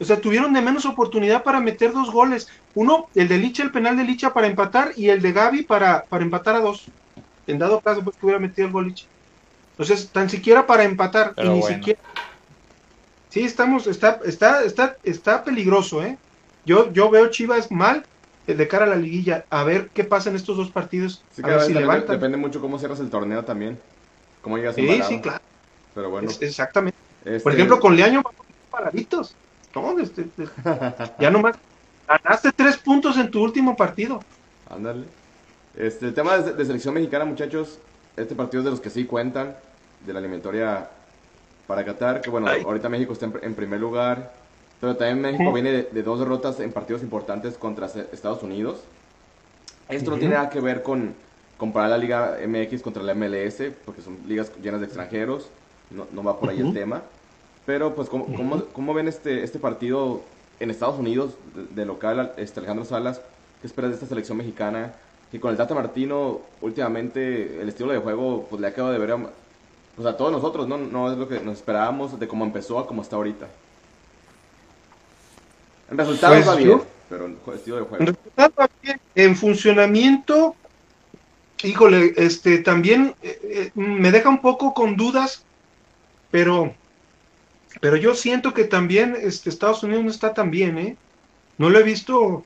O sea, tuvieron de menos oportunidad para meter dos goles. Uno, el de Licha, el penal de Licha para empatar, y el de Gaby para, para empatar a dos. En dado caso, pues que hubiera metido el gol Licha. Entonces, tan siquiera para empatar, y ni siquiera Sí, estamos, está, está, está, está peligroso, ¿eh? Yo, yo veo Chivas mal eh, de cara a la liguilla. A ver qué pasa en estos dos partidos. a ver si levantan. Depende mucho cómo cierras el torneo también. Cómo llegas Sí, sí, claro. Pero bueno. exactamente. Por este ejemplo, con Leaño paraditos. No, este, este, (laughs) ya nomás ganaste tres puntos en tu último partido. Ándale. Este, el tema de, selección mexicana, muchachos, este partido es de los que sí cuentan, de la eliminatoria para Qatar, que bueno, ahorita México está en, primer lugar, pero también México viene de, dos derrotas en partidos importantes contra Estados Unidos. Esto no tiene nada que ver con comparar la Liga MX contra la MLS, porque son ligas llenas de extranjeros, no, no va por ahí el tema. Pero pues, ¿cómo, cómo, ven este, este partido en Estados Unidos de, local, este Alejandro Salas? ¿Qué esperas de esta selección mexicana? Y con el Tata Martino, últimamente el estilo de juego pues le ha quedado de ver o sea, todos nosotros, ¿no? No es lo que nos esperábamos de cómo empezó a cómo está ahorita. En resultados pues va bien, pero en estilo de juego. En resultados va bien. En funcionamiento, híjole, este, también eh, eh, me deja un poco con dudas, pero, pero yo siento que también este, Estados Unidos no está tan bien, ¿eh? No lo he visto,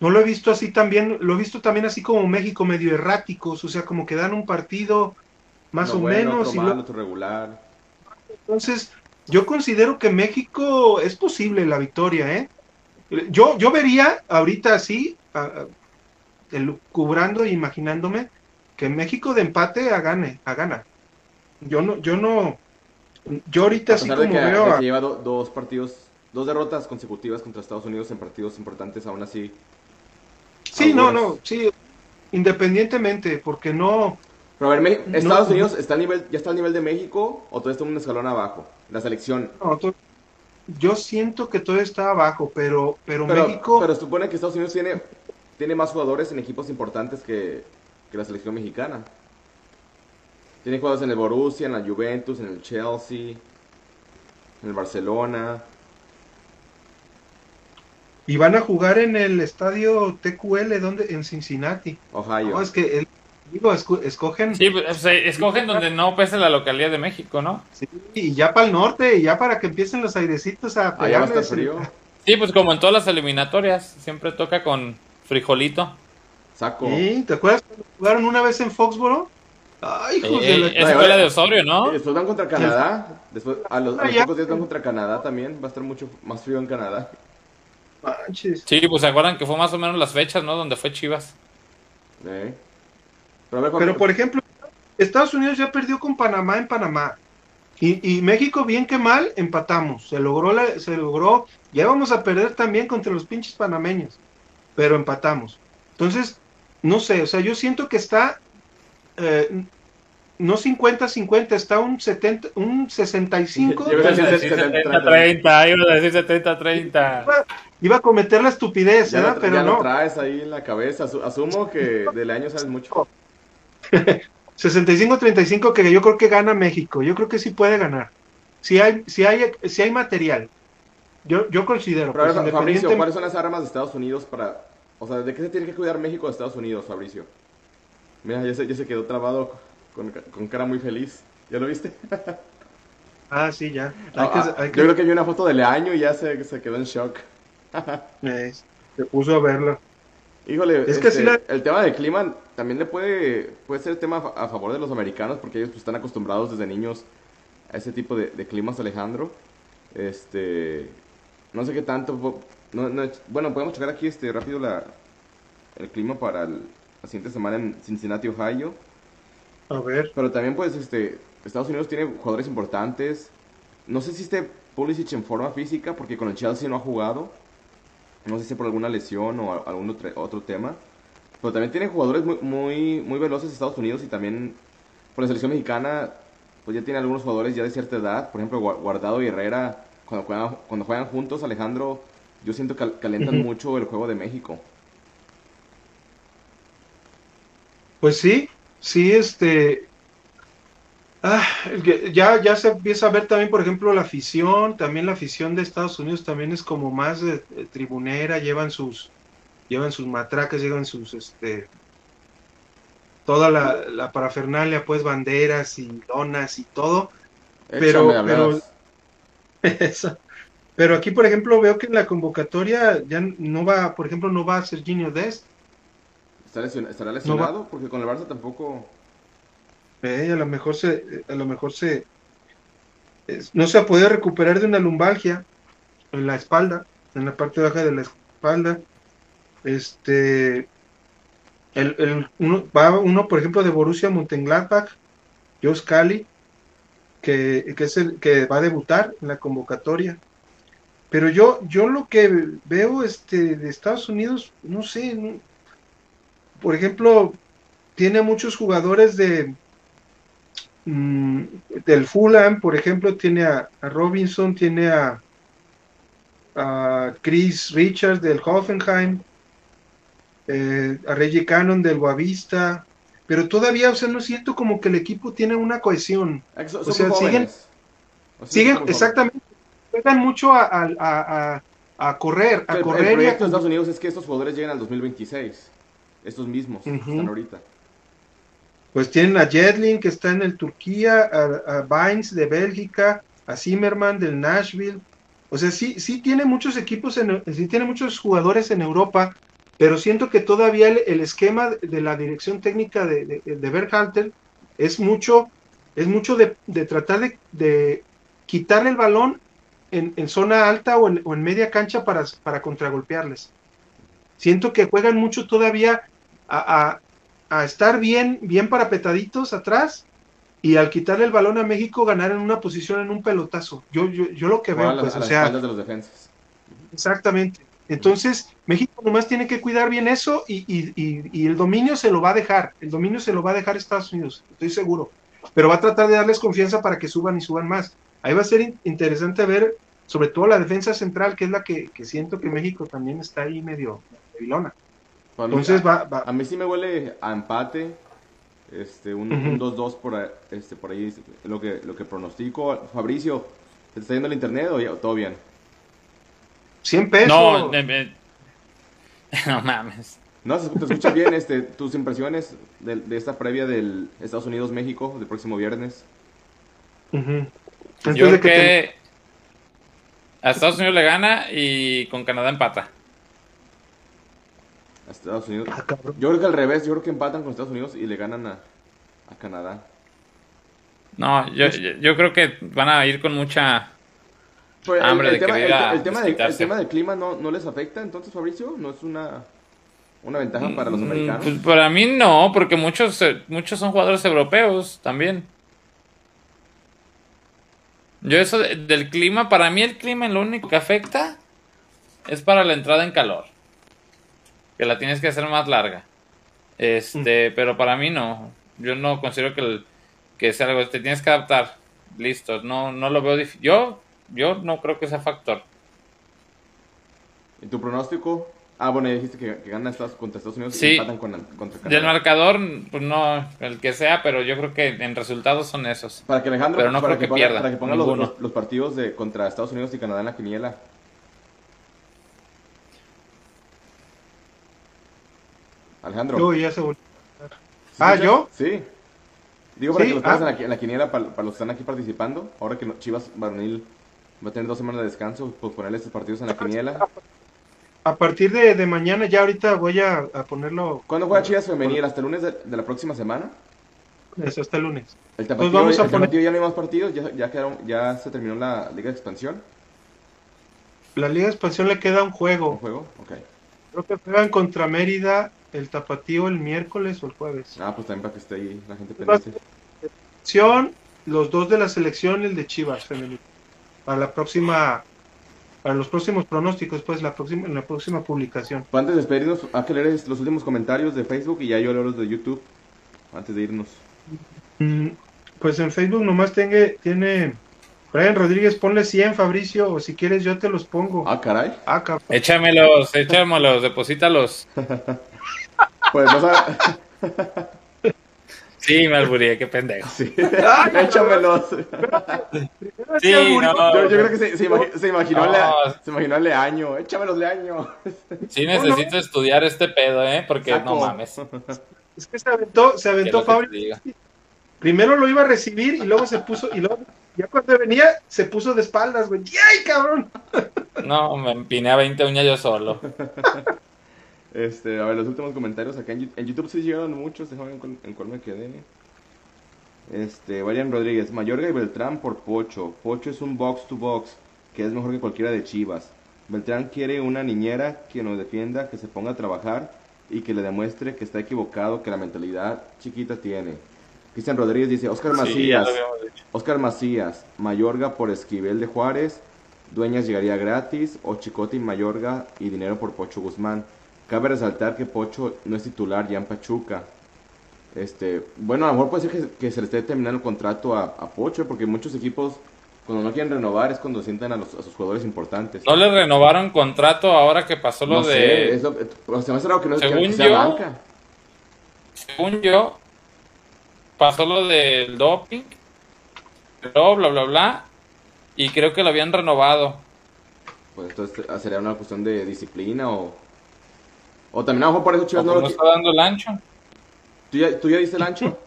no lo he visto así también, lo he visto también así como México medio erráticos, o sea, como que dan un partido más o menos. y malo, regular. Entonces, yo considero que México es posible la victoria, ¿eh? Yo, yo vería ahorita así, cubrando e imaginándome que México de empate a gane, a gana. Yo no, yo no, yo ahorita sí como veo... lleva dos partidos, dos derrotas consecutivas contra Estados Unidos en partidos importantes, aún así... Sí, no, no, sí, independientemente, porque no... Pero a ver, Estados Unidos está al nivel, ya está al nivel de México o todo está un escalón abajo, la selección. yo siento que todo está abajo, pero, pero, México... Pero supone que Estados Unidos tiene, tiene más jugadores en equipos importantes que, que la selección mexicana. Tiene jugadores en el Borussia, en la Juventus, en el Chelsea, en el Barcelona. Y van a jugar en el estadio TQL, donde en Cincinnati. Ohio. No, es que el, digo, escogen. Sí, pues, escogen donde no pese la localidad de México, ¿no? Sí, y ya para el norte, y ya para que empiecen los airecitos a pegarles. frío. Sí, pues como en todas las eliminatorias, siempre toca con frijolito. Saco. Sí, ¿te acuerdas cuando jugaron una vez en Foxboro? Ay, hijo de la... Esa fue la de Osorio, ¿no? después van contra Canadá. Después, a los, a los pocos días van contra Canadá también. Va a estar mucho más frío en Canadá. Sí, pues se acuerdan que fue más o menos las fechas, ¿no? Donde fue Chivas. Pero, por ejemplo, Estados Unidos ya perdió con Panamá en Panamá. Y, México, bien que mal, empatamos. Se logró, la, se logró. Ya vamos a perder también contra los pinches panameños. Pero empatamos. Entonces, no sé, o sea, yo siento que está eh, no 50-50, está un 70, un 65. Iba a decir 70-30, iba a decir 70-30. Iba, a cometer la estupidez, ¿verdad? Pero no. Lo traes ahí en la cabeza, asumo que del año sabes mucho. (laughs) 65-35 que yo creo que gana México, yo creo que sí puede ganar. Si hay, si hay, si hay material, yo, yo considero. Pero pues, Fabricio, ¿cuáles son las armas de Estados Unidos para, o sea, de qué se tiene que cuidar México de Estados Unidos, Fabricio? Mira, ya se, ya se quedó trabado con, con, cara muy feliz. ¿Ya lo viste? (laughs) ah, sí, ya. Ah, yo creo que vi una foto del año y ya se, se quedó en shock. (laughs) se puso a verla. Híjole, es que este, el tema del clima también le puede, puede ser tema a favor de los americanos porque ellos pues, están acostumbrados desde niños a ese tipo de, de climas, Alejandro. Este, no sé qué tanto. No, no, bueno, podemos checar aquí este rápido la, el clima para el, la siguiente semana en Cincinnati, Ohio. A ver. Pero también, pues, este, Estados Unidos tiene jugadores importantes. No sé si esté Pulisic en forma física, porque con el Chelsea no ha jugado. No sé si por alguna lesión o algún otro, tema. Pero también tiene jugadores muy, muy, muy veloces Estados Unidos y también por la selección mexicana, pues ya tiene algunos jugadores ya de cierta edad. Por ejemplo, Guardado y Herrera, cuando juegan, cuando juegan juntos, Alejandro, yo siento que calientan mucho el juego de México. Pues sí, sí, este. Ah, ya, ya se empieza a ver también, por ejemplo, la afición, también la afición de Estados Unidos también es como más de, tribunera, llevan sus, llevan sus matracas, llevan sus, este, toda la, parafernalia, pues banderas y donas y todo. pero, pero, (laughs) pero aquí, por ejemplo, veo que en la convocatoria ya no va, por ejemplo, no va a Serginio Dest, ¿Estará lesionado? Porque con el Barça tampoco. A lo mejor se. A lo mejor se. no se ha podido recuperar de una lumbalgia en la espalda, en la parte baja de la espalda. Este. El, uno, va uno, por ejemplo, de Borussia Mönchengladbach, Jos Cali, que, que, es el que va a debutar en la convocatoria. Pero yo, yo lo que veo este, de Estados Unidos, no sé, por ejemplo, tiene muchos jugadores de mm, del Fulham, por ejemplo, tiene a, Robinson, tiene a, Chris Richards del Hoffenheim, eh, a Reggie Cannon del Boavista, pero todavía, o sea, no siento como que el equipo tiene una cohesión. o sea, siguen, siguen exactamente, juegan mucho a, correr, a correr. El proyecto de Estados Unidos es que estos jugadores lleguen al 2026 estos mismos que están ahorita. Pues tienen a Jedlin que está en el Turquía, a, Vines de Bélgica, a Zimmerman del Nashville. O sea, sí, sí tiene muchos equipos, en, sí tiene muchos jugadores en Europa, pero siento que todavía el, esquema de la dirección técnica de, de, de Berhalter es mucho, es mucho de, tratar de, quitarle el balón en, zona alta o en, media cancha para, para contragolpearles. Siento que juegan mucho todavía a, estar bien, bien parapetaditos atrás y al quitarle el balón a México ganar en una posición en un pelotazo. Yo, yo, yo lo que veo, pues, o sea, de los defensas. Exactamente. Entonces, México nomás tiene que cuidar bien eso y, y, y, el dominio se lo va a dejar. El dominio se lo va a dejar Estados Unidos, estoy seguro. Pero va a tratar de darles confianza para que suban y suban más. Ahí va a ser interesante ver, sobre todo la defensa central, que es la que, siento que México también está ahí medio vilona. Entonces va, A mí sí me huele a empate, este, un 2-2 por, este, por ahí, lo que, lo que pronostico. Fabricio, ¿te está yendo el internet o ya, todo bien? 100 pesos. No, (laughs) no mames. No, te escuchas bien este, tus impresiones de, de, esta previa del Estados Unidos-México del próximo viernes. Yo creo que, a Estados Unidos le gana y con Canadá empata. A Estados Unidos. Ah, yo creo que al revés, yo creo que empatan con Estados Unidos y le ganan a, a Canadá. No, yo, yo, creo que van a ir con mucha pues, hambre el, de tema, el, tema el, tema del clima no, no les afecta, entonces, Fabricio, no es una, una ventaja para los mm, americanos. Pues para mí no, porque muchos, eh, muchos son jugadores europeos también. Yo eso del clima, para mí el clima lo único que afecta es para la entrada en calor. Que la tienes que hacer más larga. Este, mm. pero para mí no. Yo no considero que, el, que sea algo, te tienes que adaptar. Listo, no, no lo veo difícil. Yo, yo no creo que sea factor. ¿Y tu pronóstico? Ah, bueno, dijiste que, que ganan Estados, contra Estados Unidos y empatan con, contra Canadá. Del marcador, pues no, el que sea, pero yo creo que en resultados son esos. Para que Alejandro, pero no para que, pierda. Para que ponga los, los, partidos de contra Estados Unidos y Canadá en la quiniela. Alejandro. Yo ya se Ah, ¿yo? Sí. Digo para que los pongas ah. en, la, quiniela para, los que están aquí participando. Ahora que Chivas Barnil va a tener dos semanas de descanso, pues ponerle estos partidos en la quiniela a partir de, mañana, ya ahorita voy a, ponerlo. ¿Cuándo juega Chivas Femenil? ¿Hasta el lunes de, la próxima semana? Eso, hasta el lunes. El tapatío, vamos a el ya no hay más partidos, ya, ya, quedaron, ya se terminó la Liga de Expansión. La Liga de Expansión le queda un juego. ¿Un juego? Ok. Creo que juegan contra Mérida el tapatío el miércoles o el jueves. Ah, pues también para que esté ahí la gente pendiente. Los dos de la selección, el de Chivas femenil. Para la próxima para los próximos pronósticos, pues la próxima, en la próxima publicación. Pues antes de despedirnos, hay que leer los últimos comentarios de Facebook y ya yo leo los de YouTube, antes de irnos. Mm, pues en Facebook nomás tiene, tiene Brian Rodríguez, ponle 100, Fabricio, o si quieres yo te los pongo. Ah, caray. Ah, Échamelos, échamelos, deposítalos. (laughs) pues no sabes... Sí, me alburía, qué pendejo. Sí. (laughs) Échamelos. Sí, no. Yo, creo que se, se, imaginó, se imaginó el leaño. Échamelos leaño. Sí, necesito estudiar este pedo, ¿eh? Porque no mames. Es que se aventó, se aventó Fabri. Primero lo iba a recibir y luego se puso, y luego, ya cuando venía, se puso de espaldas, güey. ¡Ay, cabrón! No, me empiné a 20 uñas yo solo. (laughs) Este, a ver, los últimos comentarios acá en, YouTube sí llegaron muchos, déjame ver en, cuál me quedé. Este, Varian Rodríguez, Mayorga y Beltrán por Pocho. Pocho es un box to box, que es mejor que cualquiera de Chivas. Beltrán quiere una niñera que nos defienda, que se ponga a trabajar y que le demuestre que está equivocado, que la mentalidad chiquita tiene. Cristian Rodríguez dice, Oscar Macías, Oscar Macías, Mayorga por Esquivel de Juárez, Dueñas llegaría gratis, o Chicote y Mayorga y dinero por Pocho Guzmán. Cabe resaltar que Pocho no es titular ya en Pachuca. Este, bueno, a lo mejor puede ser que, se le esté terminando el contrato a, Pocho, porque muchos equipos cuando no quieren renovar es cuando sientan a, los, a sus jugadores importantes. ¿No le renovaron contrato ahora que pasó lo de... Sé, se me hace raro que no según sea yo, banca. Según yo, pasó lo del doping, bla, bla, bla, bla, y creo que lo habían renovado. Pues entonces sería una cuestión de disciplina o o también a lo mejor por eso Chivas no lo está dando el ancho. ¿Tú ya, ¿Tú ya diste el ancho?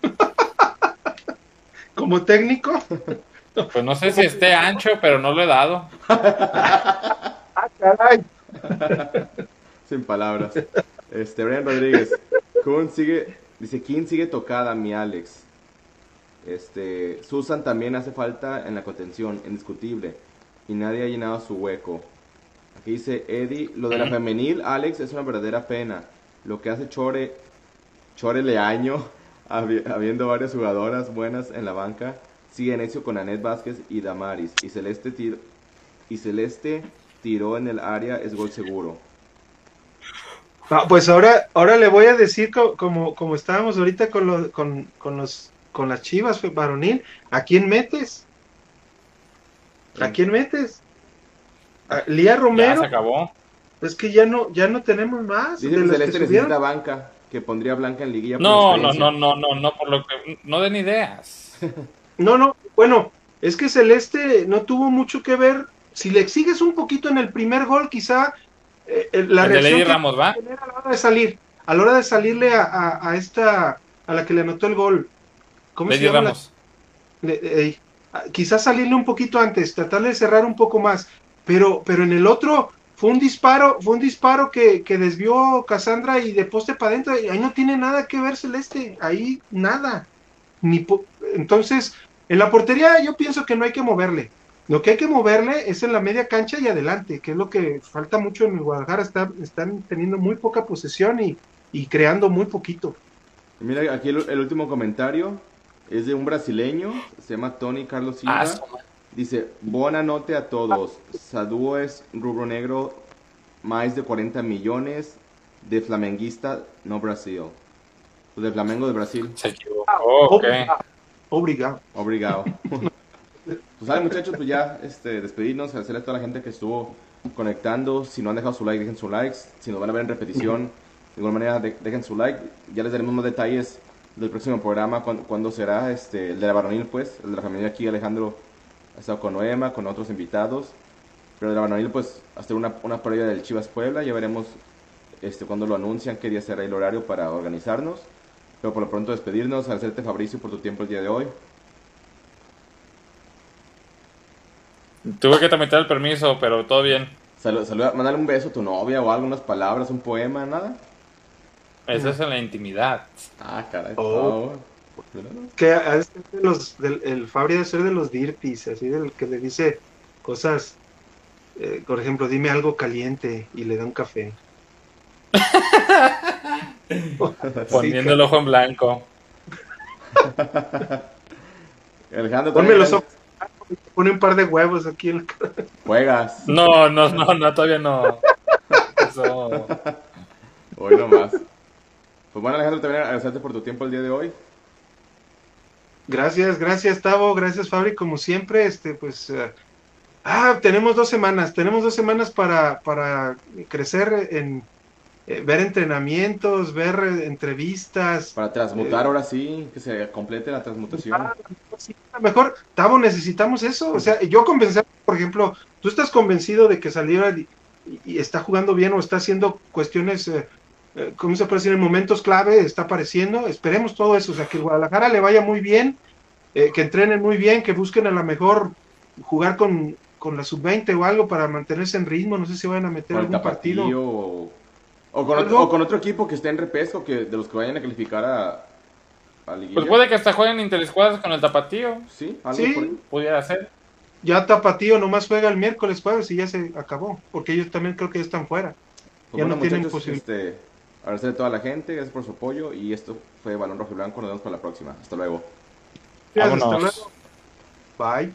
(laughs) ¿Como técnico? Pues no sé si esté ancho, pero no lo he dado. (laughs) ¡Ah, caray! (laughs) Sin palabras. Este, Brian Rodríguez. Kun sigue, dice, ¿quién sigue tocada, mi Alex? Este, Susan también hace falta en la contención, indiscutible. Y nadie ha llenado su hueco dice Eddie, lo de la femenil, Alex, es una verdadera pena. Lo que hace Chore, Chore Leaño, (laughs) habiendo varias jugadoras buenas en la banca, sigue necio con Anet Vázquez y Damaris. Y Celeste, y Celeste tiró en el área, es gol seguro. pues ahora, ahora le voy a decir como, como estábamos ahorita con, con, con, los, con las chivas, varonil, ¿a quién metes? ¿A quién metes? Lía Romero. Ya se acabó. Es que ya no, ya no tenemos más. Dice que Celeste necesita banca, que pondría Blanca en liguilla. No, no, no, no, no, no, por lo que, no den ideas. (laughs) no, no, bueno, es que Celeste no tuvo mucho que ver. Si le exigues un poquito en el primer gol, quizá eh, eh, la reacción Ramos, ¿va? a la hora de salir, a la hora de salirle a, a, esta, a la que le anotó el gol. ¿Cómo se llama? Ramos. quizás salirle un poquito antes, tratar de cerrar un poco más, pero, pero en el otro fue un disparo, fue un disparo que, que desvió Cassandra y de poste para adentro, ahí no tiene nada que ver Celeste, ahí nada. Ni Entonces, en la portería yo pienso que no hay que moverle. Lo que hay que moverle es en la media cancha y adelante, que es lo que falta mucho en el Guadalajara. están teniendo muy poca posesión y, y creando muy poquito. Mira, aquí el, último comentario es de un brasileño, se llama Tony Carlos Silva. Ah, Dice, buena noche a todos. Saludos, rubro negro, más de 40 millones de flamenguista, no Brasil. De Flamengo de Brasil. Se equivocó, Obrigado. Obrigado. (laughs) pues saben muchachos, pues ya este, despedirnos, agradecerle a toda la gente que estuvo conectando. Si no han dejado su like, dejen su like. Si nos van a ver en repetición, de igual manera dejen su like. Ya les daremos más detalles del próximo programa, cuándo, será, este, el de la varonil pues, el de la familia aquí, Alejandro ha estado con Noema, con otros invitados. Pero de la Bananil, pues, hasta una, una previa del Chivas Puebla. Ya veremos este, cuando lo anuncian, qué día será el horario para organizarnos. Pero por lo pronto despedirnos, agradecerte Fabricio por tu tiempo el día de hoy. Tuve que tramitar el permiso, pero todo bien. Saluda, saluda, mándale un beso a tu novia o algunas palabras, un poema, nada. Eso es en la intimidad. Ah, caray. Oh. Que es de los, del, el Fabri debe ser de los dirties, así del que le dice cosas, eh, por ejemplo, dime algo caliente y le da un café. (laughs) Poniendo el ojo en blanco. (laughs) Ponme los ojos. Pone un par de huevos aquí en la Juegas. No, no, no, no, todavía no. Hoy nomás. Pues bueno, Alejandro, también agradecerte por tu tiempo el día de hoy. Gracias, gracias Tavo, gracias Fabri, como siempre, este, pues, eh, ah, tenemos dos semanas, tenemos dos semanas para, para crecer en eh, ver entrenamientos, ver eh, entrevistas. Para transmutar ahora sí, que se complete la transmutación. Ah, mejor, Tavo, necesitamos eso, o sea, yo convencer, por ejemplo, tú estás convencido de que saliera y, está jugando bien o está haciendo cuestiones eh, comienza a aparecer en momentos clave, está apareciendo, esperemos todo eso, o sea, que Guadalajara le vaya muy bien, eh, que entrenen muy bien, que busquen a lo mejor jugar con, con la sub-20 o algo para mantenerse en ritmo, no sé si vayan a meter algún partido. O, con otro, con otro, equipo que esté en repeso, que de los que vayan a calificar a, a Pues puede que hasta jueguen interescuadras con el Tapatío. Sí, algo sí. pudiera ser. Ya Tapatío nomás juega el miércoles, jueves y ya se acabó, porque ellos también creo que ya están fuera. Pues ya no tienen posibilidad. Este, Agradecerle a toda la gente, gracias por su apoyo y esto fue Balón Rojo y Blanco, nos vemos para la próxima. Hasta luego. Hasta luego. Bye.